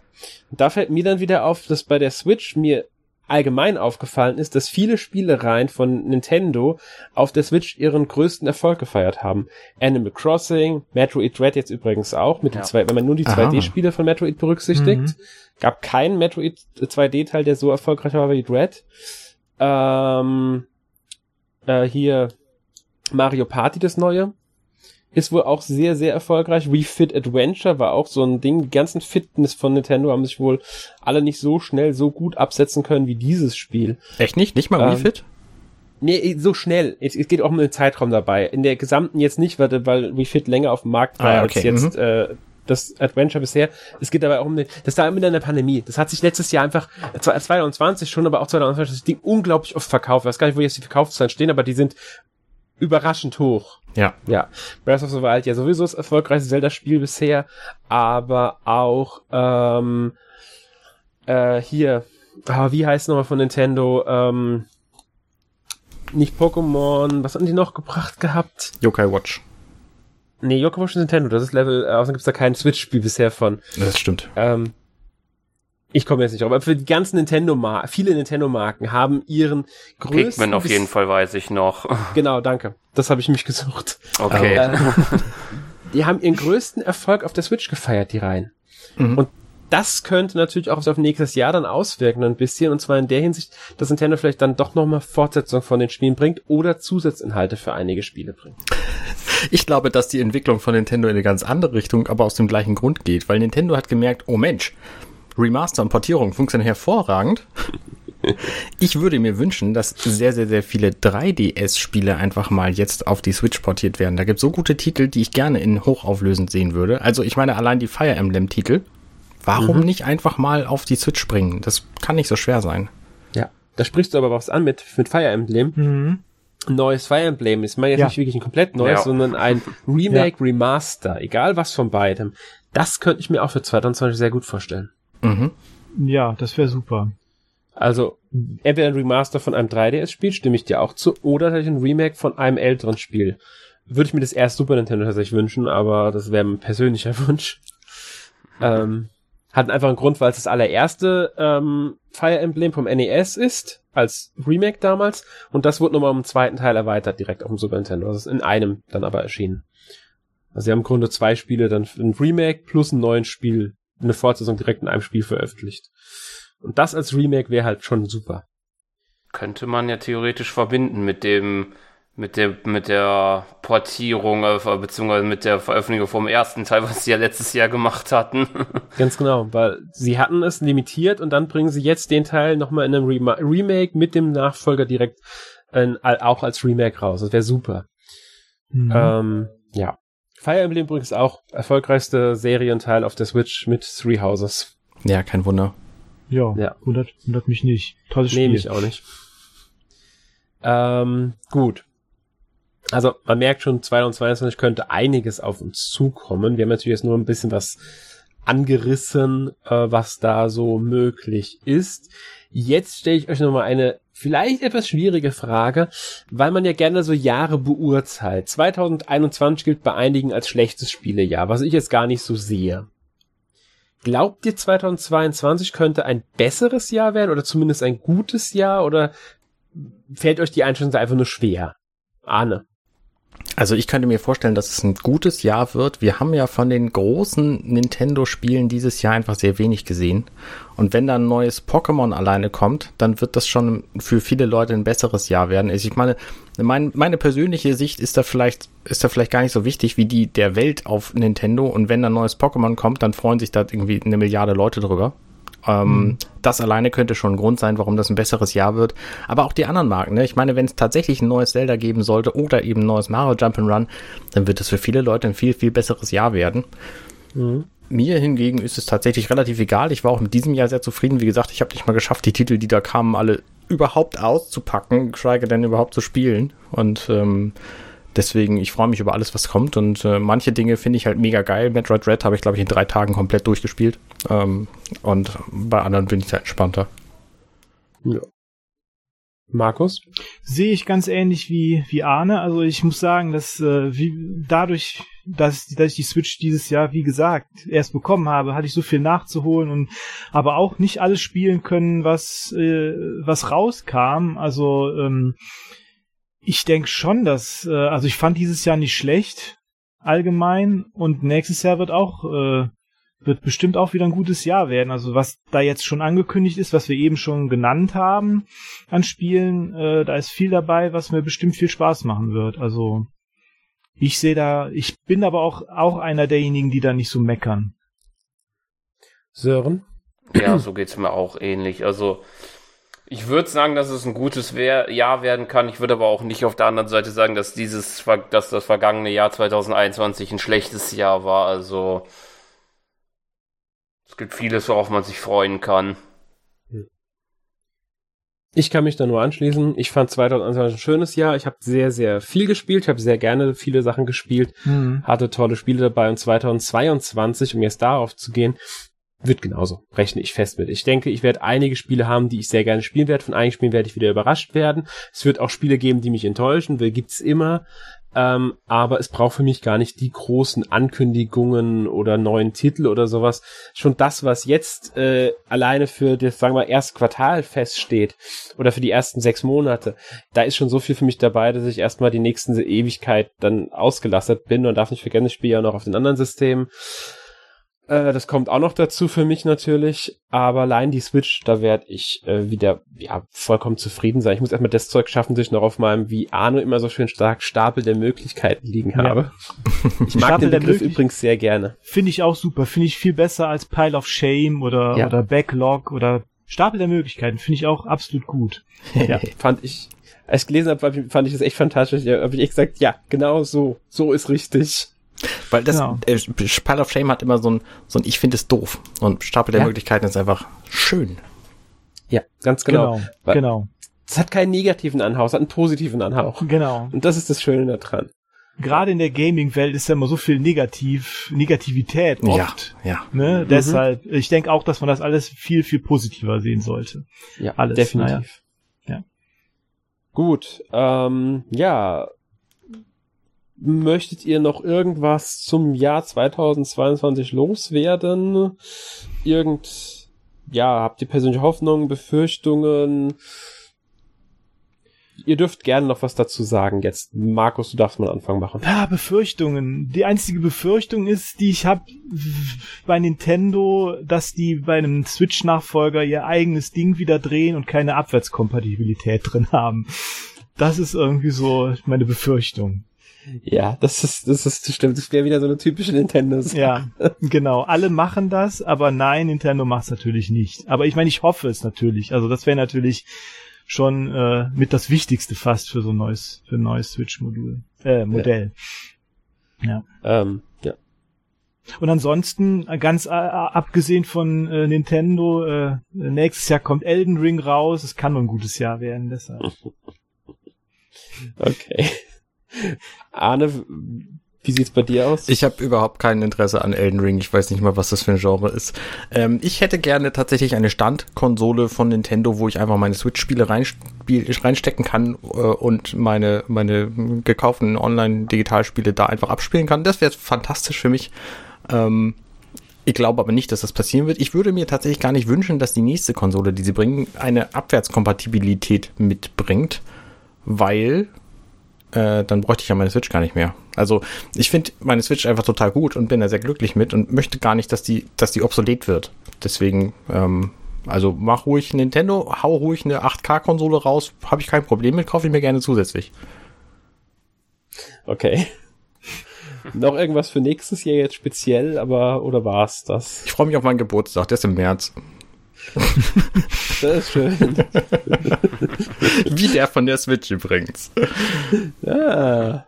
Da fällt mir dann wieder auf, dass bei der Switch mir allgemein aufgefallen ist, dass viele Spielereien von Nintendo auf der Switch ihren größten Erfolg gefeiert haben. Animal Crossing, Metroid Dread jetzt übrigens auch, mit ja. den zwei, wenn man nur die 2D-Spiele von Metroid berücksichtigt, mhm. gab keinen Metroid 2D-Teil, der so erfolgreich war wie Dread. Ähm, äh, hier Mario Party, das neue, ist wohl auch sehr, sehr erfolgreich. Wii Fit Adventure war auch so ein Ding. Die ganzen Fitness von Nintendo haben sich wohl alle nicht so schnell, so gut absetzen können wie dieses Spiel. Echt nicht? Nicht mal ähm, Wii Fit? Nee, so schnell. Es, es, geht auch um den Zeitraum dabei. In der gesamten jetzt nicht, weil, weil Wii Fit länger auf dem Markt war ah, okay. als jetzt mhm. äh, das Adventure bisher. Es geht aber auch um den, das war mit einer Pandemie. Das hat sich letztes Jahr einfach, 2020 schon, aber auch 2020 das Ding unglaublich oft verkauft. Ich weiß gar nicht, wo jetzt die Verkaufszahlen stehen, aber die sind überraschend hoch. Ja. Ja. Breath of the Wild ja sowieso das erfolgreichste Zelda-Spiel bisher, aber auch ähm, äh, hier, oh, wie heißt nochmal von Nintendo? Ähm, nicht Pokémon, was haben die noch gebracht gehabt? Yokai Watch. Nee, Watch ist Nintendo, das ist Level, äh, außerdem gibt's da kein Switch-Spiel bisher von. Das stimmt. Ähm, ich komme jetzt nicht drauf, aber für die ganzen Nintendo-Marken, viele Nintendo-Marken haben ihren größten... Pikmin auf jeden Fall weiß ich noch. Genau, danke. Das habe ich mich gesucht. Okay. Äh, die haben ihren größten Erfolg auf der Switch gefeiert, die Reihen. Mhm. Und das könnte natürlich auch auf nächstes Jahr dann auswirken ein bisschen und zwar in der Hinsicht, dass Nintendo vielleicht dann doch nochmal Fortsetzung von den Spielen bringt oder Zusatzinhalte für einige Spiele bringt. Ich glaube, dass die Entwicklung von Nintendo in eine ganz andere Richtung, aber aus dem gleichen Grund geht, weil Nintendo hat gemerkt, oh Mensch, Remaster und Portierung funktionieren hervorragend. Ich würde mir wünschen, dass sehr, sehr, sehr viele 3DS-Spiele einfach mal jetzt auf die Switch portiert werden. Da gibt es so gute Titel, die ich gerne in hochauflösend sehen würde. Also ich meine allein die Fire Emblem-Titel. Warum mhm. nicht einfach mal auf die Switch springen? Das kann nicht so schwer sein. Ja, da sprichst du aber was an mit, mit Fire Emblem. Mhm. Neues Fire Emblem ist mal jetzt ja. nicht wirklich ein komplett neues, ja. sondern ein Remake, ja. Remaster, egal was von beidem. Das könnte ich mir auch für 2020 sehr gut vorstellen. Mhm. Ja, das wäre super. Also, entweder ein Remaster von einem 3DS-Spiel, stimme ich dir auch zu, oder tatsächlich ein Remake von einem älteren Spiel. Würde ich mir das erst Super Nintendo tatsächlich wünschen, aber das wäre mein persönlicher Wunsch. Ähm, hat einfach einen Grund, weil es das allererste ähm, Fire Emblem vom NES ist, als Remake damals, und das wurde nochmal einen zweiten Teil erweitert, direkt auf dem Super Nintendo. Das ist in einem dann aber erschienen. Also sie haben im Grunde zwei Spiele, dann ein Remake plus ein neues Spiel eine Fortsetzung direkt in einem Spiel veröffentlicht. Und das als Remake wäre halt schon super. Könnte man ja theoretisch verbinden mit dem, mit der, mit der Portierung, äh, beziehungsweise mit der Veröffentlichung vom ersten Teil, was sie ja letztes Jahr gemacht hatten. Ganz genau, weil sie hatten es limitiert und dann bringen sie jetzt den Teil nochmal in einem Rem Remake mit dem Nachfolger direkt äh, auch als Remake raus. Das wäre super. Mhm. Ähm, ja. Fire Emblem übrigens auch erfolgreichste Serienteil auf der Switch mit Three Houses. Ja, kein Wunder. Ja, ja. Wundert, wundert mich nicht. Tolles Spiel. Nee, mich auch nicht. Ähm, gut. Also man merkt schon, 2022 könnte einiges auf uns zukommen. Wir haben natürlich jetzt nur ein bisschen was angerissen, äh, was da so möglich ist. Jetzt stelle ich euch nochmal eine vielleicht etwas schwierige Frage, weil man ja gerne so Jahre beurteilt. 2021 gilt bei einigen als schlechtes Spielejahr, was ich jetzt gar nicht so sehe. Glaubt ihr 2022 könnte ein besseres Jahr werden oder zumindest ein gutes Jahr oder fällt euch die Einschätzung einfach nur schwer? Ahne. Also ich könnte mir vorstellen, dass es ein gutes Jahr wird. Wir haben ja von den großen Nintendo-Spielen dieses Jahr einfach sehr wenig gesehen. Und wenn da ein neues Pokémon alleine kommt, dann wird das schon für viele Leute ein besseres Jahr werden. Also ich meine, mein, meine persönliche Sicht ist da vielleicht, ist da vielleicht gar nicht so wichtig wie die der Welt auf Nintendo. Und wenn da ein neues Pokémon kommt, dann freuen sich da irgendwie eine Milliarde Leute drüber. Ähm, mhm. Das alleine könnte schon ein Grund sein, warum das ein besseres Jahr wird. Aber auch die anderen Marken. Ne? Ich meine, wenn es tatsächlich ein neues Zelda geben sollte oder eben ein neues Mario Jump'n'Run, dann wird es für viele Leute ein viel, viel besseres Jahr werden. Mhm. Mir hingegen ist es tatsächlich relativ egal. Ich war auch mit diesem Jahr sehr zufrieden. Wie gesagt, ich habe nicht mal geschafft, die Titel, die da kamen, alle überhaupt auszupacken, geschweige denn überhaupt zu spielen. Und ähm, deswegen, ich freue mich über alles, was kommt. Und äh, manche Dinge finde ich halt mega geil. Metroid Red habe ich, glaube ich, in drei Tagen komplett durchgespielt. Ähm, und bei anderen bin ich da entspannter. Ja. Markus? Sehe ich ganz ähnlich wie, wie Arne. Also ich muss sagen, dass äh, wie, dadurch, dass, dass ich die Switch dieses Jahr, wie gesagt, erst bekommen habe, hatte ich so viel nachzuholen und aber auch nicht alles spielen können, was, äh, was rauskam. Also ähm, ich denke schon, dass, äh, also ich fand dieses Jahr nicht schlecht allgemein und nächstes Jahr wird auch äh, wird bestimmt auch wieder ein gutes Jahr werden. Also was da jetzt schon angekündigt ist, was wir eben schon genannt haben an Spielen, äh, da ist viel dabei, was mir bestimmt viel Spaß machen wird. Also ich sehe da, ich bin aber auch, auch einer derjenigen, die da nicht so meckern. Sören? Ja, so geht's mir auch ähnlich. Also ich würde sagen, dass es ein gutes Jahr werden kann. Ich würde aber auch nicht auf der anderen Seite sagen, dass dieses, dass das vergangene Jahr 2021 ein schlechtes Jahr war. Also es gibt vieles, worauf man sich freuen kann. Ich kann mich da nur anschließen. Ich fand 2021 ein schönes Jahr. Ich habe sehr, sehr viel gespielt. Ich habe sehr gerne viele Sachen gespielt. Mhm. Hatte tolle Spiele dabei. Und 2022, um jetzt darauf zu gehen, wird genauso. Rechne ich fest mit. Ich denke, ich werde einige Spiele haben, die ich sehr gerne spielen werde. Von einigen Spielen werde ich wieder überrascht werden. Es wird auch Spiele geben, die mich enttäuschen. Will gibt's immer. Ähm, aber es braucht für mich gar nicht die großen Ankündigungen oder neuen Titel oder sowas. Schon das, was jetzt äh, alleine für das, sagen wir, erste Quartal feststeht oder für die ersten sechs Monate, da ist schon so viel für mich dabei, dass ich erstmal die nächsten Ewigkeit dann ausgelastet bin und darf nicht vergessen, ich spiele ja noch auf den anderen Systemen. Äh, das kommt auch noch dazu für mich natürlich. Aber allein die Switch, da werde ich äh, wieder ja vollkommen zufrieden sein. Ich muss erstmal das Zeug schaffen, dass ich noch auf meinem, wie Arno immer so schön stark, Stapel der Möglichkeiten liegen ja. habe. Ich mag Stapel den Begriff übrigens sehr gerne. Finde ich auch super. Finde ich viel besser als Pile of Shame oder, ja. oder Backlog oder Stapel der Möglichkeiten. Finde ich auch absolut gut. ja, fand ich. Als ich gelesen habe, fand ich das echt fantastisch. Da habe ich echt gesagt, ja, genau so. So ist richtig. Weil das genau. äh, Pile of Shame hat immer so ein, so ein Ich finde es doof. Und Stapel der ja. Möglichkeiten ist einfach schön. Ja, ganz genau. Genau. genau. Es hat keinen negativen Anhauch, es hat einen positiven Anhauch. Genau. Und das ist das Schöne daran. Gerade in der Gaming-Welt ist ja immer so viel Negativ, Negativität oft. Ja, ja. Ne? Mhm. Deshalb, ich denke auch, dass man das alles viel, viel positiver sehen sollte. Ja, alles. Definitiv. Naja. Ja. Gut, ähm, ja, Möchtet ihr noch irgendwas zum Jahr 2022 loswerden? Irgend, ja, habt ihr persönliche Hoffnungen, Befürchtungen? Ihr dürft gerne noch was dazu sagen jetzt. Markus, du darfst mal Anfang machen. Ja, Befürchtungen. Die einzige Befürchtung ist, die ich habe bei Nintendo, dass die bei einem Switch-Nachfolger ihr eigenes Ding wieder drehen und keine Abwärtskompatibilität drin haben. Das ist irgendwie so meine Befürchtung. Ja, das ist, das ist, das stimmt. Das wäre wieder so eine typische Nintendo. -Sache. Ja, genau. Alle machen das, aber nein, Nintendo macht es natürlich nicht. Aber ich meine, ich hoffe es natürlich. Also das wäre natürlich schon äh, mit das Wichtigste fast für so ein neues, für ein neues Switch-Modul, äh, Modell. Ja. ja. Ähm, ja. Und ansonsten, ganz äh, abgesehen von äh, Nintendo, äh, nächstes Jahr kommt Elden Ring raus. Es kann nur ein gutes Jahr werden, deshalb. okay. Arne, wie sieht's bei dir aus? Ich habe überhaupt kein Interesse an Elden Ring. Ich weiß nicht mal, was das für ein Genre ist. Ähm, ich hätte gerne tatsächlich eine Standkonsole von Nintendo, wo ich einfach meine Switch-Spiele reinstecken kann äh, und meine, meine gekauften Online-Digitalspiele da einfach abspielen kann. Das wäre fantastisch für mich. Ähm, ich glaube aber nicht, dass das passieren wird. Ich würde mir tatsächlich gar nicht wünschen, dass die nächste Konsole, die sie bringen, eine Abwärtskompatibilität mitbringt, weil äh, dann bräuchte ich ja meine Switch gar nicht mehr. Also ich finde meine Switch einfach total gut und bin da sehr glücklich mit und möchte gar nicht, dass die, dass die obsolet wird. Deswegen, ähm, also mach ruhig Nintendo, hau ruhig eine 8K-Konsole raus, habe ich kein Problem mit, kaufe ich mir gerne zusätzlich. Okay. Noch irgendwas für nächstes Jahr jetzt speziell, aber oder war's das? Ich freue mich auf meinen Geburtstag, der ist im März. Das ist schön. Wie der von der Switch übrigens. Ja.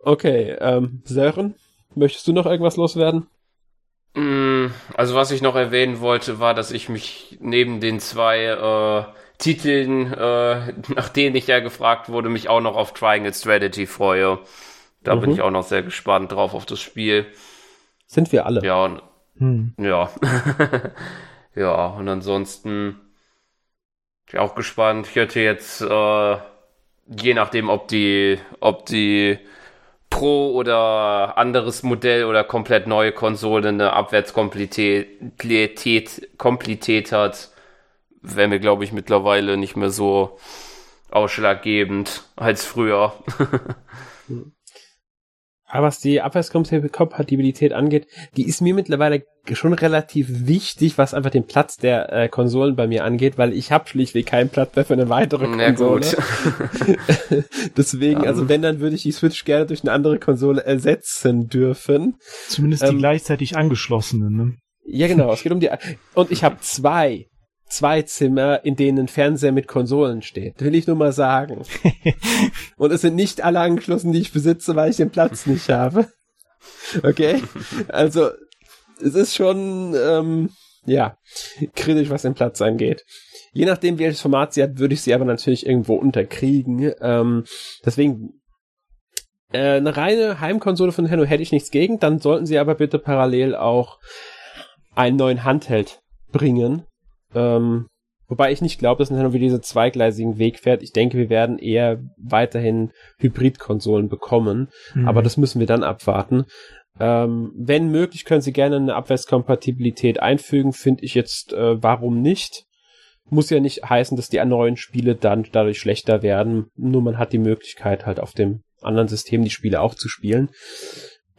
Okay, ähm, Sören, möchtest du noch irgendwas loswerden? Mm, also was ich noch erwähnen wollte, war, dass ich mich neben den zwei äh, Titeln, äh, nach denen ich ja gefragt wurde, mich auch noch auf Triangle Strategy freue. Da mhm. bin ich auch noch sehr gespannt drauf auf das Spiel. Sind wir alle. Ja, und Hm. Ja. ja, und ansonsten bin ich auch gespannt. Ich hätte jetzt, äh, je nachdem, ob die, ob die Pro oder anderes Modell oder komplett neue Konsole eine Abwärtskomplität Komplität hat, wäre mir, glaube ich, mittlerweile nicht mehr so ausschlaggebend als früher. Aber was die Abwärtskompatibilität angeht, die ist mir mittlerweile schon relativ wichtig, was einfach den Platz der äh, Konsolen bei mir angeht, weil ich habe schlichtweg keinen Platz mehr für eine weitere Konsole. Deswegen, also wenn, dann würde ich die Switch gerne durch eine andere Konsole ersetzen dürfen. Zumindest die ähm, gleichzeitig angeschlossene, ne? Ja, genau. Es geht um die. Und ich habe zwei zwei Zimmer, in denen ein Fernseher mit Konsolen steht. Will ich nur mal sagen. Und es sind nicht alle angeschlossen, die ich besitze, weil ich den Platz nicht habe. Okay? Also, es ist schon, ähm, ja, kritisch, was den Platz angeht. Je nachdem, welches Format sie hat, würde ich sie aber natürlich irgendwo unterkriegen. Ähm, deswegen äh, eine reine Heimkonsole von Nintendo hätte ich nichts gegen. Dann sollten sie aber bitte parallel auch einen neuen Handheld bringen, ähm, wobei ich nicht glaube, dass Nintendo wie diesen zweigleisigen Weg fährt. Ich denke, wir werden eher weiterhin Hybrid-Konsolen bekommen, mhm. aber das müssen wir dann abwarten. Ähm, wenn möglich, können sie gerne eine Abwärtskompatibilität einfügen, finde ich jetzt, äh, warum nicht? Muss ja nicht heißen, dass die neuen Spiele dann dadurch schlechter werden, nur man hat die Möglichkeit halt auf dem anderen System die Spiele auch zu spielen.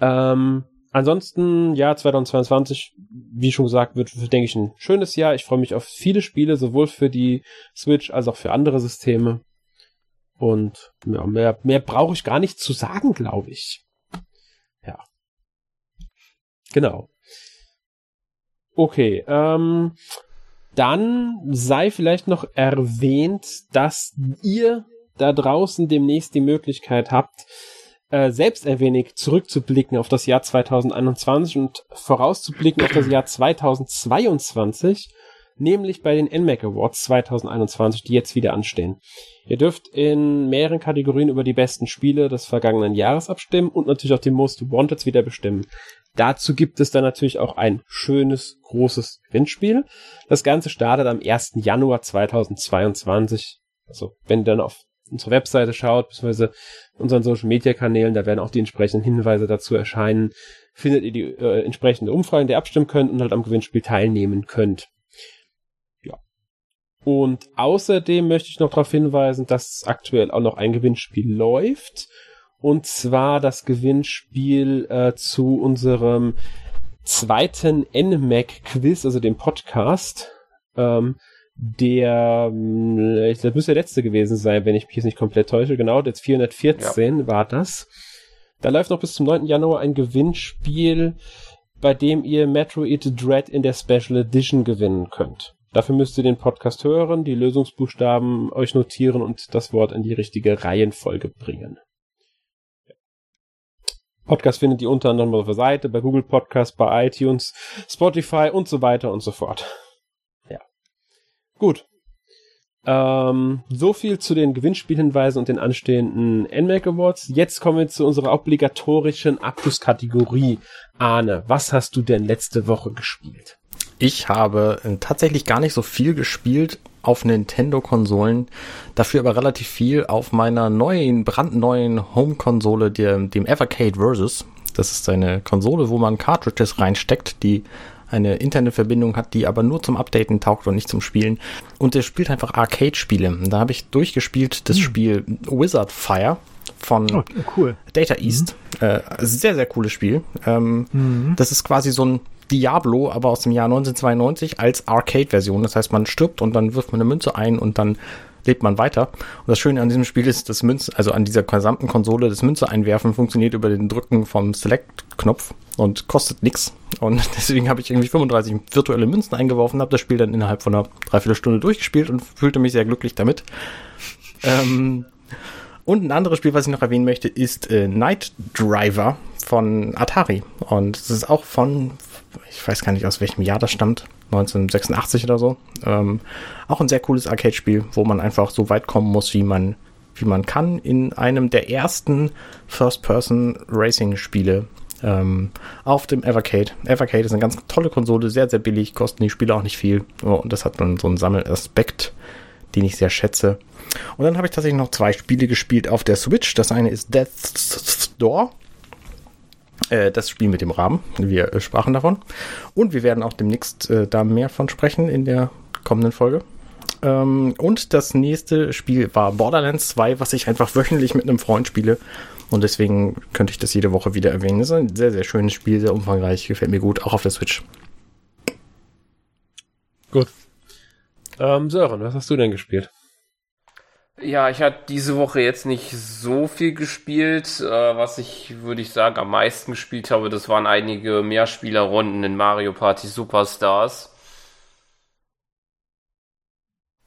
Ähm, Ansonsten, ja, 2022, wie schon gesagt, wird, denke ich, ein schönes Jahr. Ich freue mich auf viele Spiele, sowohl für die Switch als auch für andere Systeme. Und ja, mehr, mehr brauche ich gar nicht zu sagen, glaube ich. Ja. Genau. Okay, ähm, dann sei vielleicht noch erwähnt, dass ihr da draußen demnächst die Möglichkeit habt, äh, selbst ein wenig zurückzublicken auf das Jahr 2021 und vorauszublicken auf das Jahr 2022, nämlich bei den NMAC Awards 2021, die jetzt wieder anstehen. Ihr dürft in mehreren Kategorien über die besten Spiele des vergangenen Jahres abstimmen und natürlich auch die Most Wanted wieder bestimmen. Dazu gibt es dann natürlich auch ein schönes, großes Gewinnspiel. Das Ganze startet am 1. Januar 2022. Also, wenn ihr dann auf unsere Webseite schaut, beziehungsweise unseren Social Media Kanälen, da werden auch die entsprechenden Hinweise dazu erscheinen, findet ihr die äh, entsprechende Umfragen, die abstimmen könnt und halt am Gewinnspiel teilnehmen könnt. Ja. Und außerdem möchte ich noch darauf hinweisen, dass aktuell auch noch ein Gewinnspiel läuft. Und zwar das Gewinnspiel äh, zu unserem zweiten NMAC Quiz, also dem Podcast. Ähm, der, hm, das müsste der letzte gewesen sein, wenn ich mich jetzt nicht komplett täusche, genau, jetzt 414 ja. war das. Da läuft noch bis zum 9. Januar ein Gewinnspiel, bei dem ihr Metroid Dread in der Special Edition gewinnen könnt. Dafür müsst ihr den Podcast hören, die Lösungsbuchstaben euch notieren und das Wort in die richtige Reihenfolge bringen. Podcast findet ihr unter anderem auf der Seite, bei Google Podcast, bei iTunes, Spotify und so weiter und so fort. Gut. Ähm, so viel zu den Gewinnspielhinweisen und den anstehenden NMAC Awards. Jetzt kommen wir zu unserer obligatorischen Abschlusskategorie. Arne, was hast du denn letzte Woche gespielt? Ich habe äh, tatsächlich gar nicht so viel gespielt auf Nintendo-Konsolen, dafür aber relativ viel auf meiner neuen, brandneuen Home-Konsole, dem Evercade Versus. Das ist eine Konsole, wo man Cartridges reinsteckt, die eine Internetverbindung hat, die aber nur zum Updaten taugt und nicht zum Spielen. Und der spielt einfach Arcade-Spiele. Da habe ich durchgespielt das mhm. Spiel Wizard Fire von oh, cool. Data East. Mhm. Äh, sehr, sehr cooles Spiel. Ähm, mhm. Das ist quasi so ein Diablo, aber aus dem Jahr 1992 als Arcade-Version. Das heißt, man stirbt und dann wirft man eine Münze ein und dann lebt man weiter. Und das Schöne an diesem Spiel ist, dass Münze, also an dieser gesamten Konsole, das Münze einwerfen funktioniert über den Drücken vom Select-Knopf und kostet nichts. Und deswegen habe ich irgendwie 35 virtuelle Münzen eingeworfen, habe das Spiel dann innerhalb von einer Dreiviertelstunde durchgespielt und fühlte mich sehr glücklich damit. Ähm, und ein anderes Spiel, was ich noch erwähnen möchte, ist äh, Night Driver von Atari. Und es ist auch von, ich weiß gar nicht aus welchem Jahr das stammt, 1986 oder so. Ähm, auch ein sehr cooles Arcade-Spiel, wo man einfach so weit kommen muss, wie man, wie man kann, in einem der ersten First-Person-Racing-Spiele ähm, auf dem Evercade. Evercade ist eine ganz tolle Konsole, sehr, sehr billig, kosten die Spiele auch nicht viel. Oh, und das hat dann so einen Sammelaspekt, den ich sehr schätze. Und dann habe ich tatsächlich noch zwei Spiele gespielt auf der Switch. Das eine ist Death's Door. Äh, das Spiel mit dem Rahmen. Wir äh, sprachen davon. Und wir werden auch demnächst äh, da mehr von sprechen in der kommenden Folge. Ähm, und das nächste Spiel war Borderlands 2, was ich einfach wöchentlich mit einem Freund spiele. Und deswegen könnte ich das jede Woche wieder erwähnen. Das ist ein sehr, sehr schönes Spiel, sehr umfangreich, gefällt mir gut, auch auf der Switch. Gut. Ähm, Sören, was hast du denn gespielt? Ja, ich hatte diese Woche jetzt nicht so viel gespielt. Äh, was ich, würde ich sagen, am meisten gespielt habe, das waren einige Mehrspielerrunden in Mario Party Superstars.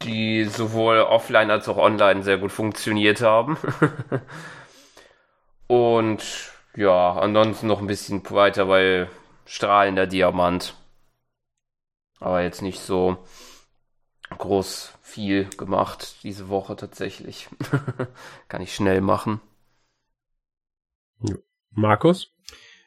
Die sowohl offline als auch online sehr gut funktioniert haben. Und ja, ansonsten noch ein bisschen weiter bei strahlender Diamant. Aber jetzt nicht so groß viel gemacht diese Woche tatsächlich. Kann ich schnell machen. Markus?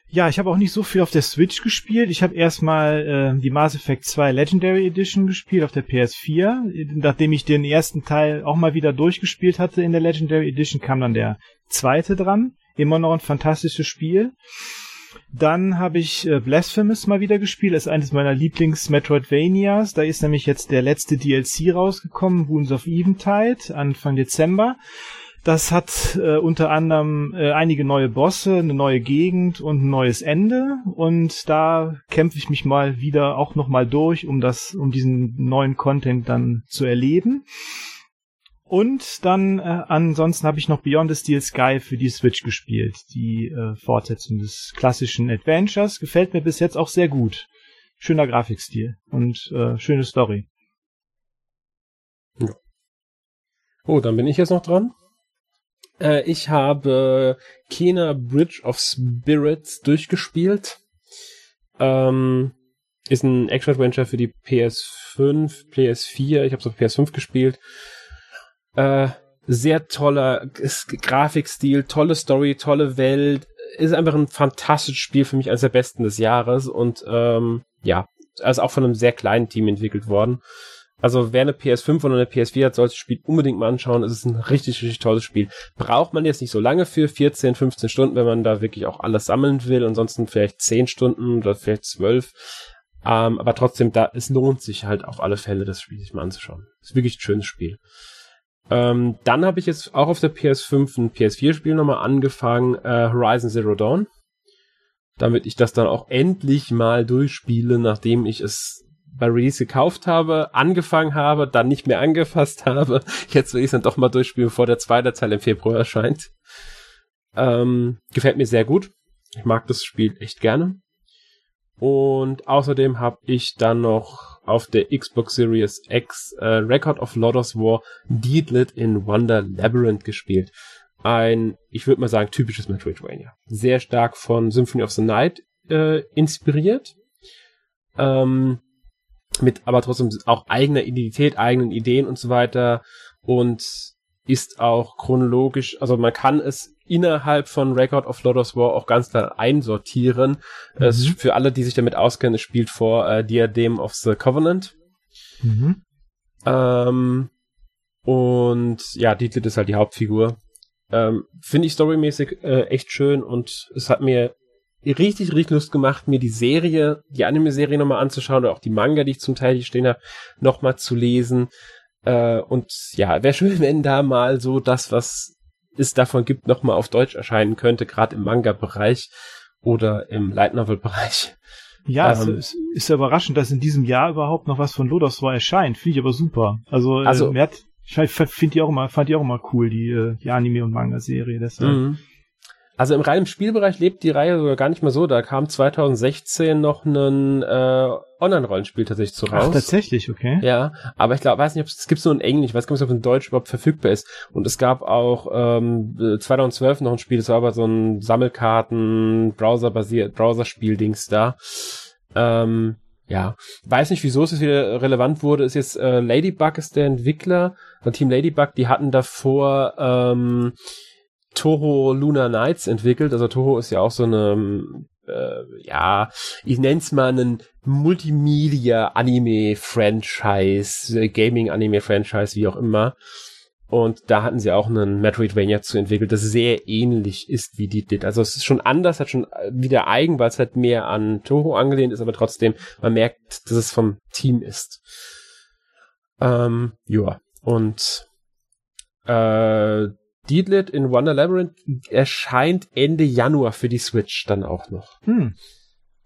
Ja, ich habe auch nicht so viel auf der Switch gespielt. Ich habe erstmal äh, die Mass Effect 2 Legendary Edition gespielt auf der PS4. Nachdem ich den ersten Teil auch mal wieder durchgespielt hatte in der Legendary Edition, kam dann der zweite dran. Immer noch ein fantastisches Spiel. Dann habe ich äh, Blasphemous mal wieder gespielt. Das ist eines meiner Lieblings-Metroidvanias. Da ist nämlich jetzt der letzte DLC rausgekommen, Wounds of Eventide, Anfang Dezember. Das hat äh, unter anderem äh, einige neue Bosse, eine neue Gegend und ein neues Ende. Und da kämpfe ich mich mal wieder auch nochmal durch, um das, um diesen neuen Content dann zu erleben. Und dann äh, ansonsten habe ich noch Beyond the Steel Sky für die Switch gespielt. Die äh, Fortsetzung des klassischen Adventures. Gefällt mir bis jetzt auch sehr gut. Schöner Grafikstil und äh, schöne Story. Ja. Oh, dann bin ich jetzt noch dran. Äh, ich habe Kena Bridge of Spirits durchgespielt. Ähm, ist ein Action-Adventure für die PS5, PS4. Ich habe es auf PS5 gespielt. Äh, sehr toller Grafikstil, tolle Story, tolle Welt. Ist einfach ein fantastisches Spiel für mich, eines der besten des Jahres. Und ähm, ja, also auch von einem sehr kleinen Team entwickelt worden. Also wer eine PS5 oder eine PS4 hat, sollte das Spiel unbedingt mal anschauen. Es ist ein richtig, richtig tolles Spiel. Braucht man jetzt nicht so lange für, 14, 15 Stunden, wenn man da wirklich auch alles sammeln will. Ansonsten vielleicht 10 Stunden oder vielleicht 12. Ähm, aber trotzdem, da, es lohnt sich halt auf alle Fälle, das Spiel sich mal anzuschauen. ist wirklich ein schönes Spiel. Ähm, dann habe ich jetzt auch auf der PS5 ein PS4-Spiel nochmal angefangen, äh, Horizon Zero Dawn. Damit ich das dann auch endlich mal durchspiele, nachdem ich es bei Release gekauft habe, angefangen habe, dann nicht mehr angefasst habe. Jetzt will ich es dann doch mal durchspielen, bevor der zweite Teil im Februar erscheint. Ähm, gefällt mir sehr gut. Ich mag das Spiel echt gerne. Und außerdem habe ich dann noch auf der Xbox Series X äh, Record of Lodoss War Deedlit in Wonder Labyrinth gespielt. Ein, ich würde mal sagen, typisches Metroidvania. Sehr stark von Symphony of the Night äh, inspiriert. Ähm, mit aber trotzdem auch eigener Identität, eigenen Ideen und so weiter und ist auch chronologisch, also man kann es innerhalb von Record of Lodoss War auch ganz klar einsortieren. Mhm. Es ist für alle, die sich damit auskennen, es spielt vor äh, Diadem of the Covenant. Mhm. Ähm, und ja, Dietlit ist halt die Hauptfigur. Ähm, Finde ich storymäßig äh, echt schön und es hat mir richtig, richtig Lust gemacht, mir die Serie, die Anime-Serie nochmal anzuschauen oder auch die Manga, die ich zum Teil hier stehen habe, nochmal zu lesen. Äh, und ja, wäre schön, wenn da mal so das, was es davon gibt, nochmal auf Deutsch erscheinen könnte, gerade im Manga-Bereich oder im Light Novel-Bereich. Ja, ähm, es ist ja überraschend, dass in diesem Jahr überhaupt noch was von Lodos war erscheint. Finde ich aber super. Also, äh, also äh, ich finde die auch immer, fand die auch immer cool, die, äh, die Anime- und Manga-Serie. Deshalb. Mhm. Also im reinen Spielbereich lebt die Reihe sogar gar nicht mehr so. Da kam 2016 noch ein äh, Online-Rollenspiel tatsächlich zu raus. Ach, tatsächlich, okay. Ja, aber ich glaube, weiß nicht, ob es gibt nur in Englisch, ich weiß gar nicht, ob es in Deutsch überhaupt verfügbar ist. Und es gab auch ähm, 2012 noch ein Spiel, das war aber so ein Sammelkarten, Browser-basiert, Browser-Spiel-Dings da. Ähm, ja, weiß nicht, wieso es jetzt wieder relevant wurde, ist jetzt äh, Ladybug ist der Entwickler, Team Ladybug, die hatten davor ähm, Toho Lunar Nights entwickelt. Also Toho ist ja auch so eine äh, ja, ich nenn's mal einen Multimedia-Anime-Franchise, äh, Gaming-Anime-Franchise, wie auch immer. Und da hatten sie auch einen Metroidvania zu entwickelt, das sehr ähnlich ist wie die Dit. Also es ist schon anders, hat schon wieder eigen, weil es halt mehr an Toho angelehnt ist, aber trotzdem, man merkt, dass es vom Team ist. Ähm, ja, und äh, Deedlit in Wonder Labyrinth erscheint Ende Januar für die Switch dann auch noch. Hm.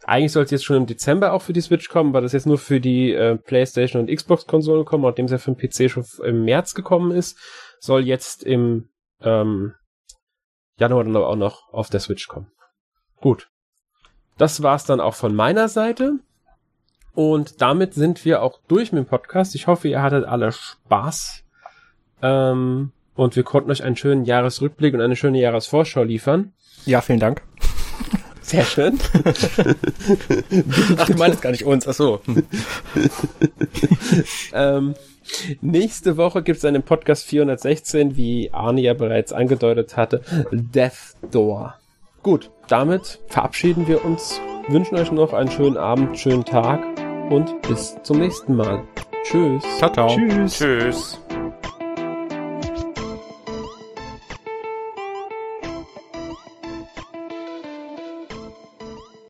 Eigentlich soll es jetzt schon im Dezember auch für die Switch kommen, weil das jetzt nur für die äh, PlayStation und Xbox-Konsolen kommen, nachdem es ja für den PC schon im März gekommen ist, soll jetzt im ähm, Januar dann aber auch noch auf der Switch kommen. Gut. Das war's dann auch von meiner Seite. Und damit sind wir auch durch mit dem Podcast. Ich hoffe, ihr hattet alle Spaß. Ähm, und wir konnten euch einen schönen Jahresrückblick und eine schöne Jahresvorschau liefern. Ja, vielen Dank. Sehr schön. Ach, du meinst gar nicht uns, ach so. ähm, nächste Woche gibt es einen Podcast 416, wie Arne ja bereits angedeutet hatte, Death Door. Gut, damit verabschieden wir uns, wünschen euch noch einen schönen Abend, schönen Tag und bis zum nächsten Mal. Tschüss. Ciao, ciao. Tschüss. Tschüss.